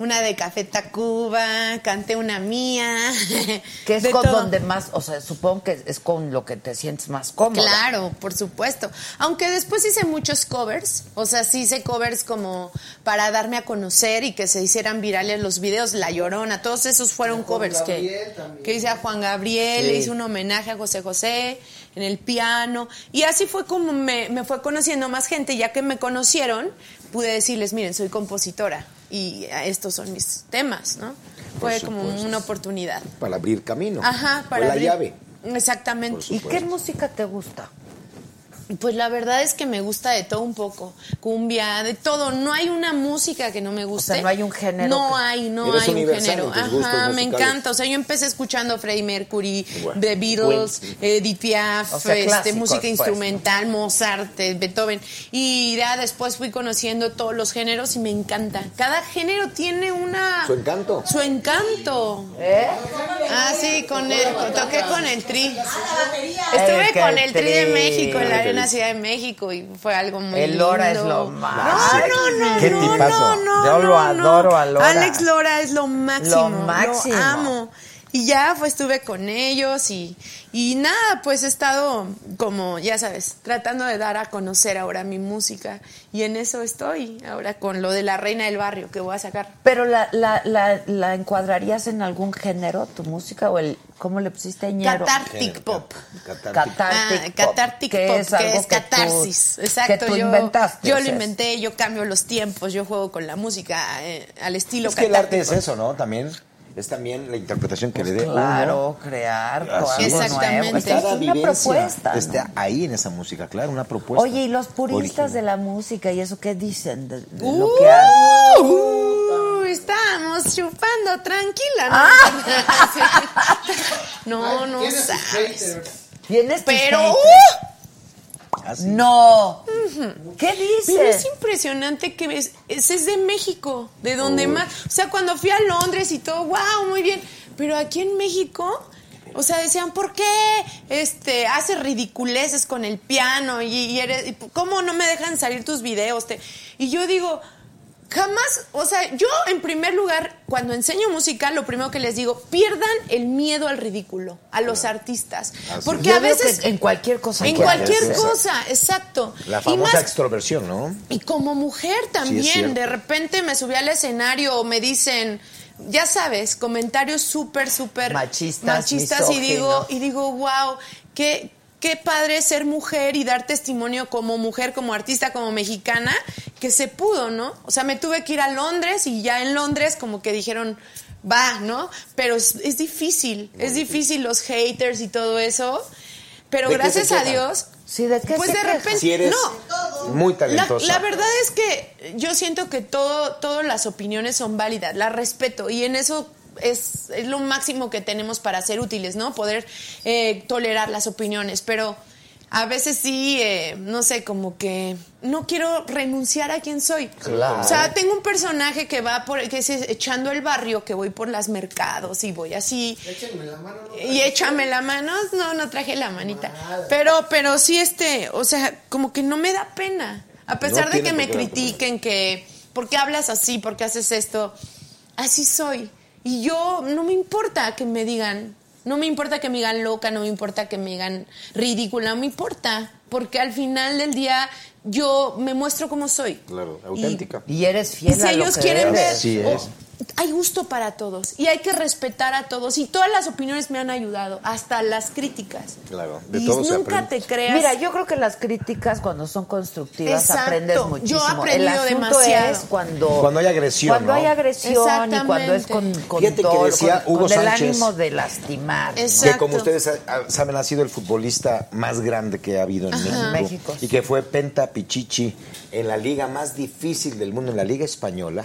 una de Café Tacuba, canté una mía. Que es de con todo. donde más, o sea, supongo que es con lo que te sientes más cómoda. Claro, por supuesto. Aunque después hice muchos covers, o sea, sí hice covers como para darme a conocer y que se hicieran virales los videos, La Llorona, todos esos fueron covers que, Gabriel también. que hice a Juan Gabriel, Sí. le hice un homenaje a José José en el piano y así fue como me, me fue conociendo más gente, ya que me conocieron, pude decirles, miren, soy compositora y estos son mis temas, ¿no? Fue como una oportunidad. Para abrir camino. Ajá, Fue para la abrir- llave. Exactamente. ¿Y qué música te gusta? Pues la verdad es que me gusta de todo un poco. Cumbia, de todo. No hay una música que no me guste. O sea, no hay un género No que- hay, no Eres hay un género. Ajá, me encanta. O sea, yo empecé escuchando Freddie Mercury, Bueno, The Beatles. Edith Piaf, O sea, este, clásicos, música pues. instrumental, Mozart, eh, Beethoven. Y ya después fui conociendo todos los géneros y me encanta. Cada género tiene una... Su encanto. Su encanto. ¿Eh? Ah, sí, con el, toqué con el tri. Estuve con el tri de. México en la Arena delicia. Ciudad de México y fue algo muy El Lora lindo. es lo más. No, no, no, Qué no, tipazo. no, no, Yo lo adoro a Lora. Alex Lora es lo máximo. Lo máximo. Lo amo. Y ya pues estuve con ellos y, y nada, pues he estado como, ya sabes, tratando de dar a conocer ahora mi música y en eso estoy, ahora con lo de la reina del barrio que voy a sacar. Pero la, la, la, la encuadrarías en algún género, tu música, o el, ¿cómo le pusiste ñero? Cathartic pop. Cathartic Ah, pop, que pop, es que algo es que tú- catarsis. Exacto. que tú yo, inventaste, Yo lo inventé, yo cambio los tiempos, yo juego con la música eh, al estilo Es que el arte es eso, ¿no? También es también la interpretación que le dé Claro, uno. crear Así es. Exactamente. Es una vivencia propuesta. ¿no? Está ahí en esa música, claro, una propuesta. Oye, ¿y los puristas original. de la música y eso qué dicen de, de lo que haces? Uh, estamos chupando tranquila. ¿no? Ah. no, no sabes. ¿Tienes Pero, uh, Así. No. ¿Qué Pero es dices? impresionante que ves, ese es de México, de donde Uy. más, o sea, cuando fui a Londres y todo, wow, muy bien, Pero aquí en México, o sea, decían, ¿por qué este, haces ridiculeces con el piano? Y, y eres, y ¿Cómo no me dejan salir tus videos? Te- y yo digo, jamás, o sea, yo en primer lugar, cuando enseño música, lo primero que les digo, pierdan el miedo al ridículo, a los artistas. Así Porque Yo a veces... en cualquier cosa En cualquier cosa, exacto. La Y famosa más- extroversión, ¿no? y como mujer también, de repente me subí al escenario o me dicen, ya sabes, comentarios súper, súper Machistas, machistas y digo, y digo, wow, qué, qué padre ser mujer y dar testimonio como mujer, como artista, como mexicana, que se pudo, ¿no? O sea, me tuve que ir a Londres y ya en Londres como que dijeron, va, ¿no? Pero es, es difícil, es difícil los haters y todo eso. Pero ¿De qué gracias a? Dios, Sí, ¿de qué pues se de repente, Si eres no, muy la, talentosa. la verdad es que yo siento que todo, todas las opiniones son válidas, las respeto y en eso es, es lo máximo que tenemos para ser útiles, ¿no? Poder eh, tolerar las opiniones, pero a veces sí, eh, no sé, como que no quiero renunciar a quien soy. Claro. O sea, tengo un personaje que va por, que es echando el barrio, que voy por las mercados y voy así. Échenme la mano. ¿no? Y échame la mano, no, no traje la manita. Pero, pero sí, este, o sea, como que no me da pena. A pesar No de que me critiquen, que, ¿por qué hablas así? ¿Por qué haces esto? Así soy. Y yo, no me importa que me digan, no me importa que me digan loca, no me importa que me digan ridícula, no me importa. Porque al final del día, yo me muestro como soy. Claro, auténtica. Y eres fiel Y si a lo ellos que quieren ver. Sí es. Hay gusto para todos y hay que respetar a todos. Y todas las opiniones me han ayudado, hasta las críticas. Claro, de y todo se nunca aprende. te creas. Mira, yo creo que las críticas cuando son constructivas Exacto. aprendes Yo he muchísimo. aprendido El asunto demasiado. es cuando Cuando hay agresión, cuando ¿no? hay agresión y cuando es con, con Fíjate que dolo, decía con- Hugo con el ánimo de lastimar. Exacto. Que como ustedes sa- saben, ha sido el futbolista más grande que ha habido en Ajá. México. México, Y que fue Penta Pichichi en la liga más difícil del mundo, en la liga española.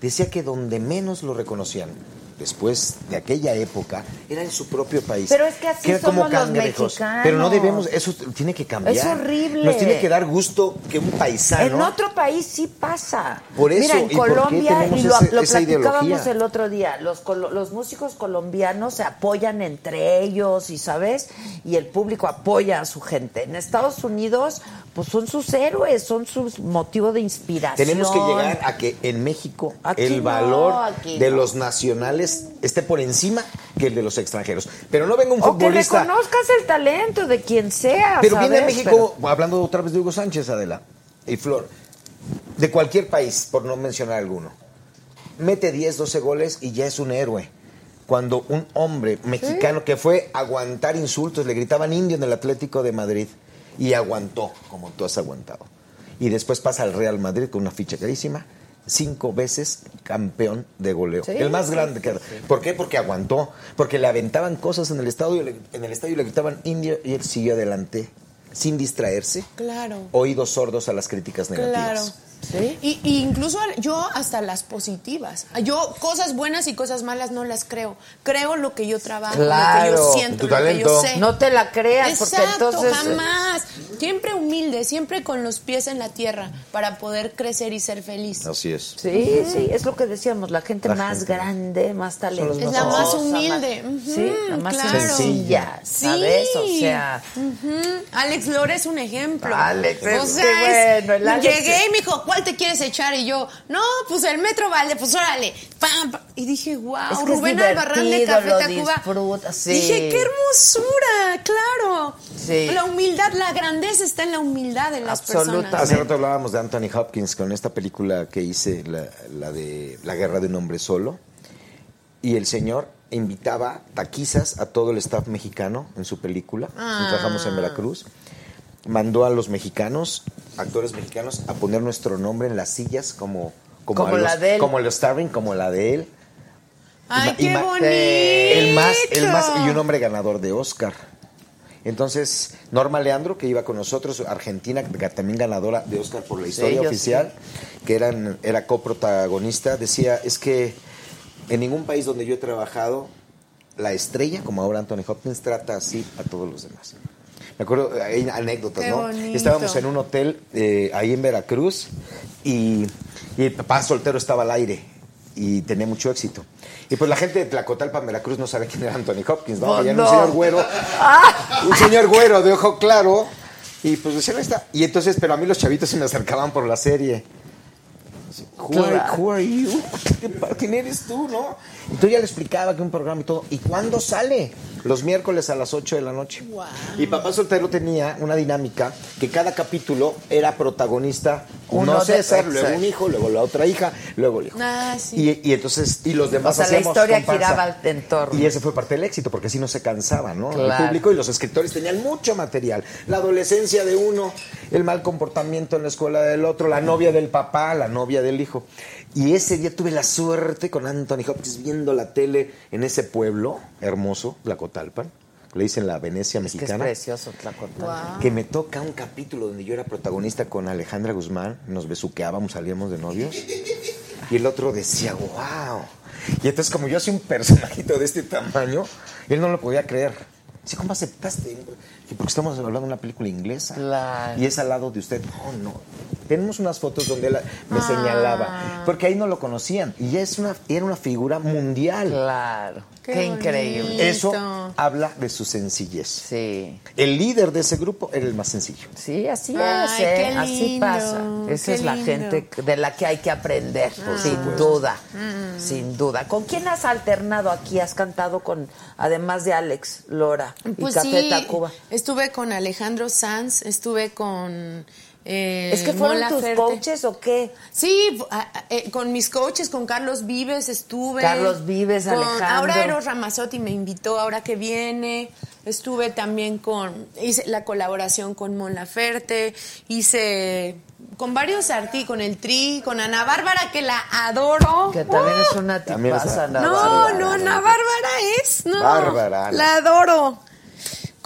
Decía que donde menos lo reconocían después de aquella época era en su propio país. Pero es que así era como los mexicanos. Pero no debemos, eso tiene que cambiar. Es horrible. Nos tiene que dar gusto que un paisano. En otro país sí pasa. Por eso, Mira, en ¿y por qué Colombia, y lo, ese- lo esa platicábamos el otro día, los, los músicos colombianos se apoyan entre ellos, y ¿sabes? Y el público apoya a su gente. En Estados Unidos, pues son sus héroes, son su motivo de inspiración. Tenemos que llegar a que en México Aquí el no, valor de no. los nacionales esté por encima que el de los extranjeros. Pero no venga un O que futbolista. reconozcas el talento de quien sea. Pero viene a. México, hablando otra vez de Hugo Sánchez, Adela y Flor, de cualquier país, por no mencionar alguno, mete 10, 12 goles y ya es un héroe. Cuando un hombre mexicano que fue a aguantar insultos, le gritaban indio en el Atlético de Madrid y aguantó, como tú has aguantado. Y después pasa al Real Madrid con una ficha carísima, cinco veces campeón de goleo. Sí, el más grande que ¿Por qué? Porque aguantó, porque le aventaban cosas en el estadio, en el estadio le gritaban indio y él siguió adelante sin distraerse, Claro. oídos sordos a las críticas Claro. Y, y incluso yo hasta las positivas. Yo cosas buenas y cosas malas no las creo. Creo lo que yo trabajo, lo que yo siento, Tu lo que yo sé. No te la creas, porque Exacto, entonces... jamás. Siempre humilde, siempre con los pies en la tierra para poder crecer y ser feliz. Así es. Sí, sí, es lo que decíamos, la gente La más gente. grande, más talentosa. Es la más humilde. Sí, la más claro. sencilla, Sí. ¿sabes? O sea. Alex Lora es un ejemplo. Alex, o es sea, es- bueno, el Alex llegué y me dijo, ¿cuál te quieres echar? Y yo, no, pues el Metro Valde, pues órale. Pam, pam. Y dije, wow, Es que es Rubén Albarrán de Café Tacuba. sí. Dije, qué hermosura, claro. Sí. La humildad, la grandeza está en la humildad de las personas. Hace rato hablábamos de Anthony Hopkins con esta película que hice, la, la de La guerra de un hombre solo. Y el señor invitaba taquizas a todo el staff mexicano en su película. Ah. Trabajamos en Veracruz. Mandó a los mexicanos, actores mexicanos, a poner nuestro nombre en las sillas como, Como a los, la de él. Como los starring, como la de él. Ay, Ima- qué bonito. El más, el más, y un hombre ganador de Oscar. Entonces, Norma Leandro, que iba con nosotros, argentina, también ganadora de Oscar por la historia oficial, que eran, era coprotagonista, decía, es que en ningún país donde yo he trabajado, la estrella, como ahora Anthony Hopkins, trata así a todos los demás. Me acuerdo, hay anécdotas, Qué ¿no? bonito. Estábamos en un hotel eh, ahí en Veracruz y, y el papá soltero estaba al aire y tenía mucho éxito. Y pues la gente de Tlacotalpan, Veracruz, no sabe quién era Anthony Hopkins, ¿no? Oh, un señor güero, un señor güero de ojo claro, y pues decían, está. Y entonces, pero a mí los chavitos se me acercaban por la serie. Who are, who are you? ¿Qué pa- ¿Quién eres tú, no? Y tú ya le explicaba que un programa y todo. ¿Y cuándo sale? Los miércoles a las 8 de la noche. Y Papá Soltero tenía una dinámica que cada capítulo era protagonista Uno uno de- César, luego exacto. un hijo, luego la otra hija, luego el hijo. Ah, sí. Y, y entonces, y los O demás sea, la historia comparsa. giraba en torno. Y ese fue parte del éxito, porque así no se cansaba, ¿no? Claro. El público y los escritores tenían mucho material. La adolescencia de uno, el mal comportamiento en la escuela del otro, la novia del papá, la novia del hijo. Y ese día tuve la suerte con Anthony Hopkins viendo la tele en ese pueblo hermoso, Tlacotalpan, le dicen la Venecia Es que es mexicana. precioso Tlacotalpan. Que me toca un capítulo donde yo era protagonista con Alejandra Guzmán, nos besuqueábamos, salíamos de novios, y el otro decía, wow. Y entonces, como yo hacía un personajito de este tamaño, él no lo podía creer. Dice, ¿cómo aceptaste? Y porque estamos hablando de una película inglesa. Claro. Y es al lado de usted. No, no. Tenemos unas fotos donde él me Ah. señalaba. Porque ahí no lo conocían. Y es una, era una figura mundial. Claro. Qué Qué, increíble. Eso habla de su sencillez. Sí. El líder de ese grupo era el más sencillo. Sí, así Ay, es, ¿eh? así pasa. Esa qué es la lindo. gente de la que hay que aprender, Por sin duda, Mm. sin duda. ¿Con quién has alternado aquí? ¿Has cantado con, además de Alex Lora y Pues Café sí, Tacuba? Estuve con Alejandro Sanz, estuve con... eh, ¿Es que fueron Mola tus Ferte. coaches o qué? Sí, a- a- eh, con mis coaches, con Carlos Vives estuve. Carlos Vives, con- Alejandro. Ahora Eros Ramazzotti me invitó, ahora que viene. Estuve también con, hice la colaboración con Mon Laferte, hice con varios artistas, con el Tri, con Ana Bárbara, que la adoro. Que también es una También es tipaza, una- Ana No, Bárbara. no, Ana Bárbara es, no. Bárbara, Ana. La adoro.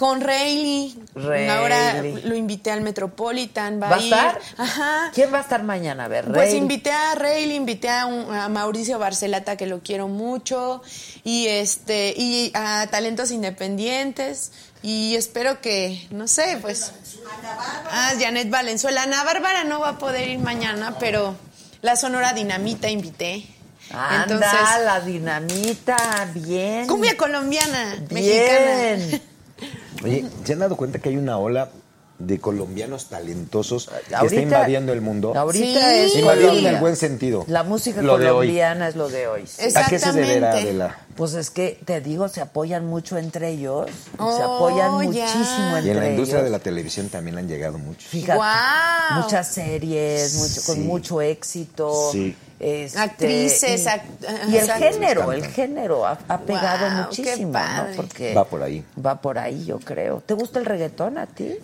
Con Rayleigh. Rayleigh. Ahora lo invité al Metropolitan. ¿Va, ¿Va a ir. estar? Ajá. ¿Quién va a estar mañana? A ver, Pues Rey. invité a Rayleigh, invité a, un- a Mauricio Barcelata, que lo quiero mucho, y este, y a talentos independientes, y espero que, no sé, pues. Ah, Janet Valenzuela. Ana Bárbara no va a poder ir mañana, pero la Sonora Dinamita invité. Anda, la dinamita, bien. Cumbia colombiana, mexicana. Oye, ¿se han dado cuenta que hay una ola de colombianos talentosos que está invadiendo el mundo? Ahorita es Invadiendo en el buen sentido. La música Lo colombiana es lo de hoy. sí. ¿A qué se deberá, Adela? Pues es que te digo, se apoyan mucho entre ellos. se Oh, apoyan ya. muchísimo entre Y en la industria ellos. de la televisión también han llegado muchos. Fíjate, Guau. muchas series, mucho, con Sí. mucho éxito. Sí. Este, Actrices, y, act- y el género, el género ha, ha pegado muchísimo, qué padre. ¿no? Porque Va por ahí. va por ahí, yo creo. ¿Te gusta el reggaetón a ti?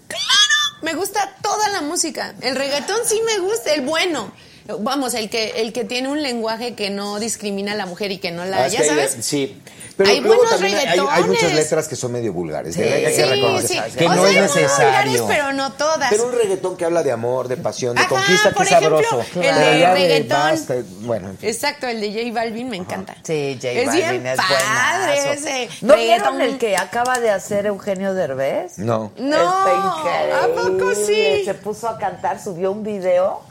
Me gusta toda la música. El reggaetón sí me gusta, el bueno. Vamos, el que, el que tiene un lenguaje que no discrimina a la mujer y que no la... Ah, ¿Ya que sabes? sí. Pero Hay luego buenos también hay, hay muchas letras que son medio vulgares. Sí. de verdad que hay que Sí, reconocer sí. Que O no sea, es necesario. vulgares, pero no todas. Pero un reggaetón que habla de amor, de pasión, de Ajá, conquista, que por es ejemplo, sabroso. el Pero de reggaetón. basta, bueno, en fin. Exacto, el de J Balvin me encanta. Sí, J Es Balvin bien es padre buenazo. ese ¿No vieron el que acaba de hacer Eugenio Derbez? No. No, Está increíble. ¿a poco sí? Se puso a cantar, subió un video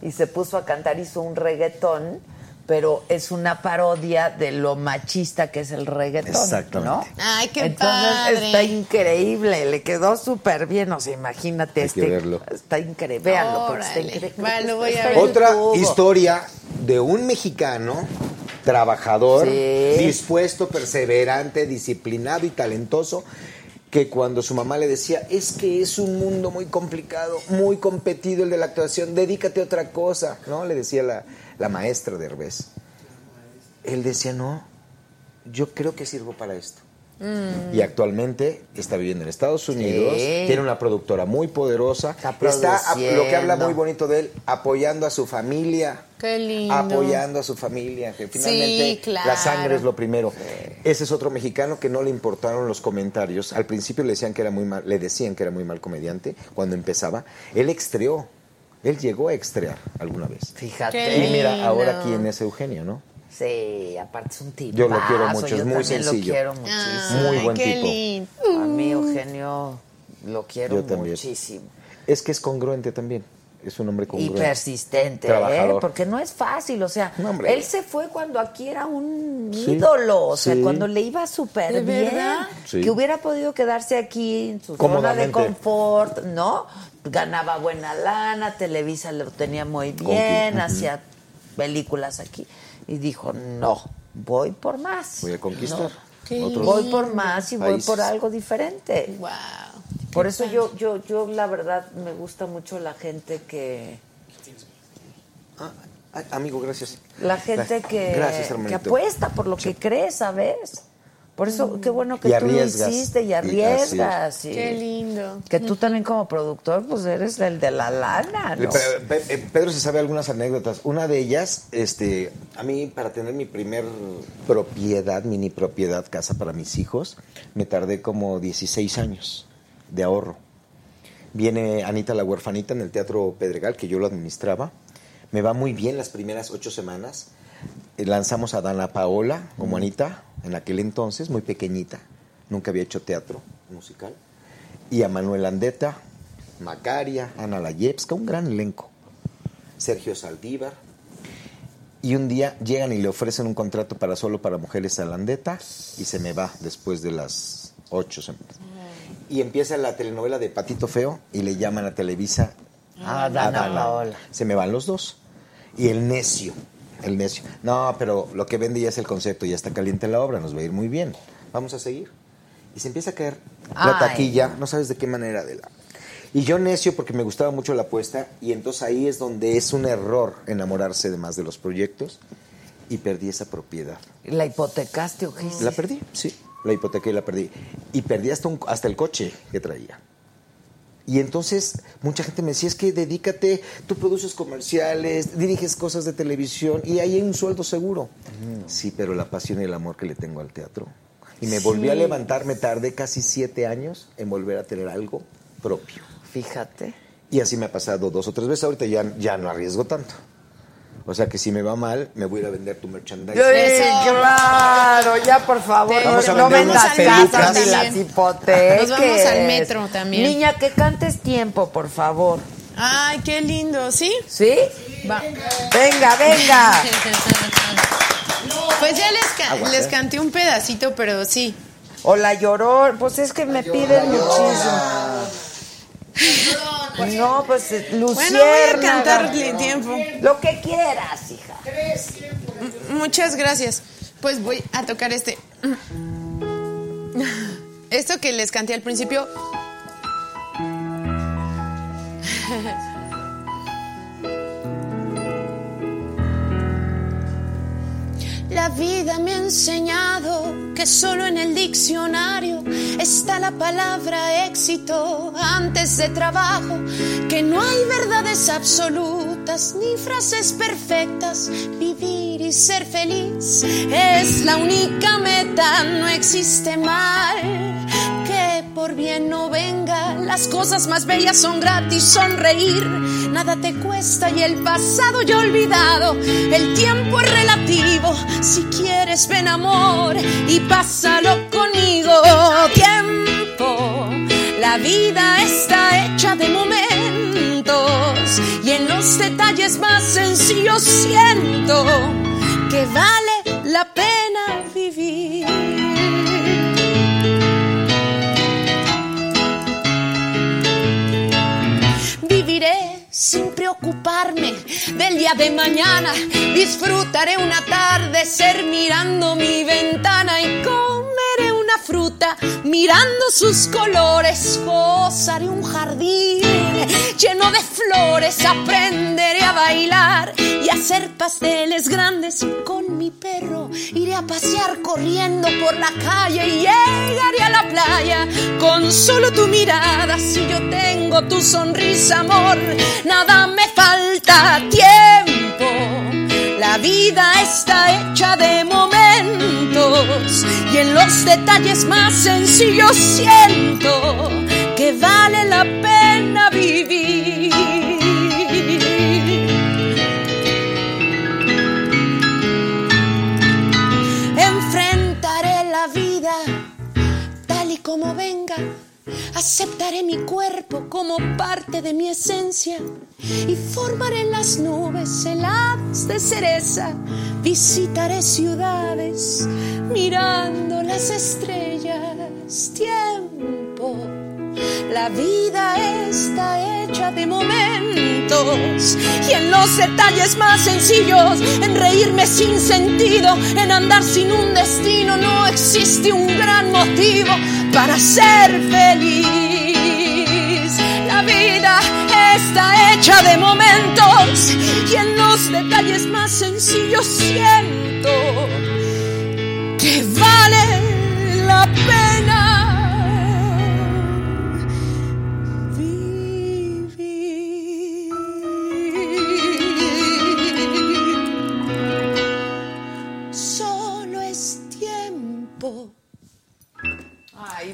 y se puso a cantar, hizo un reggaetón, pero es una parodia de lo machista que es el reggaetón. Exactamente. ¿no? Ay, qué Entonces padre. está increíble, le quedó súper bien, o sea, imagínate Hay este. que verlo. Está increíble, véanlo, porque está increíble. Lo voy a ver. Otra historia de un mexicano trabajador, Sí. dispuesto, perseverante, disciplinado y talentoso, que cuando su mamá le decía, es que es un mundo muy complicado, muy competido el de la actuación, dedícate a otra cosa, ¿no? Le decía la, la maestra de Herbés. Él decía, no, yo creo que sirvo para esto. Mm. Y actualmente está viviendo en Estados Unidos, Sí. tiene una productora muy poderosa, Está lo que habla muy bonito de él, apoyando a su familia, Qué lindo. apoyando a su familia, que finalmente claro. la sangre es lo primero. Ese es otro mexicano que no le importaron los comentarios. Al principio le decían que era muy mal, le decían que era muy mal comediante cuando empezaba. Él extreó, él llegó a extrear alguna vez. Fíjate. Y mira, ahora quién es Eugenio, ¿no? Sí, aparte es un tipo. Yo lo quiero mucho, es yo muy también sencillo. Lo quiero muchísimo. Muy buen qué tipo. lindo. A mí, Eugenio, lo quiero Yo también. muchísimo. Es que es congruente también. Es un hombre Y congruente. persistente, ¿eh? Trabajador. porque no es fácil, o sea, No, él se fue cuando aquí era un Sí, ídolo, o sea, sí. cuando le iba súper ¿De bien? Sí. que hubiera podido quedarse aquí en su zona de confort, ¿no? Ganaba buena lana, Televisa lo tenía muy bien, hacía películas aquí y dijo, no, voy por más. Voy a conquistar. ¿no? Voy por más y voy por algo diferente. Wow. Por eso yo, yo, yo la verdad me gusta mucho la gente que, Ay, amigo, gracias. la gente que, Gracias, que apuesta por lo que cree, ¿sabes? Por eso, qué bueno que Y tú lo arriesgas. hiciste y arriesgas. y- Qué lindo. Que tú también como productor, pues eres el de la lana. Pe- Pe- eh, Pedro se sabe algunas anécdotas. Una de ellas, este, a mí para tener mi primer propiedad, mini propiedad, casa para mis hijos, me tardé como 16 años de ahorro. Viene Anita la huerfanita en el Teatro Pedregal, que yo lo administraba. Me va muy bien las primeras ocho semanas. Eh, Lanzamos a Dana Paola como Anita, en aquel entonces, muy pequeñita. Nunca había hecho teatro musical. Y a Manuel Andeta, Macaria, Ana Layevska, un gran elenco. Sergio Saldívar. Y un día llegan y le ofrecen un contrato para solo para mujeres a Landeta y se me va después de las ocho semanas. Y empieza la telenovela de Patito Feo y le llaman a Televisa Ah, Dana Paola. Se me van los dos. Y el necio, el necio. No, pero lo que vende ya es el concepto, ya está caliente la obra, nos va a ir muy bien. Vamos a seguir. Y se empieza a caer la Ay. taquilla, no sabes de qué manera de la... Y yo necio porque me gustaba mucho la apuesta y entonces ahí es donde es un error enamorarse de más de los proyectos y perdí esa propiedad. La hipotecaste, ¿o qué? La perdí, sí, la hipoteca y la perdí. Y perdí hasta, un- hasta el coche que traía. Y entonces mucha gente me decía, es que dedícate, tú produces comerciales, diriges cosas de televisión y ahí hay un sueldo seguro. Sí, pero la pasión y el amor que le tengo al teatro. Y me volví a Sí. levantar, me tardé casi siete años en volver a tener algo propio. Fíjate. Y así me ha pasado dos o tres veces. Ahorita ya, ya no arriesgo tanto. O sea que si me va mal, me voy a ir a vender tu merchandising. Sí, claro, ya por favor, Te- Vamos a no vendas casas ni las hipoteques. Nos vamos al metro también. Niña, que cantes tiempo, por favor. Ay, qué lindo, ¿sí? ¿Sí? Va. Venga, venga. Pues ya les, ca- les canté un pedacito, pero sí. O la lloró, pues es que me piden muchísimo. No, pues eh, Bueno, voy a Luciérnaga. cantarle tiempo. Lo que quieras, hija. Muchas gracias. Pues voy a tocar este. Esto que les canté al principio. La vida me ha enseñado que solo en el diccionario está la palabra éxito. Antes de trabajo, que no hay verdades absolutas ni frases perfectas, vivir y ser feliz es la única meta, no existe mal por bien no venga, las cosas más bellas son gratis, sonreír, nada te cuesta y el pasado ya olvidado, el tiempo es relativo, si quieres ven amor y pásalo conmigo, tiempo, la vida está hecha de momentos. Y en los detalles más sencillos siento que vale sin preocuparme del día de mañana. Disfrutaré un atardecer mirando mi ventana y una fruta mirando sus colores. Gozaré un jardín lleno de flores. Aprenderé a bailar y hacer pasteles grandes con mi perro. Iré a pasear corriendo por la calle y llegaré a la playa con solo tu mirada. Si yo tengo tu sonrisa, amor, nada me falta tiempo. La vida está hecha de y en los detalles más sencillos siento que vale la pena vivir. Aceptaré mi cuerpo como parte de mi esencia y formaré las nubes heladas de cereza. Visitaré ciudades mirando las estrellas. Tiempo. La vida está hecha de momentos y en los detalles más sencillos, en reírme sin sentido, en andar sin un destino, no existe un gran motivo para ser feliz. La vida está hecha de momentos y en los detalles más sencillos siento que vale la pena.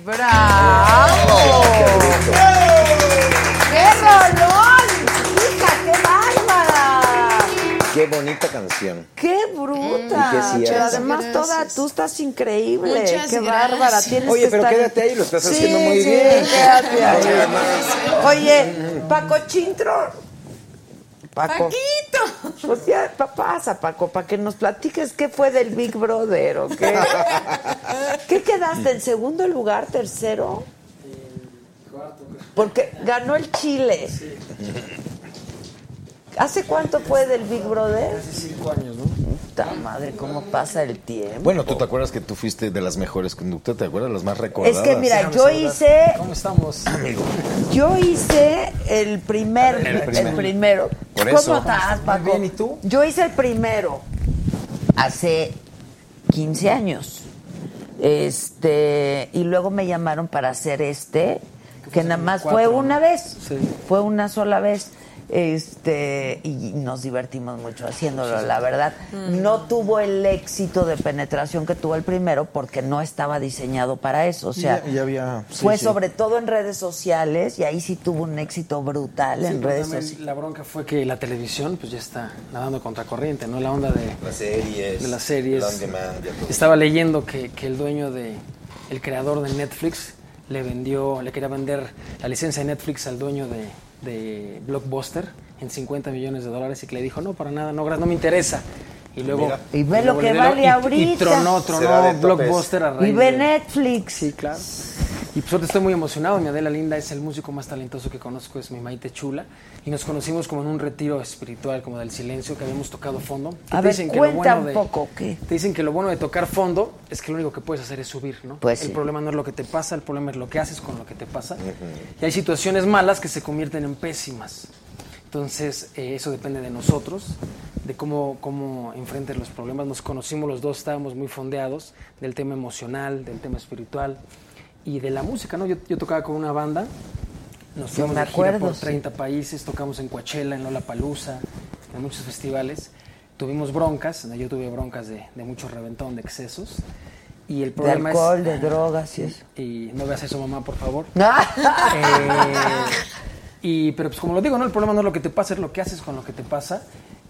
Bravo! ¡Qué rolón! ¡Hija, qué bárbara! Qué bonita canción. ¡Qué bruta! Y que sí Pero además Gracias. toda, tú estás increíble. Muchas ¡Qué gracias. bárbara! Tienes Oye, que pero estar- quédate ahí, lo estás Sí, haciendo muy sí, bien. quédate ahí. Oye, Paco Chintro. Paco. Paquito. Pues ya, pa- pasa, Paco, para que nos platiques qué fue del Big Brother o qué. ¿Qué quedaste? ¿En segundo lugar, tercero? Porque ganó el Chile. ¿Hace cuánto fue del Big Brother? Hace cinco años, ¿no? Puta madre, cómo pasa el tiempo. Bueno, tú te acuerdas que tú fuiste de las mejores conductas, ¿te acuerdas? Las más Es recordadas. que mira, yo hice, ¿Cómo estamos? Amigo. yo hice el primer, El el, primero. Por ¿Cómo eso. estás, Paco? Muy bien, ¿y tú? Yo hice el primero hace 15 años. Este, y luego me llamaron para hacer este, que nada más fue una ¿no? vez. Sí. Fue una sola vez. Este, y nos divertimos mucho haciéndolo, la verdad. No tuvo el éxito de penetración que tuvo el primero porque no estaba diseñado para eso. O sea, ya, ya había. sí, fue sí. sobre todo en redes sociales y ahí sí tuvo un éxito brutal Sí, en redes sociales. La bronca fue que la televisión pues ya está nadando contracorriente, ¿no? La onda de, Las series. de las series. demand. Estaba leyendo que, que el dueño de, el creador de Netflix le vendió, le quería vender la licencia de Netflix al dueño de, de Blockbuster en 50 millones de dólares y que le dijo, no, para nada, no, no me interesa. Y luego... Mira. Y ve lo luego que le- vale y- Y ahorita. tronó, da tronó de topes. Blockbuster a Y ve de- Netflix. Sí, claro. Y pues ahorita estoy muy emocionado. Mi Adela Linda es el músico más talentoso que conozco, es mi Maite Chula. Y nos conocimos como en un retiro espiritual, como del silencio, que habíamos tocado fondo. A ver, dicen que lo cuenta bueno un de- poco, ¿qué? Te dicen que lo bueno de tocar fondo es que lo único que puedes hacer es subir, ¿no? Pues el sí. problema no es lo que te pasa, el problema es lo que haces con lo que te pasa. Y hay situaciones malas que se convierten en pésimas. Entonces, eh, eso depende de nosotros, de cómo, cómo enfrentes los problemas. Nos conocimos los dos, estábamos muy fondeados del tema emocional, del tema espiritual y de la música, ¿no? Yo, yo tocaba con una banda, nos fuimos de gira por sí. 30 países, tocamos en Coachella, en Lollapalooza, en muchos festivales. Tuvimos broncas, yo tuve broncas de, de mucho reventón, de excesos. Y el De problema alcohol, es... de drogas y eso. Y no veas eso, mamá, por favor. Eh, y, pero pues como lo digo, ¿no? El problema no es lo que te pasa, es lo que haces con lo que te pasa.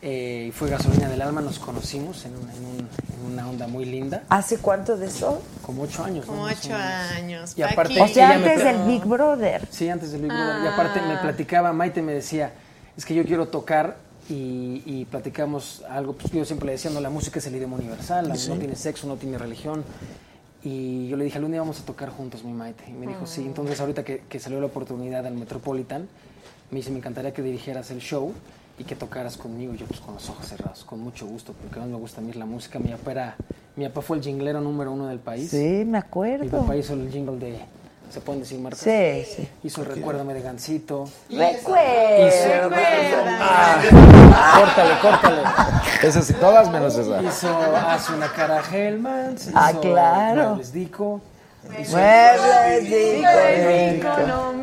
Eh, fue gasolina del alma, nos conocimos en, un- en un- en una onda muy linda, ¿Hace cuánto de eso? como ocho años. ¿no? Como Más o ocho años. Y aparte-. O sea, antes del Big Brother. Sí, antes del Big Brother. Y aparte me platicaba, Maite me decía, es que yo quiero tocar y, y platicamos algo, pues yo siempre le decía, no, la música es el idioma universal, la- no tiene sexo, no tiene religión. Y yo le dije, algún día vamos a tocar juntos, mi Maite. Y me dijo, sí. Entonces ahorita que, que salió la oportunidad al Metropolitan, me dice, me encantaría que dirigieras el show y que tocaras conmigo. Yo pues con los ojos cerrados, con mucho gusto, porque más me gusta a mí la música. Mi papá, era- mi papá fue el jinglero número uno del país. Sí, me Mi acuerdo. papá hizo el jingle de, ¿se pueden decir marcas? Sí, sí. Hizo el Recuérdame de Gancito. Recuerdo. Ah, córtale, córtale. Esas y todas menos esa. Hizo Hace una cara a Hellmans. Ah, hizo claro. Muebles Dico. Hizo, Muebles Dico,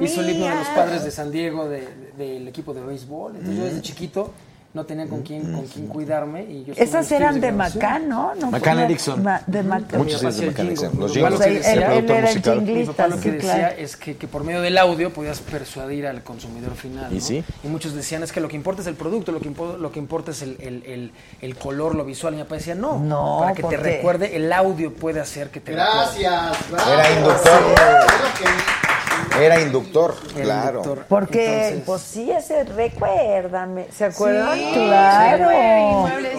hizo el himno de los padres de San Diego de- del equipo de béisbol. Entonces yo desde chiquito no tenía con quién, con quién cuidarme. Y yo Esas eran de grabación. Macán, ¿no? no Macán Erickson. Ma- de Macán. Muchos de Macán. Erickson. Los jingles, papá lo que él- el el. Mi papá lo que Sí, decía claro. es que, que por medio del audio podías persuadir al consumidor final. ¿Y ¿no? sí? Y muchos decían es que lo que importa es el producto, lo que, impo- lo que importa es el, el- el- el color, lo visual. Y mi papá decía, no, No, para que ¿por te recuerde, el audio puede hacer que te recuerde. Gracias, gracias. Era inductor. Era inductor, Era claro. inductor. Porque, Entonces- pues sí, ese recuérdame. ¿Se acuerdan? Sí, claro.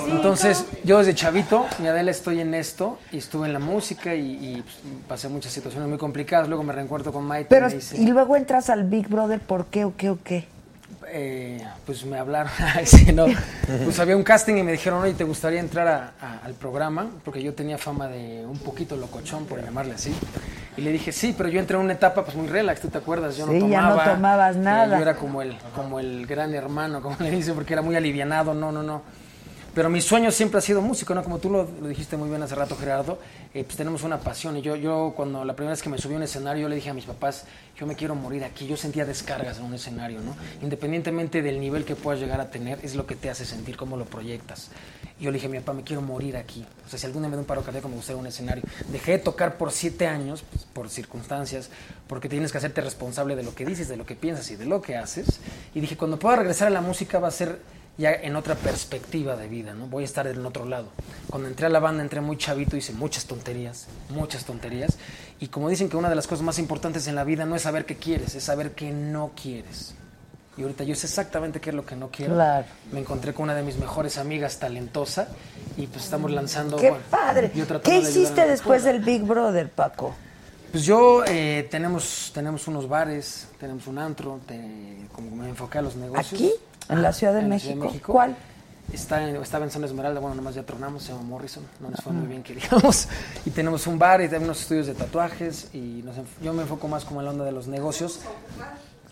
Entonces, yo desde chavito, mi Adela, estoy en esto y estuve en la música y, y, pues, pasé muchas situaciones muy complicadas. Luego me reencuentro con Maite. Pero, y me dice, y luego entras al Big Brother, ¿por qué o qué o qué? Eh, pues me hablaron, no. pues había un casting y me dijeron, oye, ¿te gustaría entrar a- a- al programa? Porque yo tenía fama de un poquito locochón, por llamarle así. Y le dije, sí, pero yo entré en una etapa pues muy relax, ¿tú te acuerdas? Yo no Sí, ya no tomaba. tomabas eh, nada. yo era como el, como el gran hermano, como le dicen, porque era muy alivianado, no, no, no. Pero mi sueño siempre ha sido músico, ¿no? Como tú lo, lo dijiste muy bien hace rato, Gerardo, eh, pues tenemos una pasión. Y yo, yo, cuando la primera vez que me subí a un escenario, le dije a mis papás, yo me quiero morir aquí. Yo sentía descargas en un escenario, ¿no? Independientemente del nivel que puedas llegar a tener, es lo que te hace sentir, cómo lo proyectas. Y yo le dije mi papá, me quiero morir aquí. O sea, si algún día me da un paro cardíaco, me gustaría un escenario. Dejé de tocar por siete años, pues, por circunstancias, porque tienes que hacerte responsable de lo que dices, de lo que piensas y de lo que haces. Y dije, cuando pueda regresar a la música va a ser ya en otra perspectiva de vida, ¿no? Voy a estar en otro lado. Cuando entré a la banda, entré muy chavito, hice muchas tonterías, muchas tonterías. Y como dicen que una de las cosas más importantes en la vida no es saber qué quieres, es saber qué no quieres. Y ahorita yo sé exactamente qué es lo que no quiero. Claro. Me encontré con una de mis mejores amigas, talentosa, y pues estamos lanzando... ¡Qué bueno, padre! ¿Qué de hiciste que después del Big Brother, Paco? Pues yo eh, tenemos tenemos unos bares, tenemos un antro, te- como me enfoqué a los negocios. ¿Aquí? ¿En la Ciudad de en la México? ¿Cuál? Está en, estaba en San Esmeralda, bueno, nomás ya tronamos, se llama Morrison, no nos fue muy bien que digamos. Y tenemos un bar y tenemos unos estudios de tatuajes y nos yo me enfoco más como en la onda de los negocios.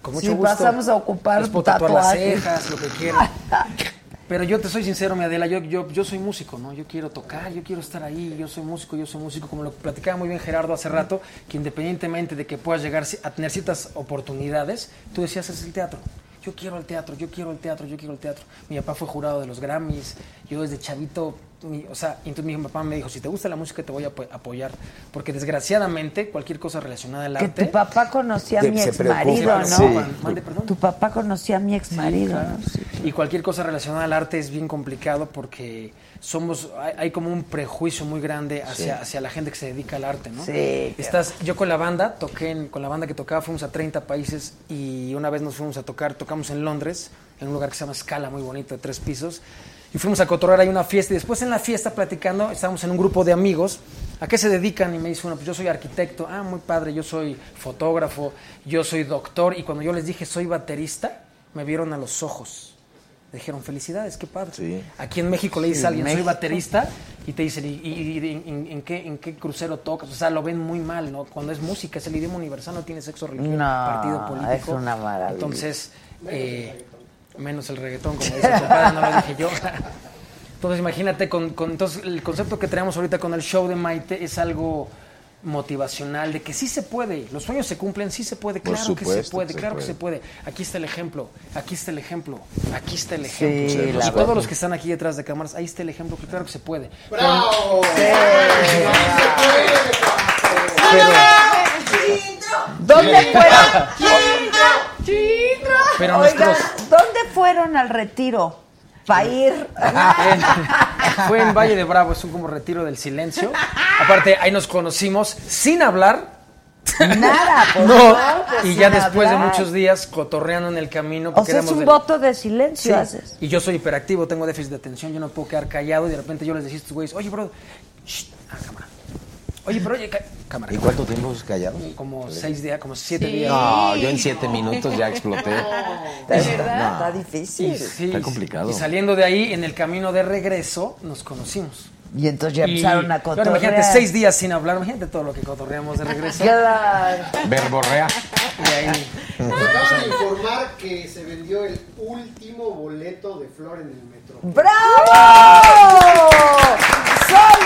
Con mucho Sí, gusto. pasamos a ocupar Les puedo tatuar las cejas, lo que quieran. Pero yo te soy sincero, mi Adela, yo, yo, yo soy músico, ¿no? Yo quiero tocar, yo quiero estar ahí, yo soy músico, yo soy músico, como lo platicaba muy bien Gerardo hace rato, que independientemente de que puedas llegar a tener ciertas oportunidades, tú decías, es el teatro. Yo quiero el teatro, yo quiero el teatro, yo quiero el teatro. Mi papá fue jurado de los Grammys, yo desde chavito, mi- o sea, entonces mi papá me dijo, si te gusta la música te voy a apo- apoyar, porque desgraciadamente cualquier cosa relacionada al Que arte... tu papá conocía a mi ex marido, ¿no? Mande. Tu papá conocía a mi ex marido, claro. ¿no? Y cualquier cosa relacionada al arte es bien complicado porque somos hay, hay como un prejuicio muy grande hacia, Sí. hacia la gente que se dedica al arte, ¿no? Sí, Estás, yo con la banda, toqué en- con la banda que tocaba, fuimos a 30 países y una vez nos fuimos a tocar, tocamos en Londres, en un lugar que se llama Scala, muy bonito, de tres pisos. Y fuimos a cotorrar ahí una fiesta y después en la fiesta platicando, estábamos en un grupo de amigos. ¿A qué se dedican? Y me dice uno, pues yo soy arquitecto. Ah, muy padre, yo soy fotógrafo, yo soy doctor. Y cuando yo les dije soy baterista, me vieron a los ojos. Me dijeron, felicidades, qué padre. Aquí en México le dices Sí, a alguien, soy baterista, y te dicen, ¿y, y- y en, en qué, en qué crucero tocas? O sea, lo ven muy mal, ¿no? Cuando es música, es el idioma universal, no tiene sexo, religión, No, partido político. es una maravilla. Entonces, eh, menos el reggaetón, como dice compadre, no lo dije yo. Entonces, imagínate, con, con- entonces, el concepto que tenemos ahorita con el show de Maite es algo motivacional, de que sí se puede, los sueños se cumplen, sí se puede, claro que se puede, que se claro que se puede. Aquí está el ejemplo, aquí está el ejemplo, aquí está el Sí, ejemplo. y todos verdad. los que están aquí detrás de cámaras, ahí está el ejemplo, que claro que se puede. ¡Bravo! ¿Dónde fueron? Pero nuestros- ¿dónde fueron al retiro? Para ir. Fue en Valle de Bravo, es un como retiro del silencio. Aparte, ahí nos conocimos sin hablar. Nada, pues No, no, pues y ya después de muchos días cotorreando en el camino. O sea, es un del- voto de silencio Sí, haces. Y yo soy hiperactivo, tengo déficit de atención, yo no puedo quedar callado y de repente yo les decía a estos güeyes, oye, bro, shh, ah, cámara. Oye, pero oye, cámara. ¿Y cuánto tiempo callado? Como seis días, como siete Sí. días. No, yo en siete minutos ya exploté. Está, está difícil. Y, sí, Está complicado. Y saliendo de ahí, en el camino de regreso, nos conocimos. Y entonces ya Y- empezaron a claro, cotorrear. imagínate, seis días sin hablar, imagínate todo lo que cotorreamos de regreso. Claro. Verborrea. Y ahí, Nos acaban de informar que se vendió el último boleto de Flor en el metro. ¡Bravo!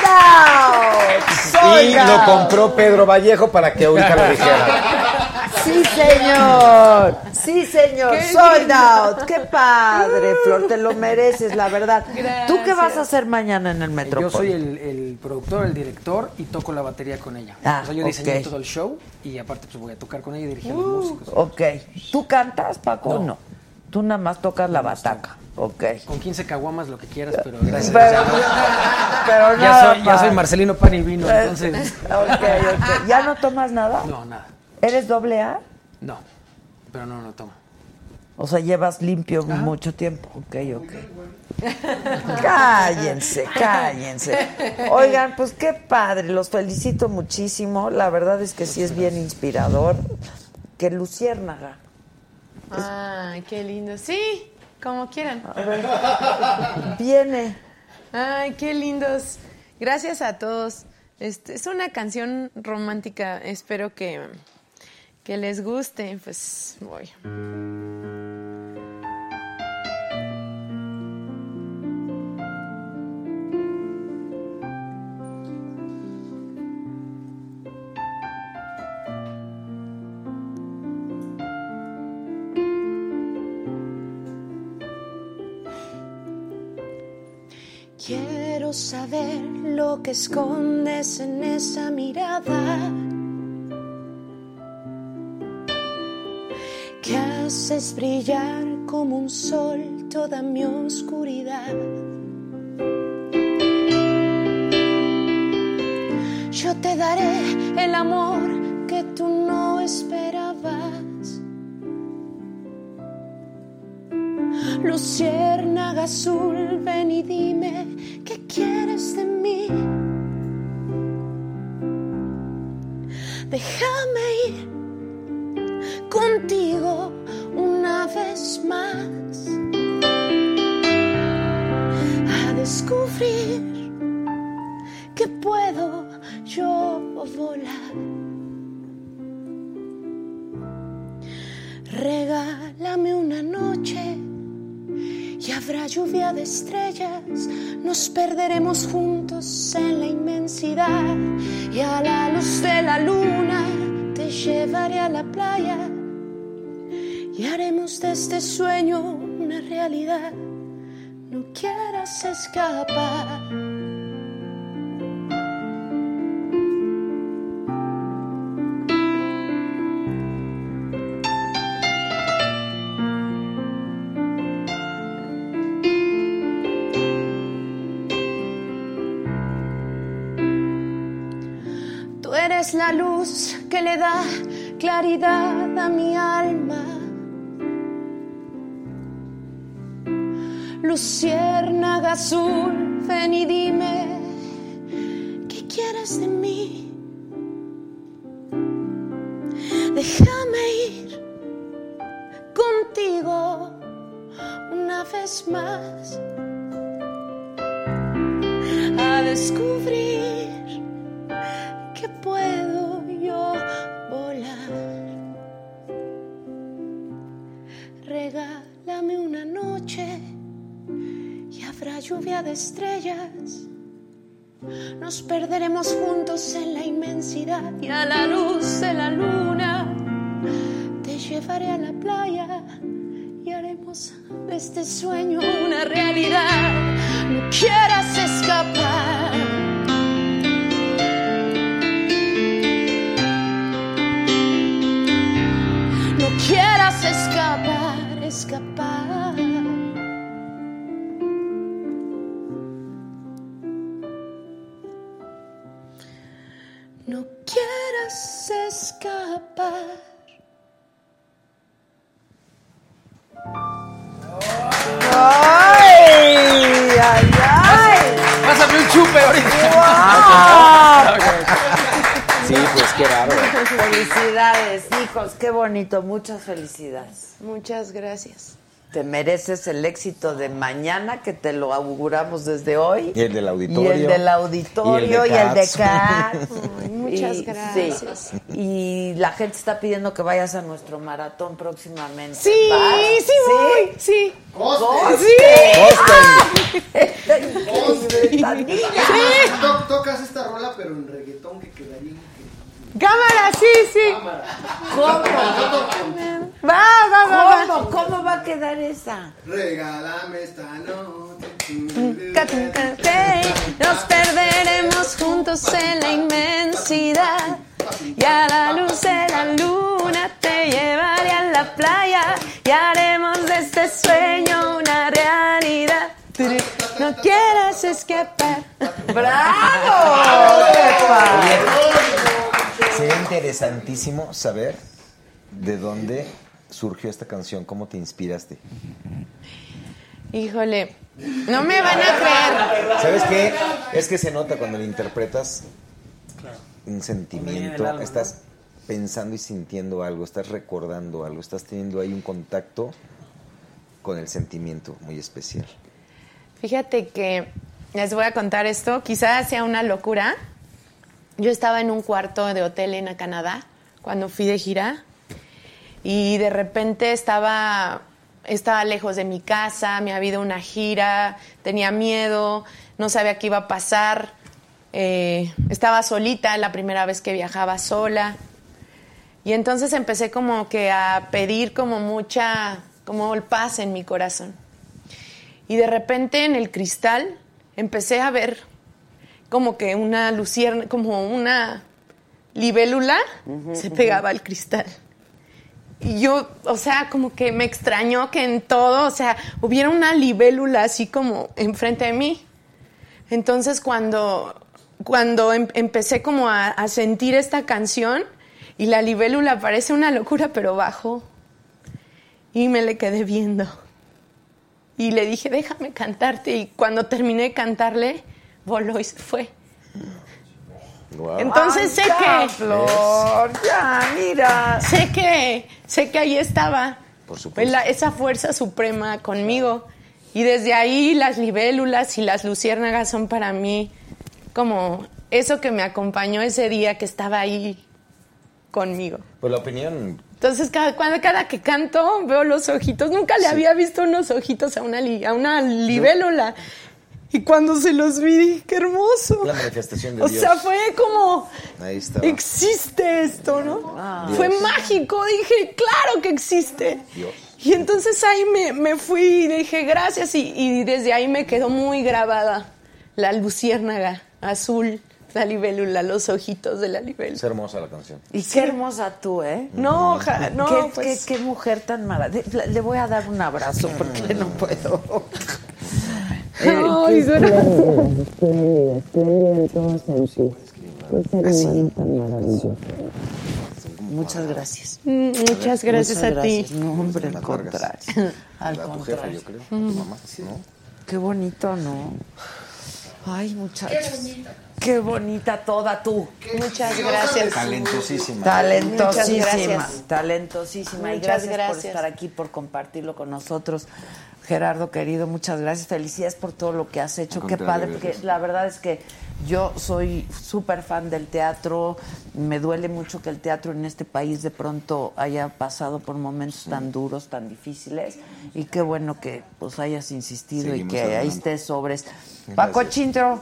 ¡Sold out! ¡Sold Y out! lo compró Pedro Vallejo para que ahorita lo dijera. Sí, señor. Sí, señor. Qué Sold lindo. out. Qué padre, Flor. Te lo mereces, la verdad. ¿Tú qué vas a hacer mañana en el yo Metrópoli? soy el, el productor, el director y toco la batería con ella. Ah, o sea, yo diseñé ok. todo el show y aparte pues voy a tocar con ella y dirigir a Uh. los músicos. Ok. ¿Tú cantas, Paco? No. No. Tú nada más tocas la bataca. Ok. Con 15 caguamas, lo que quieras, pero gracias. Pero, pero ya, soy, ya más. soy Marcelino Pan y Vino, entonces... Ok, ok. ¿Ya no tomas nada? No, nada. ¿Eres doble A? No, pero no lo tomo. O sea, llevas limpio mucho tiempo. Ok, ok. Cállense, cállense. Oigan, pues qué padre, los felicito muchísimo. La verdad es que sí es bien inspirador. Que Luciérnaga. Ay, qué lindo. Sí, como quieran. A ver. Viene. Ay, qué lindos. Gracias a todos. Este, es una canción romántica. Espero que, que les guste. Pues voy. Quiero saber lo que escondes en esa mirada. Que haces brillar como un sol toda mi oscuridad. Yo te daré el amor que tú no esperabas. Luciérnaga azul, ven y dime qué quieres de mí. Déjame ir contigo una vez más a descubrir que puedo yo volar. Regálame una noche y habrá lluvia de estrellas. Nos perderemos juntos en la inmensidad y a la luz de la luna te llevaré a la playa y haremos de este sueño una realidad. No quieras escapar. La luz que le da claridad a mi alma. Luciérnaga azul, ven y dime qué quieres de mí. Déjame ir contigo una vez más a descubrir Regálame una noche y habrá lluvia de estrellas. Nos perderemos juntos en la inmensidad y a la luz de la luna te llevaré a la playa y haremos de este sueño una realidad. No quieras escapar. Escapar. ¡Ay! ¡Ay, ay! Pásame un chupe ahorita. Sí, pues qué bárbaro. Felicidades, hijos, qué bonito, muchas felicidades. Muchas gracias. Te mereces el éxito de mañana, que te lo auguramos desde hoy. Y el del auditorio. Y el del auditorio y el de. Ay, muchas Y- gracias. sí. Y la gente está pidiendo que vayas a nuestro maratón próximamente. Sí, ¿Vas? sí voy, sí. ¡Coste! Sí. Esta niña. To- Tocas esta rola, pero en reggaetón que quedaría. Cámara, sí, sí. ¿Cómo? Va, va, va, va. ¿Cómo? ¿Cómo va a quedar esa? Regálame esta noche. Nos perderemos juntos en la inmensidad y a la luz de la luna te llevaré a la playa y haremos de este sueño una realidad. No quieras escapar. ¡Bravo! Sería interesantísimo saber ¿De dónde surgió esta canción? ¿Cómo te inspiraste? Híjole, no me van a creer. ¿Sabes qué? Es que se nota cuando le interpretas un sentimiento, estás pensando y sintiendo algo, estás recordando algo, estás teniendo ahí un contacto con el sentimiento muy especial. Fíjate que les voy a contar esto, quizás sea una locura. Yo estaba en un cuarto de hotel en Canadá cuando fui de gira y de repente estaba, estaba lejos de mi casa, me había ido a una gira, tenía miedo, no sabía qué iba a pasar, eh, estaba solita, la primera vez que viajaba sola. Y entonces empecé como que a pedir como mucha, como el paz en mi corazón. Y de repente en el cristal empecé a ver como que una lucierna, como una libélula se pegaba al cristal. Y yo, o sea, como que me extrañó que en todo, o sea, hubiera una libélula así como enfrente de mí. Entonces cuando, cuando em- empecé como a, a sentir esta canción y la libélula parece una locura, pero bajó. Y me le quedé viendo. Y le dije, déjame cantarte. Y cuando terminé de cantarle, voló y se fue. Entonces sé Ay, que. Flor, ya, mira. Sé que, sé que ahí estaba. Por pues, la- esa fuerza suprema conmigo. Y desde ahí las libélulas y las luciérnagas son para mí como eso que me acompañó ese día que estaba ahí conmigo. Pues la opinión Entonces, cada, cuando, cada que canto, veo los ojitos. Nunca le había visto unos ojitos a una, li- a una libélula. Y cuando se los vi, dije, qué hermoso. la manifestación de O Dios. sea, fue como, Ahí está. existe esto, ¿no? Fue mágico. Dije, claro que existe. Dios. Y entonces ahí me, me fui y dije, gracias. Y, y desde ahí me quedó muy grabada la luciérnaga azul, la libélula, los ojitos de la libélula. Es hermosa la canción. Y qué hermosa tú, ¿eh? No, ja- no, ¿Qué, pues- qué- qué mujer tan maravillosa. Le voy a dar un abrazo porque no puedo. Ay, Muchas gracias. Mm, Muchas gracias Muchas a ti. gracias. No, hombre, al contrario. Al contrario. jefa, yo creo. Tu mamá, ¿no? Qué bonito, ¿no? Ay, muchachos. Qué bonita toda tú. Muchas gracias. Talentosísima. Talentosísima, Muchas gracias. talentosísima. y Muchas gracias, por gracias. estar aquí, por compartirlo con nosotros. Gerardo, querido, muchas gracias. Felicidades por todo lo que has hecho. Qué padre, porque la verdad es que yo soy súper fan del teatro. Me duele mucho que el teatro en este país de pronto haya pasado por momentos tan duros, tan difíciles. Y qué bueno que pues hayas insistido Seguimos y que ahí adelante. estés sobres. Paco. Chintro,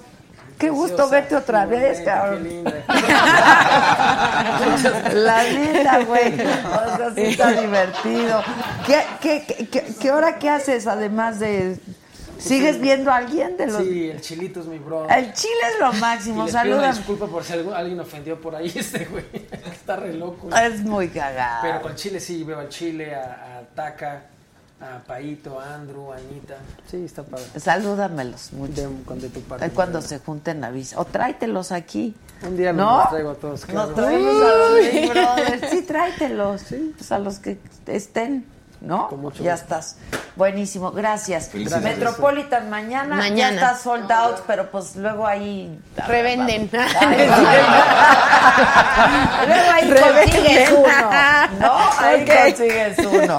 qué gusto verte otra vez, cabrón. La neta, güey. O sea, sí está divertido. ¿Qué, qué, qué, qué- qué hora qué haces además de... ¿Sigues viendo a alguien de los...? Sí, el chilito es mi bro. El chile es lo máximo, salúdame. disculpa por si alguien ofendió por ahí este güey. Está re loco. Es muy cagado. Pero con Chile sí, veo al Chile, a, a Taca, a Paito, a Andrew, a Anita. Sí, está padre. Salúdamelos mucho. De, con- de tu parte. Cuando se junten avisa. O tráetelos aquí. Un día ¿No? los traigo a todos. claro. Nos traemos a los Uy. Big Brothers. Sí, tráetelos. Pues a los que estén, ¿no? Con mucho ya gusto. estás. Buenísimo, gracias. Metropolitan mañana, Mañana. ya está sold out, pero pues luego ahí Revenden. Ay, Luego ahí consigues uno, ¿no? Ahí consigues uno.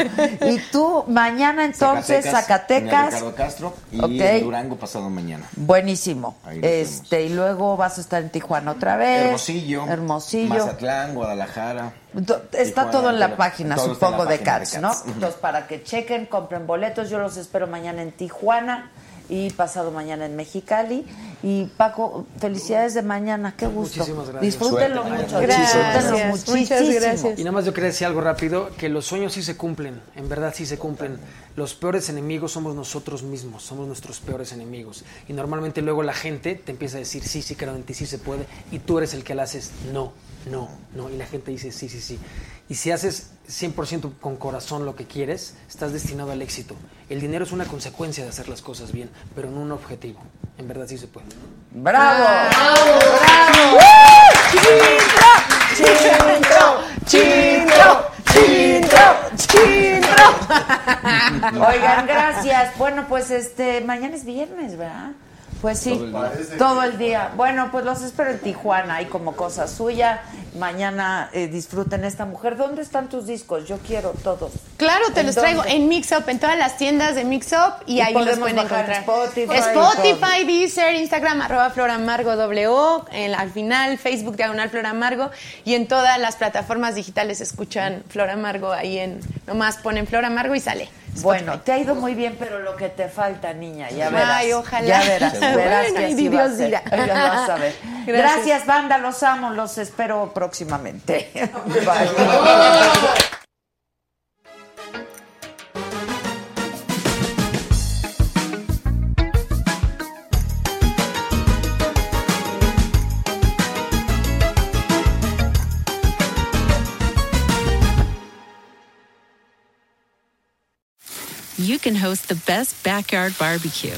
Y tú, mañana entonces, Zacatecas. Ricardo Castro y Durango pasado mañana. Buenísimo. Este, y luego vas a estar en Tijuana otra vez. Hermosillo. Hermosillo. Mazatlán, Guadalajara. Está todo en la página, supongo, de Cats. ¿no? Entonces, para que chequen, compren boletos. Yo los espero mañana en Tijuana y pasado mañana en Mexicali. Y Paco, felicidades de mañana. Qué gusto. Muchísimas gracias. Disfrútenlo Suerte mucho. Disfrútenlo Gracias, muchísimo. muchas gracias. Y nada más yo quería decir algo rápido, que los sueños sí se cumplen, en verdad sí se cumplen. Los peores enemigos somos nosotros mismos, somos nuestros peores enemigos. Y normalmente luego la gente te empieza a decir, sí, sí, creo en ti, sí se puede, y tú eres el que le haces, no, no, no. Y la gente dice, sí, sí, sí. Y si haces 100% con corazón lo que quieres, estás destinado al éxito. El dinero es una consecuencia de hacer las cosas bien, pero no un objetivo. En verdad sí se puede. ¡Bravo! ¡Bravo! ¡Bravo! ¡Chintro! ¡Chintro! ¡Chintro! ¡Chintro! ¡Chintro! Oigan, gracias. Bueno, pues este, mañana es viernes, ¿verdad? Pues sí, todo el, todo el día. Bueno, pues los espero en Tijuana, hay como cosa suya. Mañana eh, disfruten esta mujer. ¿Dónde están tus discos? Yo quiero todos. Claro, te ¿En los traigo en Mix Up, en todas las tiendas de Mix Up y, Y ahí los pueden encontrar. Spotify, Spotify, Deezer, Instagram, arroba Floramargo W, en, al final Facebook Diagonal Floramargo y en todas las plataformas digitales escuchan Floramargo ahí en, nomás ponen Floramargo y sale. Bueno, te ha ido muy bien, pero lo que te falta, niña, ya verás. Ay, ojalá. Ya verás, verás Bueno, que así va a Dios ser. dirá. Ya vas a ver. Gracias. Gracias, banda, los amo, los espero próximamente. Bye. you can host the best backyard barbecue.